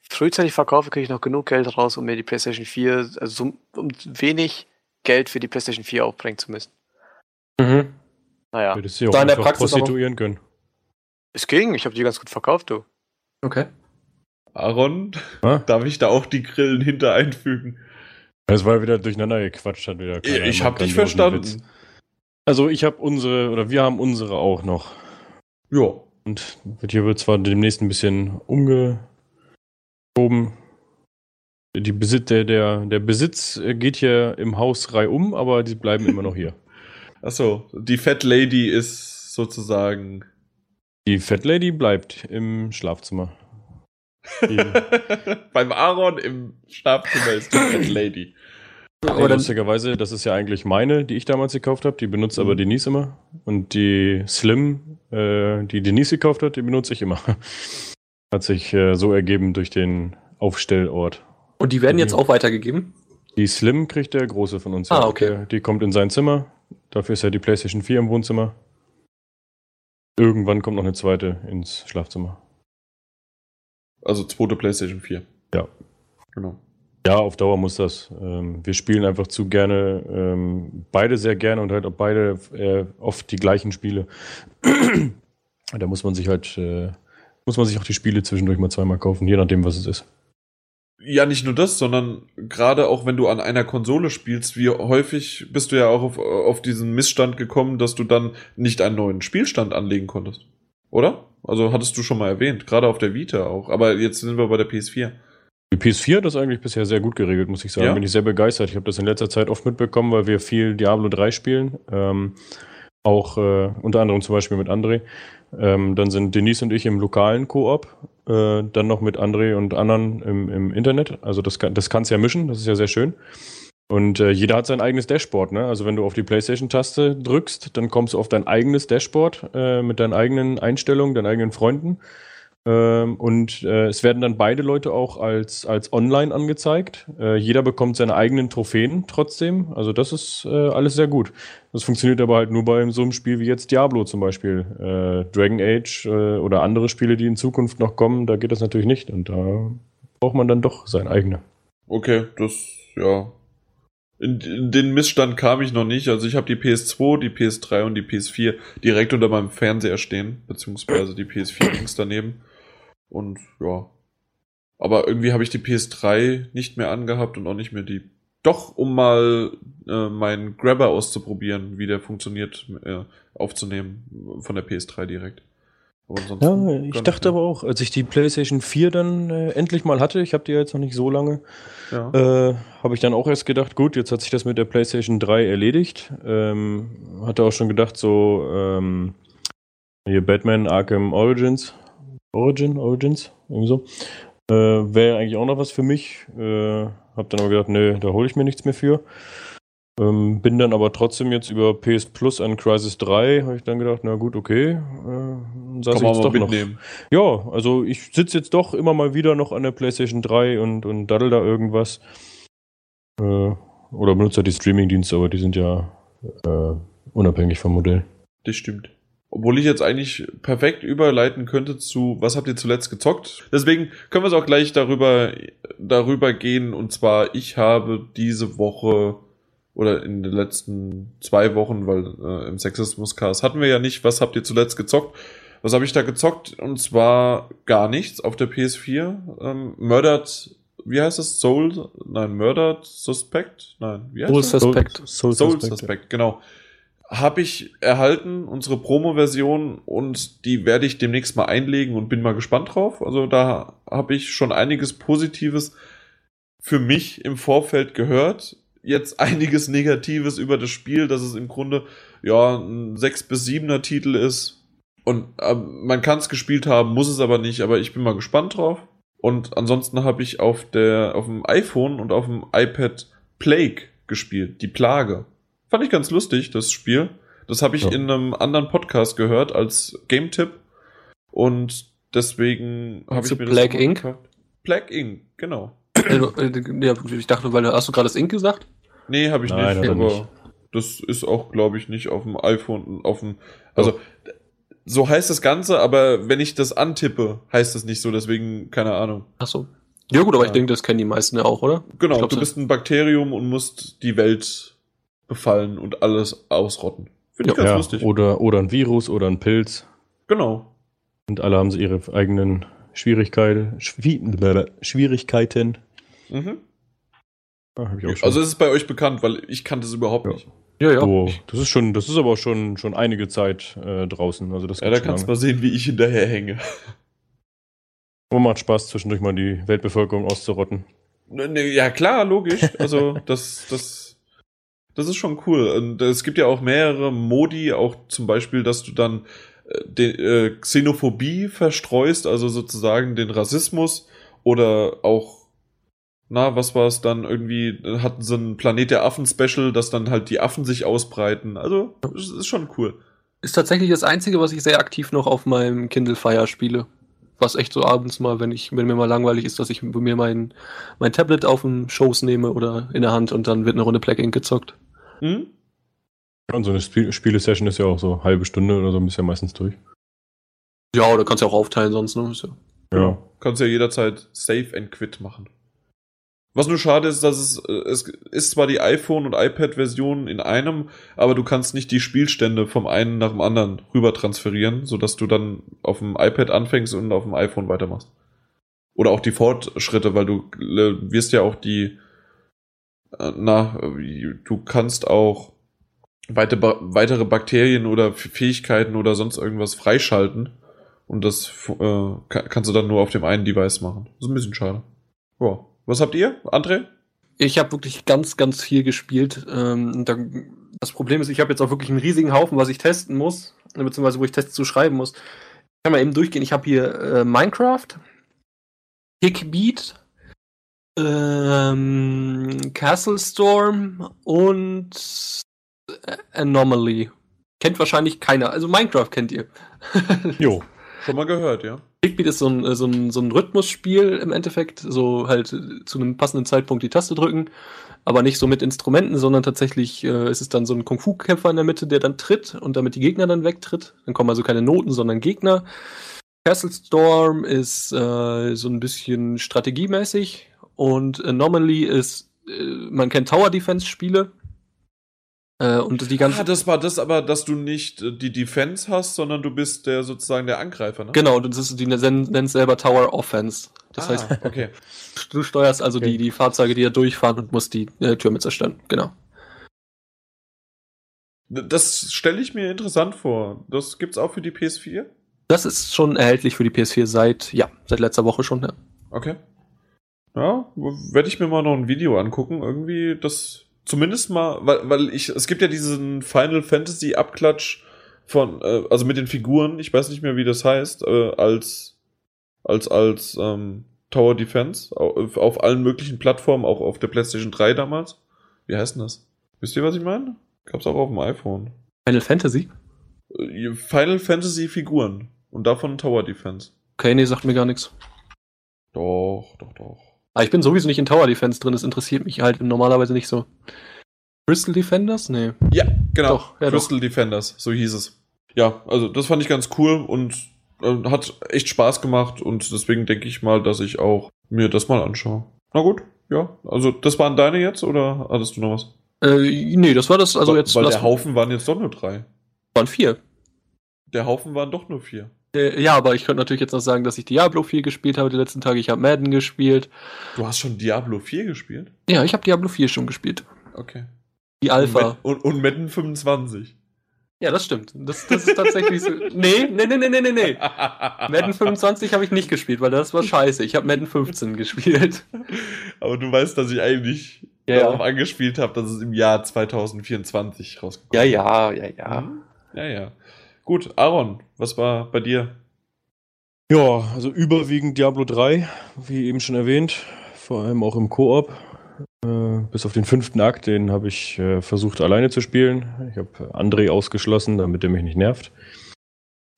frühzeitig verkaufe, kriege ich noch genug Geld raus, um mir die PlayStation 4, also so, um wenig Geld für die PlayStation 4 aufbringen zu müssen. Mhm. Naja, Hättest du ja auch der einfach Praxis prostituieren können. es ging. Ich habe die ganz gut verkauft, du. Okay. Aaron, Ha? darf ich da auch die Grillen hinter einfügen? Es war wieder durcheinander gequatscht, hat wieder keiner ich einen hab dich grandiosen Witz. verstanden. Also ich habe unsere, oder wir haben unsere auch noch. Ja. Und wird hier wird zwar demnächst ein bisschen umgeschoben. Die Besitz, der, der, der Besitz geht hier im Haus reihum, aber die bleiben immer noch hier. Achso, die Fat Lady ist sozusagen. Die Fat Lady bleibt im Schlafzimmer. Beim Aaron im Schlafzimmer ist die Fat Lady. Aber dann, lustigerweise, das ist ja eigentlich meine, die ich damals gekauft habe. Die benutzt aber Denise immer. Und die Slim, äh, die Denise gekauft hat, die benutze ich immer. Hat sich äh, so ergeben durch den Aufstellort. und die werden jetzt auch weitergegeben? Die Slim kriegt der Große von uns. Ah, ja. okay. Der, die kommt in sein Zimmer. Dafür ist ja die PlayStation 4 im Wohnzimmer. Irgendwann kommt noch eine zweite ins Schlafzimmer. Also zweite PlayStation 4. Ja. Genau. Ja, auf Dauer muss das. Ähm, wir spielen einfach zu gerne, ähm, beide sehr gerne und halt auch beide äh, oft die gleichen Spiele. da muss man sich halt, äh, muss man sich auch die Spiele zwischendurch mal zweimal kaufen, je nachdem, was es ist. Ja, nicht nur das, sondern gerade auch wenn du an einer Konsole spielst, wie häufig bist du ja auch auf, auf diesen Missstand gekommen, dass du dann nicht einen neuen Spielstand anlegen konntest. Oder? Also hattest du schon mal erwähnt, gerade auf der Vita auch. Aber jetzt sind wir bei der PS4. Die PS4 hat das eigentlich bisher sehr gut geregelt, muss ich sagen. Ja? Bin ich sehr begeistert. Ich habe das in letzter Zeit oft mitbekommen, weil wir viel Diablo 3 spielen. Ähm, auch äh, unter anderem zum Beispiel mit André. Ähm, dann sind Denise und ich im lokalen Koop. Äh, dann noch mit André und anderen im, im Internet. Also das, kann, das kannst du ja mischen, das ist ja sehr schön. Und äh, jeder hat sein eigenes Dashboard. Ne? Also wenn du auf die PlayStation-Taste drückst, dann kommst du auf dein eigenes Dashboard äh, mit deinen eigenen Einstellungen, deinen eigenen Freunden. Ähm, und äh, es werden dann beide Leute auch als, als online angezeigt. Äh, jeder bekommt seine eigenen Trophäen trotzdem. Also das ist äh, alles sehr gut. Das funktioniert aber halt nur bei so einem Spiel wie jetzt Diablo zum Beispiel. Äh, Dragon Age oder andere Spiele, die in Zukunft noch kommen, da geht das natürlich nicht. Und da braucht man dann doch sein eigenes. Okay, das, ja. In, in den Missstand kam ich noch nicht. Also ich habe die PS2, die PS3 und die PS4 direkt unter meinem Fernseher stehen, beziehungsweise die PS4 links daneben. Und ja. Aber irgendwie habe ich die PS3 nicht mehr angehabt und auch nicht mehr die. Doch, um mal äh, meinen Grabber auszuprobieren, wie der funktioniert, äh, aufzunehmen von der PS3 direkt. Ja, ich dachte aber auch, als ich die PlayStation 4 dann äh, endlich mal hatte, ich habe die ja jetzt noch nicht so lange, Ja. Äh, habe ich dann auch erst gedacht, gut, jetzt hat sich das mit der PlayStation 3 erledigt. Ähm, hatte auch schon gedacht, so ähm, hier Batman Arkham Origins, Origin, Origins, irgendwie so, äh, wäre eigentlich auch noch was für mich. Äh, hab dann aber gedacht, nee, da hole ich mir nichts mehr für. Ähm, bin dann aber trotzdem jetzt über PS Plus an Crisis 3, habe ich dann gedacht, na gut, okay, äh, saß Kann ich jetzt doch noch. mitnehmen. Ja, also ich sitze jetzt doch immer mal wieder noch an der PlayStation 3 und, und daddel da irgendwas. Äh, oder benutze halt die Streaming-Dienste, aber die sind ja äh, unabhängig vom Modell. Das stimmt. Obwohl ich jetzt eigentlich perfekt überleiten könnte zu, was habt ihr zuletzt gezockt? Deswegen können wir es auch gleich darüber, darüber gehen. Und zwar, ich habe diese Woche oder in den letzten zwei Wochen, weil äh, im Sexismus-Cast hatten wir ja nicht, was habt ihr zuletzt gezockt? Was habe ich da gezockt? Und zwar gar nichts auf der PS4. Ähm, Murdered, wie heißt es? Soul? Nein, Murdered Suspect? Nein, wie heißt Soul das? Suspect. Soul, Soul Suspect. Suspect, genau. Habe ich erhalten, unsere Promo-Version, und die werde ich demnächst mal einlegen und bin mal gespannt drauf. Also da habe ich schon einiges Positives für mich im Vorfeld gehört. Jetzt einiges Negatives über das Spiel, dass es im Grunde ja ein 6 bis 7er Titel ist. Und ähm, man kann es gespielt haben, muss es aber nicht, aber ich bin mal gespannt drauf. Und ansonsten habe ich auf der auf dem iPhone und auf dem iPad Plague gespielt, die Plage. Fand ich ganz lustig, das Spiel. Das habe ich Ja. in einem anderen Podcast gehört als Game-Tipp. Und deswegen habe ich mir Plague das Inc? gekauft. Plague Inc, genau. Äh, äh, ja, ich dachte, weil hast du gerade das Ink gesagt? Nee, habe ich Nein, nicht, er aber nicht. das ist auch, glaube ich, nicht auf dem iPhone, auf dem, also, so heißt das Ganze, aber wenn ich das antippe, heißt das nicht so, deswegen, keine Ahnung. Ach so. Ja gut, aber ich Ja. denke, das kennen die meisten ja auch, oder? Genau, Ich glaub, du so- bist ein Bakterium und musst die Welt befallen und alles ausrotten. Finde ich ganz ja, lustig. Oder, oder ein Virus oder ein Pilz. Genau. Und alle haben sie ihre eigenen Schwierigkeiten. Schwi Schwierigkeiten. Mhm. Ah, hab ich auch schon. Also es ist bei euch bekannt, weil ich kannte es überhaupt Ja. nicht. Ja, ja. oh, das ist schon, das ist aber schon, schon einige Zeit äh, draußen. Also das Ja, da kannst du mal sehen, wie ich hinterher hänge. Und macht Spaß, zwischendurch mal die Weltbevölkerung auszurotten. Ne, ne, Ja, klar, logisch. Also, das, das, das ist schon cool. Und es gibt ja auch mehrere Modi, auch zum Beispiel, dass du dann äh, den, äh, Xenophobie verstreust, also sozusagen den Rassismus oder auch, na, was war es dann irgendwie, hatten sie ein Planet der Affen-Special, dass dann halt die Affen sich ausbreiten. Also, es ist schon cool. Ist tatsächlich das Einzige, was ich sehr aktiv noch auf meinem Kindle Fire spiele. Was echt so abends mal, wenn ich, wenn mir mal langweilig ist, dass ich mir mein, mein Tablet auf dem Schoß nehme oder in der Hand und dann wird eine Runde Black Ink gezockt. Hm? Und so eine Spiel Spiele-Session ist ja auch so halbe Stunde oder so, ein bisschen meistens durch. Ja, oder kannst du ja auch aufteilen sonst, ne? Ist ja Ja. Kannst ja jederzeit Save and Quit machen. Was nur schade ist, dass es, äh, es ist zwar die iPhone- und iPad-Version in einem, aber du kannst nicht die Spielstände vom einen nach dem anderen rüber transferieren, sodass du dann auf dem iPad anfängst und auf dem iPhone weitermachst. Oder auch die Fortschritte, weil du wirst ja auch die, äh, na, du kannst auch weite, weitere Bakterien oder Fähigkeiten oder sonst irgendwas freischalten. Und das äh, ka- kannst du dann nur auf dem einen Device machen. Das ist ein bisschen schade. Ja. Was habt ihr, André? Ich habe wirklich ganz, ganz viel gespielt. Ähm, da, das Problem ist, ich habe jetzt auch wirklich einen riesigen Haufen, was ich testen muss, beziehungsweise wo ich Tests zu schreiben muss. Ich kann mal eben durchgehen. Ich habe hier äh, Minecraft, Kickbeat, ähm, Castle Storm und äh, Anomaly. Kennt wahrscheinlich keiner. Also Minecraft kennt ihr. Jo. Schon mal gehört, ja. Kickbeat ist so ein, äh, so, ein, so ein Rhythmusspiel im Endeffekt, so halt äh, zu einem passenden Zeitpunkt die Taste drücken, aber nicht so mit Instrumenten, sondern tatsächlich äh, ist es dann so ein Kung-Fu-Kämpfer in der Mitte, der dann tritt und damit die Gegner dann wegtritt. Dann kommen also keine Noten, sondern Gegner. Castle Storm ist äh, so ein bisschen strategiemäßig und Anomaly ist, äh, man kennt Tower Defense Spiele. Äh, und die ganze Ah, das war das aber, dass du nicht äh, die Defense hast, sondern du bist der sozusagen der Angreifer, ne? Genau, das ist, die nennen es selber Tower Offense. Das ah, heißt, okay. Du steuerst also Okay. die, die Fahrzeuge, die da durchfahren und musst die äh, Türme zerstören. Genau. Das stelle ich mir interessant vor. Das gibt's auch für die PS4? Das ist schon erhältlich für die PS4 seit, ja, seit letzter Woche schon. Ja. Okay. Ja, werde ich mir mal noch ein Video angucken. Irgendwie das zumindest mal, weil, weil ich, es gibt ja diesen Final Fantasy Abklatsch von, äh, also mit den Figuren, ich weiß nicht mehr, wie das heißt, äh, als, als, als ähm, Tower Defense auf, auf allen möglichen Plattformen, auch auf der PlayStation 3 damals. Wie heißt denn das? Wisst ihr, was ich meine? Gab's auch auf dem iPhone. Final Fantasy? Äh, Final Fantasy Figuren und davon Tower Defense. Okay, nee, sagt mir gar nichts. Doch, doch, doch. Aber ich bin sowieso nicht in Tower Defense drin, das interessiert mich halt normalerweise nicht so. Crystal Defenders? Nee. Ja, genau. Doch, ja, Crystal Defenders, so hieß es. Ja, also das fand ich ganz cool und äh, hat echt Spaß gemacht und deswegen denke ich mal, dass ich auch mir das mal anschaue. Na gut, ja. Also das waren deine jetzt oder hattest du noch was? Äh, nee, das war das, also weil, jetzt weil der Haufen waren jetzt doch nur drei. waren vier. Der Haufen waren doch nur vier. Äh, ja, aber ich könnte natürlich jetzt noch sagen, dass ich Diablo 4 gespielt habe die letzten Tage. Ich habe Madden gespielt. Du hast schon Diablo 4 gespielt? Ja, ich habe Diablo 4 schon gespielt. Okay. Die Alpha. Und, und, und Madden 25. Ja, das stimmt. Das, das ist tatsächlich so. Nee, nee, nee, nee, nee, nee, nee. Madden 25 habe ich nicht gespielt, weil das war scheiße. Ich habe Madden 15 gespielt. Aber du weißt, dass ich eigentlich Ja, ja. darauf angespielt habe, dass es im Jahr 2024 rauskommt. Ja, ja, ja, ja. Mhm. Ja, ja. Gut, Aaron, was war bei dir? Ja, also überwiegend Diablo 3, wie eben schon erwähnt, vor allem auch im Koop. Äh, bis auf den fünften Akt, den habe ich äh, versucht alleine zu spielen. Ich habe André ausgeschlossen, damit er mich nicht nervt.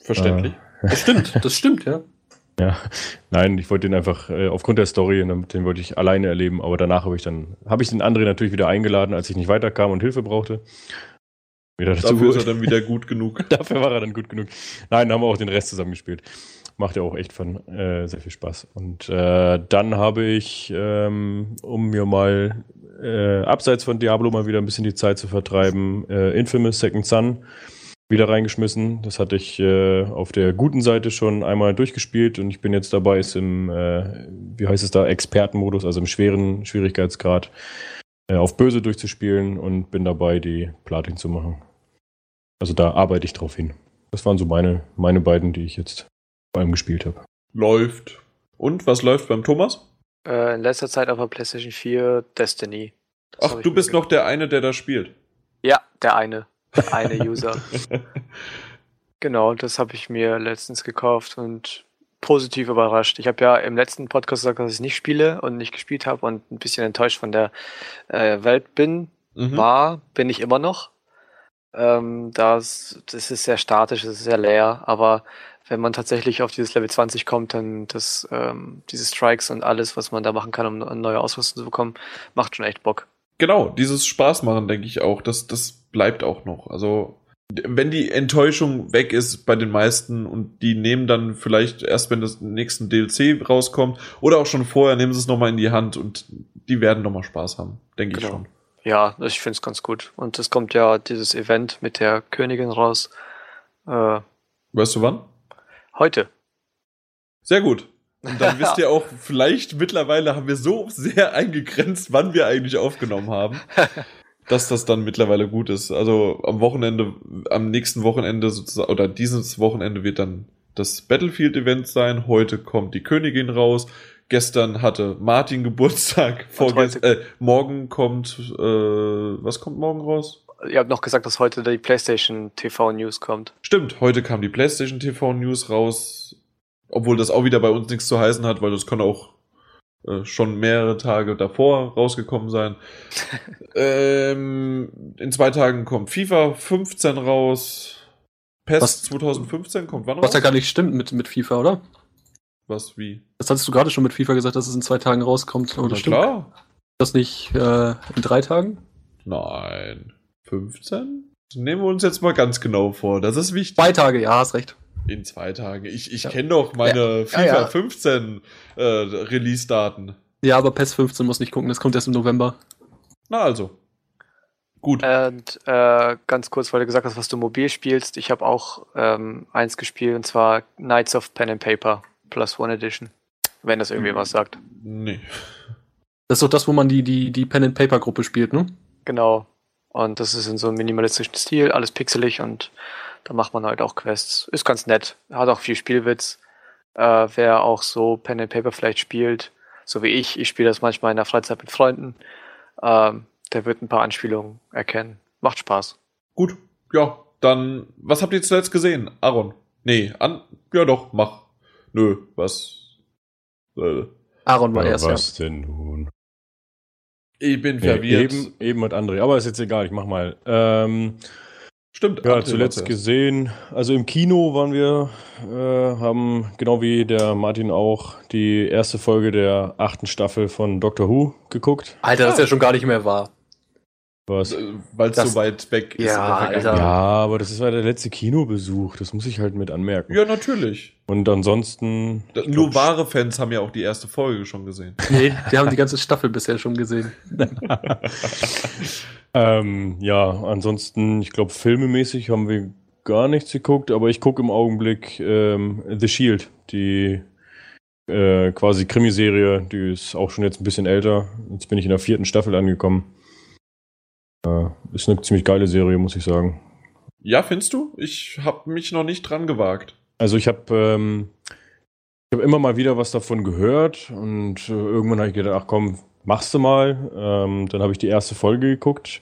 Verständlich. Das stimmt, das stimmt, ja. Ja, nein, ich wollte den einfach äh, aufgrund der Story, und den wollte ich alleine erleben, aber danach habe ich dann, habe ich den André natürlich wieder eingeladen, als ich nicht weiterkam und Hilfe brauchte. Wieder dazu Dafür ist er dann wieder gut genug. Dafür war er dann gut genug. Nein, dann haben wir auch den Rest zusammen gespielt. Macht ja auch echt von äh, sehr viel Spaß. Und äh, dann habe ich, ähm, um mir mal äh, abseits von Diablo mal wieder ein bisschen die Zeit zu vertreiben, äh, Infamous Second Son wieder reingeschmissen. Das hatte ich äh, auf der guten Seite schon einmal durchgespielt und ich bin jetzt dabei, es im, äh, wie heißt es da, Expertenmodus, also im schweren Schwierigkeitsgrad, äh, auf böse durchzuspielen und bin dabei, die Platin zu machen. Also da arbeite ich drauf hin. Das waren so meine, meine beiden, die ich jetzt vor allem gespielt habe. Läuft. Und was läuft beim Thomas? Äh, in letzter Zeit auf der PlayStation 4 Destiny. Das Ach, du bist noch der eine, der da spielt. Ja, der eine. Der eine User. Genau, das habe ich mir letztens gekauft und positiv überrascht. Ich habe ja im letzten Podcast gesagt, dass ich nicht spiele und nicht gespielt habe und ein bisschen enttäuscht von der äh, Welt bin. Mhm. War, bin ich immer noch. Ähm, das, das ist sehr statisch, das ist sehr leer, aber wenn man tatsächlich auf dieses Level 20 kommt, dann das, ähm, diese Strikes und alles, was man da machen kann, um eine neue Ausrüstung zu bekommen, macht schon echt Bock. Genau, dieses Spaß machen, denke ich auch, das, das bleibt auch noch. Also, wenn die Enttäuschung weg ist bei den meisten und die nehmen dann vielleicht erst, wenn das nächsten DLC rauskommt oder auch schon vorher, nehmen sie es nochmal in die Hand und die werden nochmal Spaß haben, denke ich Genau. schon. Ja, ich finde es ganz gut. Und es kommt ja dieses Event mit der Königin raus. Äh, Weißt du wann? heute. Sehr gut. Und dann wisst ihr auch, vielleicht mittlerweile haben wir so sehr eingegrenzt, wann wir eigentlich aufgenommen haben, dass das dann mittlerweile gut ist. Also am Wochenende, am nächsten Wochenende sozusagen, oder dieses Wochenende wird dann das Battlefield-Event sein. Heute kommt die Königin raus. Gestern hatte Martin Geburtstag. Vorgest heute- äh, morgen kommt, äh, was kommt morgen raus? Ihr habt noch gesagt, dass heute die PlayStation TV News kommt. Stimmt, heute kam die PlayStation TV News raus, obwohl das auch wieder bei uns nichts zu heißen hat, weil das kann auch äh, schon mehrere Tage davor rausgekommen sein. ähm, in zwei Tagen kommt FIFA 15 raus. PES Was- 2015 kommt wann raus? Was ja gar nicht stimmt mit, mit FIFA, oder? Was, wie? Das hattest du gerade schon mit FIFA gesagt, dass es in zwei Tagen rauskommt. Oh, Na das stimmt. klar. Das nicht äh, in drei Tagen? Nein. 15? Nehmen wir uns jetzt mal ganz genau vor. Das ist wichtig. Zwei Tage, ja, hast recht. In zwei Tagen. Ich, ich Ja. kenne doch meine FIFA ja. 15 äh, Release-Daten. Ja, aber PES 15 muss nicht gucken, das kommt erst im November. Na also. Gut. Und äh, ganz kurz, weil du gesagt hast, was du mobil spielst. Ich habe auch ähm, eins gespielt, und zwar Knights of Pen and Paper Plus One Edition. Wenn das irgendwie was sagt. Nee. Das ist doch das, wo man die, die, die Pen and Paper Gruppe spielt, ne? Genau. Und das ist in so einem minimalistischen Stil, alles pixelig und da macht man halt auch Quests. Ist ganz nett. Hat auch viel Spielwitz. Äh, wer auch so Pen and Paper vielleicht spielt, so wie ich, ich spiele das manchmal in der Freizeit mit Freunden, ähm, der wird ein paar Anspielungen erkennen. Macht Spaß. Gut. Ja, dann, was habt ihr zuletzt gesehen? Aaron? Nee, an. Ja doch, mach. Nö, was? Äh, Aaron war Ja, erst, ja. was denn nun? ich bin Nee, verwirrt. eben, eben hat André, aber ist jetzt egal, ich mach mal. Ähm, Stimmt. ja, André zuletzt gesehen, also im Kino waren wir, äh, haben genau wie der Martin auch die erste Folge der achten Staffel von Doctor Who geguckt. Alter, das ist ja schon gar nicht mehr wahr. Was? Äh, Weil es so weit weg ist. Ja. Alter. Ja, aber das ist ja der letzte Kinobesuch, das muss ich halt mit anmerken. Ja, natürlich. Und ansonsten. Da- Nur glaub, wahre Fans haben ja auch die erste Folge schon gesehen. Nee, die haben die ganze Staffel bisher schon gesehen. ähm, ja, ansonsten, ich glaube, filmemäßig haben wir gar nichts geguckt, aber ich gucke im Augenblick ähm, The Shield, die äh, quasi Krimiserie, die ist auch schon jetzt ein bisschen älter. Jetzt bin ich in der vierten Staffel angekommen. Äh, ist eine ziemlich geile Serie, muss ich sagen. Ja, findest du? Ich habe mich noch nicht dran gewagt. Also ich habe ähm, ich hab immer mal wieder was davon gehört und äh, irgendwann habe ich gedacht, ach komm, machst du mal. Ähm, dann habe ich die erste Folge geguckt.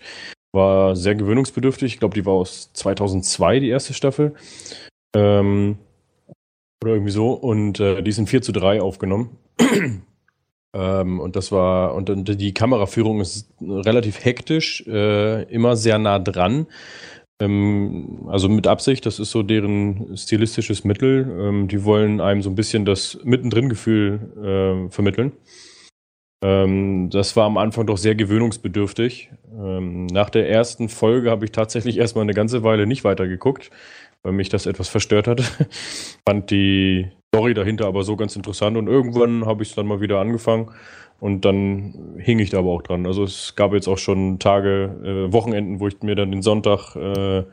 War sehr gewöhnungsbedürftig. Ich glaube, die war aus 2002, die erste Staffel. Ähm, oder irgendwie so. Und äh, die sind 4 zu 3 aufgenommen. Ähm, und das war, und dann die Kameraführung ist relativ hektisch, äh, immer sehr nah dran. Ähm, also mit Absicht, das ist so deren stilistisches Mittel. Ähm, die wollen einem so ein bisschen das Mittendrin-Gefühl äh, vermitteln. Ähm, das war am Anfang doch sehr gewöhnungsbedürftig. Ähm, nach der ersten Folge habe ich tatsächlich erstmal eine ganze Weile nicht weitergeguckt, weil mich das etwas verstört hat. Fand die Story dahinter aber so ganz interessant und irgendwann habe ich es dann mal wieder angefangen und dann hing ich da aber auch dran. Also es gab jetzt auch schon Tage, äh, Wochenenden, wo ich mir dann den Sonntag äh,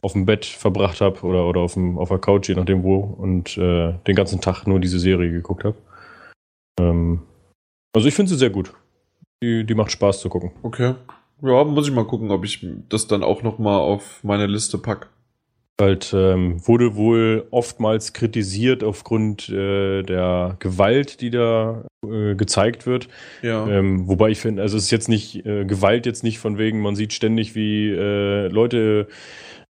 auf dem Bett verbracht habe oder, oder auf, dem, auf der Couch, je nachdem wo, und äh, den ganzen Tag nur diese Serie geguckt habe. Ähm, also ich finde sie sehr gut. Die, die macht Spaß zu gucken. Okay. Ja, muss ich mal gucken, ob ich das dann auch noch mal auf meine Liste pack. Halt ähm, wurde wohl oftmals kritisiert aufgrund äh, der Gewalt, die da äh, gezeigt wird. Ja. Ähm, wobei ich finde, also es ist jetzt nicht äh, Gewalt jetzt nicht von wegen, man sieht ständig, wie äh, Leute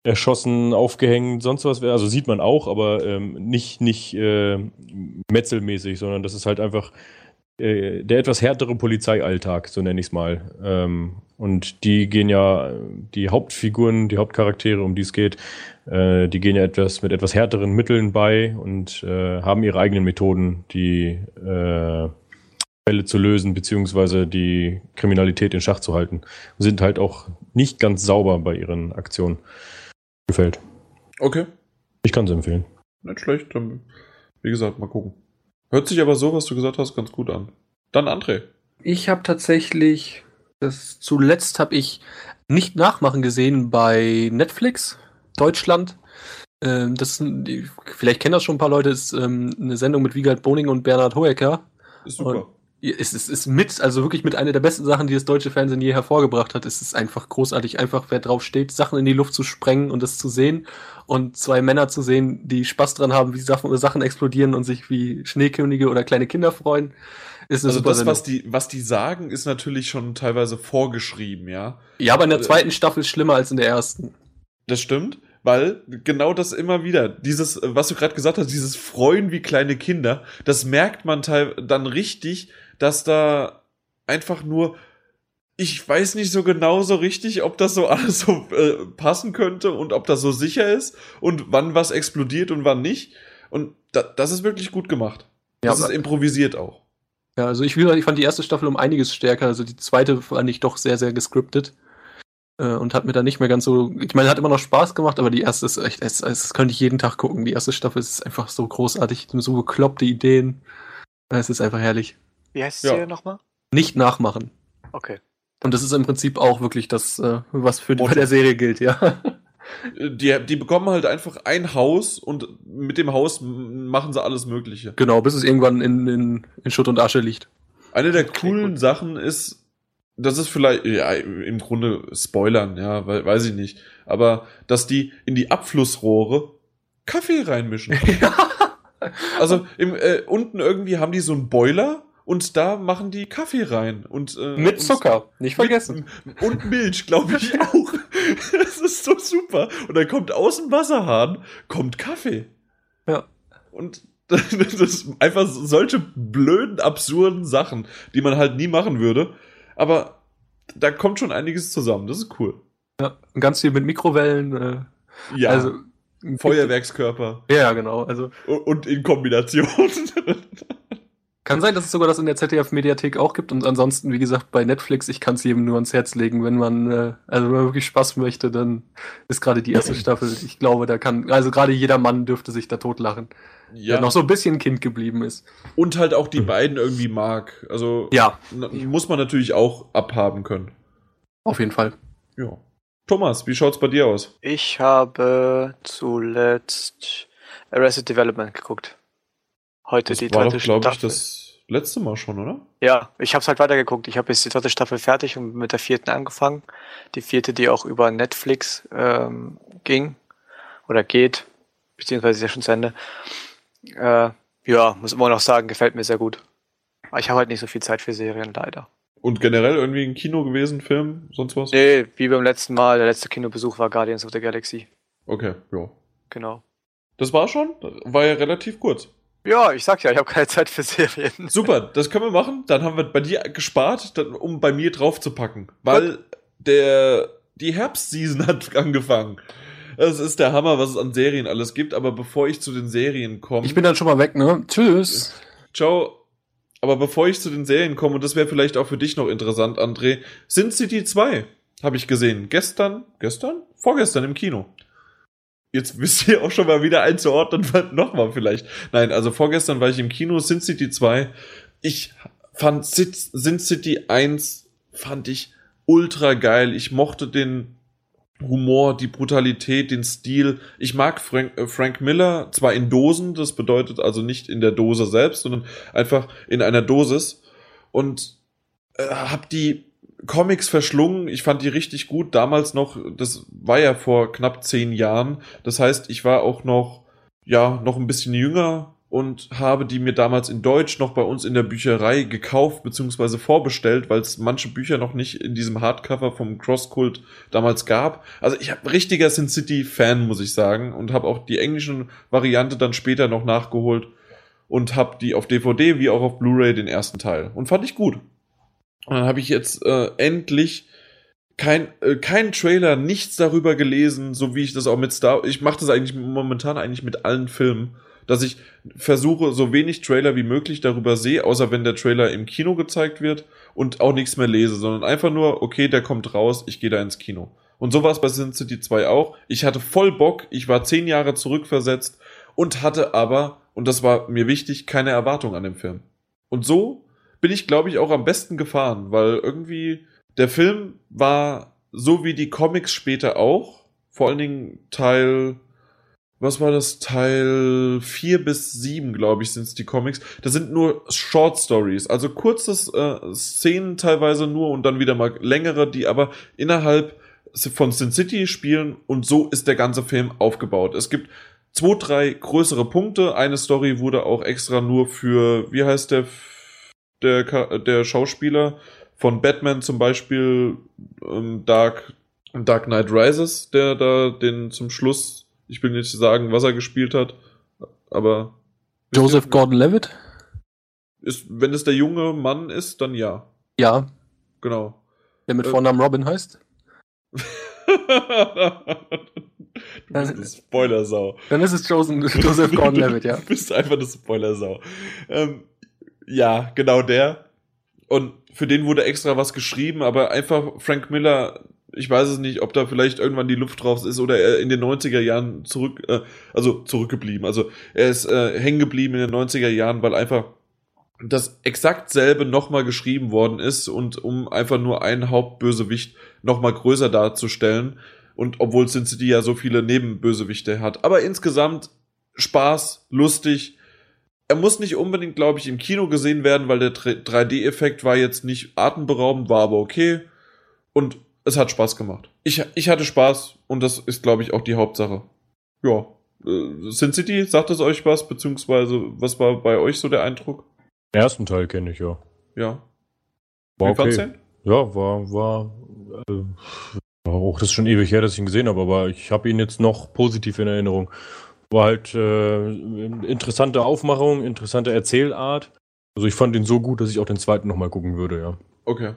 erschossen, aufgehängt, sonst was. Also sieht man auch, aber ähm, nicht nicht äh, metzelmäßig, sondern das ist halt einfach äh, der etwas härtere Polizeialltag, so nenne ich es mal. Ähm, und die gehen ja, die Hauptfiguren, die Hauptcharaktere, um die es geht, äh, die gehen ja etwas mit etwas härteren Mitteln bei und äh, haben ihre eigenen Methoden, die äh, Fälle zu lösen, beziehungsweise die Kriminalität in Schach zu halten. Sind halt auch nicht ganz sauber bei ihren Aktionen. Gefällt. Okay. Ich kann es empfehlen. Nicht schlecht. Dann, wie gesagt, mal gucken. Hört sich aber so, was du gesagt hast, ganz gut an. Dann André. Ich habe tatsächlich, das zuletzt habe ich nicht nachmachen gesehen bei Netflix Deutschland. Ähm, das vielleicht kennen das schon ein paar Leute, ist ähm, eine Sendung mit Wiegald Boning und Bernhard Hoeker. Ist super. Es ist, ist mit, also wirklich mit einer der besten Sachen, die das deutsche Fernsehen je hervorgebracht hat. Es ist einfach großartig, einfach wer drauf steht, Sachen in die Luft zu sprengen und das zu sehen und zwei Männer zu sehen, die Spaß dran haben, wie Sachen, Sachen explodieren und sich wie Schneekönige oder kleine Kinder freuen. Ist also das, was die, was die sagen, ist natürlich schon teilweise vorgeschrieben, ja. Ja, aber in der zweiten Staffel schlimmer als in der ersten. Das stimmt, weil genau das immer wieder, dieses, äh, was du gerade gesagt hast, dieses Freuen wie kleine Kinder, das merkt man teil dann richtig, dass da einfach nur, ich weiß nicht so genau so richtig, ob das so alles so äh, passen könnte und ob das so sicher ist und wann was explodiert und wann nicht. Und da, das ist wirklich gut gemacht. Ja, Das ist improvisiert auch. Ja, also ich, ich fand die erste Staffel um einiges stärker. Also die zweite fand ich doch sehr, sehr gescriptet. Äh, und hat mir dann nicht mehr ganz so. Ich meine, hat immer noch Spaß gemacht, aber die erste ist echt, es, es könnte ich jeden Tag gucken. Die erste Staffel ist einfach so großartig, so bekloppte Ideen. Es ist einfach herrlich. Wie heißt Ja. es hier nochmal? Nicht nachmachen. Okay. Und das ist im Prinzip auch wirklich das, äh, was für die, bei der Serie gilt, ja. Die, die bekommen halt einfach ein Haus und mit dem Haus machen sie alles Mögliche. genau, bis es irgendwann in, in, in Schutt und Asche liegt. Eine der Okay, coolen gut. Sachen ist, das ist vielleicht, ja, im Grunde Spoilern, ja, weiß ich nicht, aber dass die in die Abflussrohre Kaffee reinmischen. Also im, äh, unten irgendwie haben die so einen Boiler und da machen die Kaffee rein. Und, äh, Mit und- Zucker, nicht vergessen. Mit, und Milch, glaube ich auch. Das ist so super. Und dann kommt aus dem Wasserhahn, kommt Kaffee. Ja. Und das ist einfach solche blöden, absurden Sachen, die man halt nie machen würde. Aber da kommt schon einiges zusammen. Das ist cool. Ja, ganz viel mit Mikrowellen. Äh, Ja, Also, Feuerwerkskörper. Ja, genau. Also Und- Und in Kombination. Kann sein, dass es sogar das in der ZDF-Mediathek auch gibt und ansonsten, wie gesagt, bei Netflix, ich kann es jedem nur ans Herz legen, wenn man, äh, also wenn man wirklich Spaß möchte, dann ist gerade die erste Staffel, ich glaube, da kann, also gerade jeder Mann dürfte sich da totlachen, der noch so ein bisschen Kind geblieben ist. Und halt auch die beiden irgendwie mag. Also Ja, muss man natürlich auch abhaben können. auf jeden Fall. Ja. Thomas, wie schaut's bei dir aus? Ich habe zuletzt Arrested Development geguckt. Heute Das die war dritte doch, glaube ich, Staffel. das letzte Mal schon, oder? Ja, ich habe es halt weitergeguckt. Ich habe jetzt die dritte Staffel fertig und mit der vierten angefangen. Die vierte, die auch über Netflix ähm, ging oder geht, beziehungsweise ist ja schon zu Ende. Äh, ja, muss immer noch sagen, gefällt mir sehr gut. Aber ich habe halt nicht so viel Zeit für Serien, leider. Und generell irgendwie ein Kino gewesen, Film, sonst was? Nee, wie beim letzten Mal, der letzte Kinobesuch war Guardians of the Galaxy. Okay, ja. Genau. Das war schon? War ja relativ kurz. Ja, ich sag ja, ich habe keine Zeit für Serien. Super, das können wir machen. Dann haben wir bei dir gespart, dann, um bei mir drauf zu packen. Weil der, die Herbstseason hat angefangen. Das ist der Hammer, was es an Serien alles gibt. Aber bevor ich zu den Serien komme. Ich bin dann schon mal weg, ne? Tschüss. Ciao. Aber bevor ich zu den Serien komme, und das wäre vielleicht auch für dich noch interessant, André, Sin City 2 habe ich gesehen. Gestern, gestern? Vorgestern im Kino. Jetzt wisst ihr auch schon mal wieder einzuordnen, nochmal vielleicht. Nein, also vorgestern war ich im Kino, Sin City 2. Ich fand Sin City 1 fand ich ultra geil. Ich mochte den Humor, die Brutalität, den Stil. Ich mag Frank, äh, Frank Miller zwar in Dosen, das bedeutet also nicht in der Dose selbst, sondern einfach in einer Dosis und äh, hab die Comics verschlungen. Ich fand die richtig gut. Damals noch, das war ja vor knapp zehn Jahren. Das heißt, ich war auch noch, ja, noch ein bisschen jünger und habe die mir damals in Deutsch noch bei uns in der Bücherei gekauft bzw. vorbestellt, weil es manche Bücher noch nicht in diesem Hardcover vom Crosskult damals gab. Also ich habe richtiger Sin City Fan, muss ich sagen, und habe auch die englischen Variante dann später noch nachgeholt und habe die auf DVD wie auch auf Blu-ray den ersten Teil und fand ich gut. Und dann habe ich jetzt äh, endlich kein, äh, kein Trailer, nichts darüber gelesen, so wie ich das auch mit Star. Ich mache das eigentlich momentan eigentlich mit allen Filmen, dass ich versuche, so wenig Trailer wie möglich darüber sehe, außer wenn der Trailer im Kino gezeigt wird und auch nichts mehr lese, sondern einfach nur, okay, der kommt raus, ich gehe da ins Kino. Und so war bei Sin City 2 auch. Ich hatte voll Bock, ich war zehn Jahre zurückversetzt und hatte aber, und das war mir wichtig, keine Erwartung an dem Film. Und so bin ich, glaube ich, auch am besten gefahren, weil irgendwie der Film war so wie die Comics später auch, vor allen Dingen Teil, was war das, Teil 4 bis 7, glaube ich, sind es die Comics. Das sind nur Short Stories, also kurze äh, Szenen teilweise nur und dann wieder mal längere, die aber innerhalb von Sin City spielen und so ist der ganze Film aufgebaut. Es gibt zwei, drei größere Punkte. Eine Story wurde auch extra nur für, wie heißt der der, der Schauspieler von Batman zum Beispiel ähm, Dark, Dark Knight Rises, der da den zum Schluss, ich will nicht sagen, was er gespielt hat, aber. Joseph Gordon-Levitt? Ist, wenn es der junge Mann ist, dann ja. Ja. Genau. Der mit äh, Vornamen Robin heißt? du bist eine Spoilersau. Dann ist es Joseph, Joseph Gordon-Levitt, ja. Du bist einfach eine Spoilersau. Ähm, ja, genau der. Und für den wurde extra was geschrieben, aber einfach Frank Miller, ich weiß es nicht, ob da vielleicht irgendwann die Luft drauf ist oder er in den 90er Jahren zurück, äh, also zurückgeblieben. Also er ist äh, hängen geblieben in den 90er Jahren, weil einfach das exakt selbe nochmal geschrieben worden ist und um einfach nur einen Hauptbösewicht nochmal größer darzustellen. Und obwohl Sin City ja so viele Nebenbösewichte hat. Aber insgesamt Spaß, lustig, er muss nicht unbedingt, glaube ich, im Kino gesehen werden, weil der 3D-Effekt war jetzt nicht atemberaubend, war aber okay. Und es hat Spaß gemacht. Ich, ich hatte Spaß und das ist, glaube ich, auch die Hauptsache. Ja. Äh, Sin City, sagt es euch was? Beziehungsweise, was war bei euch so der Eindruck? Den ersten Teil kenne ich, ja. Ja. War Wie okay. Ja, war, war, äh, auch das ist schon ewig her, dass ich ihn gesehen habe, aber ich habe ihn jetzt noch positiv in Erinnerung. War halt äh, interessante Aufmachung, interessante Erzählart. Also ich fand ihn so gut, dass ich auch den zweiten nochmal gucken würde, ja. Okay.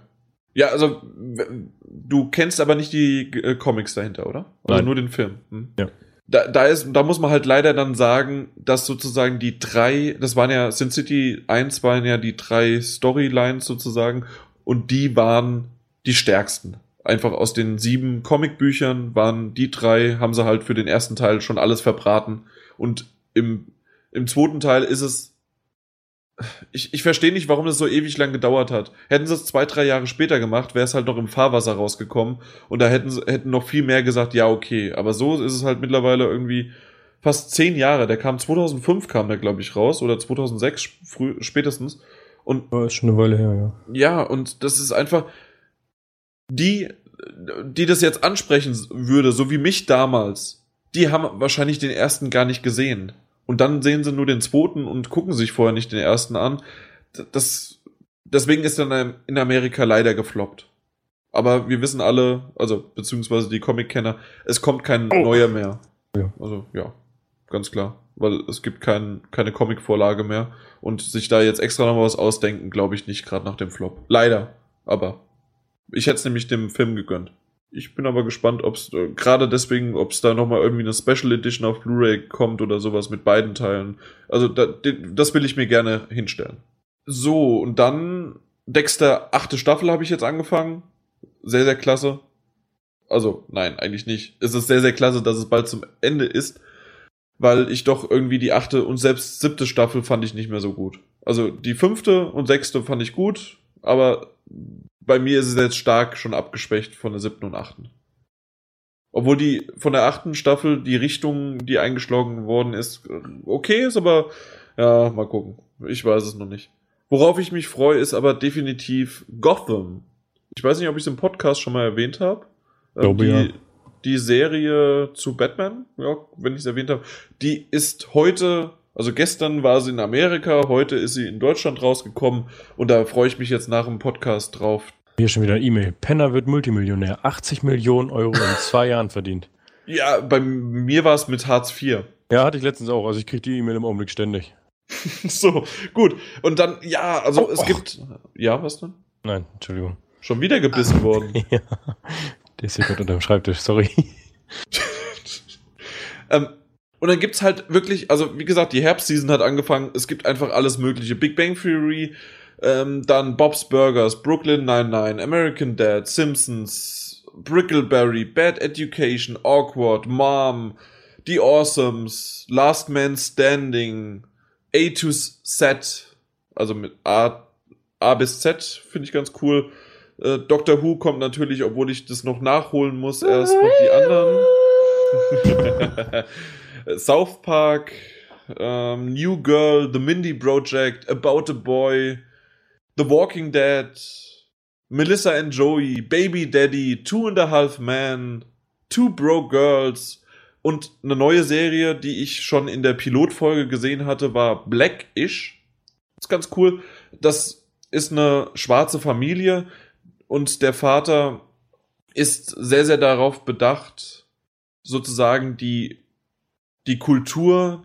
Ja, also du kennst aber nicht die äh, Comics dahinter, oder? Oder Nein. nur den Film? Hm? Ja. Da, da, ist, da muss man halt leider dann sagen, dass sozusagen die drei, das waren ja, Sin City 1 waren ja die drei Storylines sozusagen und die waren die stärksten einfach aus den sieben Comicbüchern waren die drei, haben sie halt für den ersten Teil schon alles verbraten. Und im, im zweiten Teil ist es. Ich, ich verstehe nicht, warum das so ewig lang gedauert hat. Hätten sie es zwei, drei Jahre später gemacht, wäre es halt noch im Fahrwasser rausgekommen. Und da hätten sie hätten noch viel mehr gesagt, ja, okay. Aber so ist es halt mittlerweile irgendwie fast zehn Jahre. Der kam 2005, kam der, glaube ich, raus. Oder 2006 früh, spätestens. Und. Ja, ist schon eine Weile her, ja. Ja, und das ist einfach die, die das jetzt ansprechen würde, so wie mich damals, die haben wahrscheinlich den ersten gar nicht gesehen. Und dann sehen sie nur den zweiten und gucken sich vorher nicht den ersten an. Das, deswegen ist dann in Amerika leider gefloppt. Aber wir wissen alle, also beziehungsweise die Comic-Kenner, es kommt kein oh. neuer mehr. Ja. Also ja, ganz klar. Weil es gibt kein, keine Comic-Vorlage mehr. Und sich da jetzt extra noch was ausdenken, glaube ich nicht, gerade nach dem Flop. Leider. Aber ich hätte es nämlich dem Film gegönnt. Ich bin aber gespannt, ob es äh, gerade deswegen, ob es da nochmal irgendwie eine Special Edition auf Blu-ray kommt oder sowas mit beiden Teilen. Also da, das will ich mir gerne hinstellen. So, und dann Dexter achte Staffel habe ich jetzt angefangen. Sehr, sehr klasse. Also, nein, eigentlich nicht. Es ist sehr, sehr klasse, dass es bald zum Ende ist, weil ich doch irgendwie die achte und selbst siebte Staffel fand ich nicht mehr so gut. Also die fünfte und sechste fand ich gut, aber bei mir ist es jetzt stark schon abgeschwächt von der siebten und achten. Obwohl die von der achten Staffel die Richtung, die eingeschlagen worden ist, okay ist, aber ja, mal gucken. Ich weiß es noch nicht. Worauf ich mich freue, ist aber definitiv Gotham. Ich weiß nicht, ob ich es im Podcast schon mal erwähnt habe. Ähm, Glaube, die, ja. die Serie zu Batman, ja, wenn ich es erwähnt habe, die ist heute, also gestern war sie in Amerika, heute ist sie in Deutschland rausgekommen und da freue ich mich jetzt nach dem Podcast drauf. Hier schon wieder ein E-Mail. Penner wird Multimillionär. 80 Millionen Euro in zwei Jahren verdient. Ja, bei mir war es mit Hartz IV. Ja, hatte ich letztens auch. Also ich kriege die E-Mail im Augenblick ständig. so, gut. Und dann, ja, also Oh, es och. gibt. Ja, was denn? Nein, Entschuldigung. Schon wieder gebissen worden. ja. Der ist hier gerade unter dem Schreibtisch, sorry. Ähm, und dann gibt's halt wirklich, also wie gesagt, die Herbstseason hat angefangen. Es gibt einfach alles Mögliche. Big Bang Theory, ähm, dann Bob's Burgers, Brooklyn 99, American Dad, Simpsons, Brickleberry, Bad Education, Awkward, Mom, The Awesomes, Last Man Standing, A to Z, also mit A, A bis Z, finde ich ganz cool. Äh, Doctor Who kommt natürlich, obwohl ich das noch nachholen muss, erst noch die anderen. South Park, ähm, New Girl, The Mindy Project, About a Boy, The Walking Dead, Melissa and Joey, Baby Daddy, Two and a Half Men, Two Broke Girls und eine neue Serie, die ich schon in der Pilotfolge gesehen hatte, war Blackish. Ist ganz cool. Das ist eine schwarze Familie und der Vater ist sehr, sehr darauf bedacht, sozusagen die, die Kultur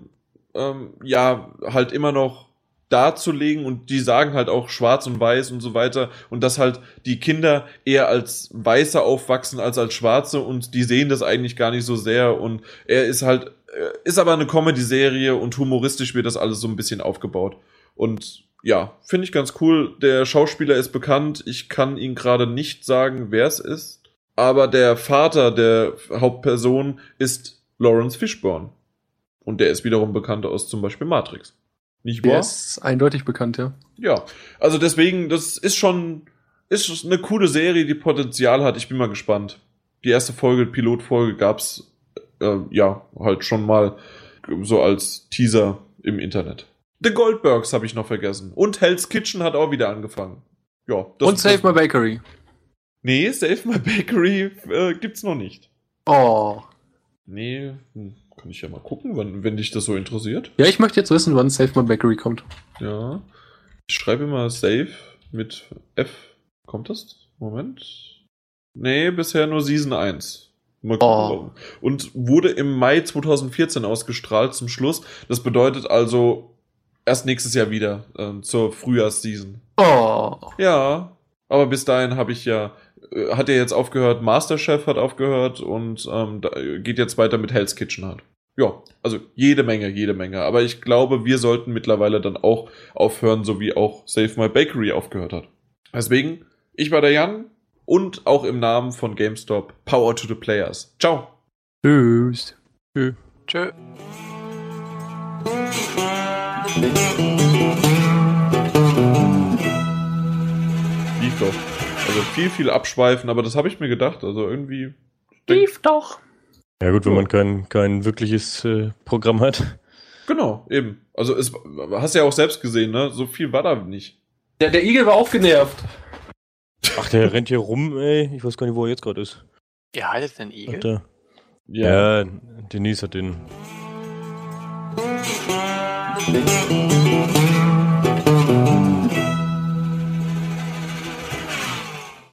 ähm, ja halt immer noch darzulegen und die sagen halt auch schwarz und weiß und so weiter und dass halt die Kinder eher als Weiße aufwachsen als als Schwarze und die sehen das eigentlich gar nicht so sehr und er ist halt, äh, ist aber eine Comedy-Serie und humoristisch wird das alles so ein bisschen aufgebaut und ja, finde ich ganz cool. Der Schauspieler ist bekannt. Ich kann ihn gerade nicht sagen, wer es ist. Aber der Vater der Hauptperson ist Lawrence Fishburne. Und der ist wiederum bekannt aus zum Beispiel Matrix. Nicht Der wahr? ist eindeutig bekannt, ja. Ja. Also deswegen, das ist schon, ist eine coole Serie, die Potenzial hat. Ich bin mal gespannt. Die erste Folge, Pilotfolge gab's äh, ja halt schon mal so als Teaser im Internet. The Goldbergs habe ich noch vergessen. Und Hell's Kitchen hat auch wieder angefangen. Ja. Und Save My Bakery. Nee, Save My Bakery äh, gibt's noch nicht. Oh. Nee, hm, kann ich ja mal gucken, wenn, wenn dich das so interessiert. Ja, ich möchte jetzt wissen, wann Save My Bakery kommt. Ja. Ich schreibe mal Save mit F. Kommt das? Moment. Nee, bisher nur Season 1. Mal gucken. Oh. Und wurde im Mai 2014 ausgestrahlt zum Schluss. Das bedeutet also erst nächstes Jahr wieder ähm, zur Frühjahrsseason. Oh. Ja, aber bis dahin habe ich ja, äh, hat er jetzt aufgehört, Masterchef hat aufgehört und ähm, geht jetzt weiter mit Hell's Kitchen halt. Ja, also jede Menge, jede Menge. Aber ich glaube, wir sollten mittlerweile dann auch aufhören, so wie auch Save My Bakery aufgehört hat. Deswegen, ich war der Jan und auch im Namen von GameStop, Power to the Players. Ciao. Tschüss. Tschö. Lief doch. Also viel, viel abschweifen, aber das habe ich mir gedacht. Also irgendwie. Lief doch. Ja gut, wenn Ja. man kein, kein wirkliches äh, Programm hat. Genau, eben. Also es hast ja auch selbst gesehen, ne? So viel war da nicht. Der, der Igel war auch genervt. Ach, der rennt hier rum, ey. Ich weiß gar nicht, wo er jetzt gerade ist. Ihr haltet den Ach, Igel? da. Ja. Denise hat den. Ja.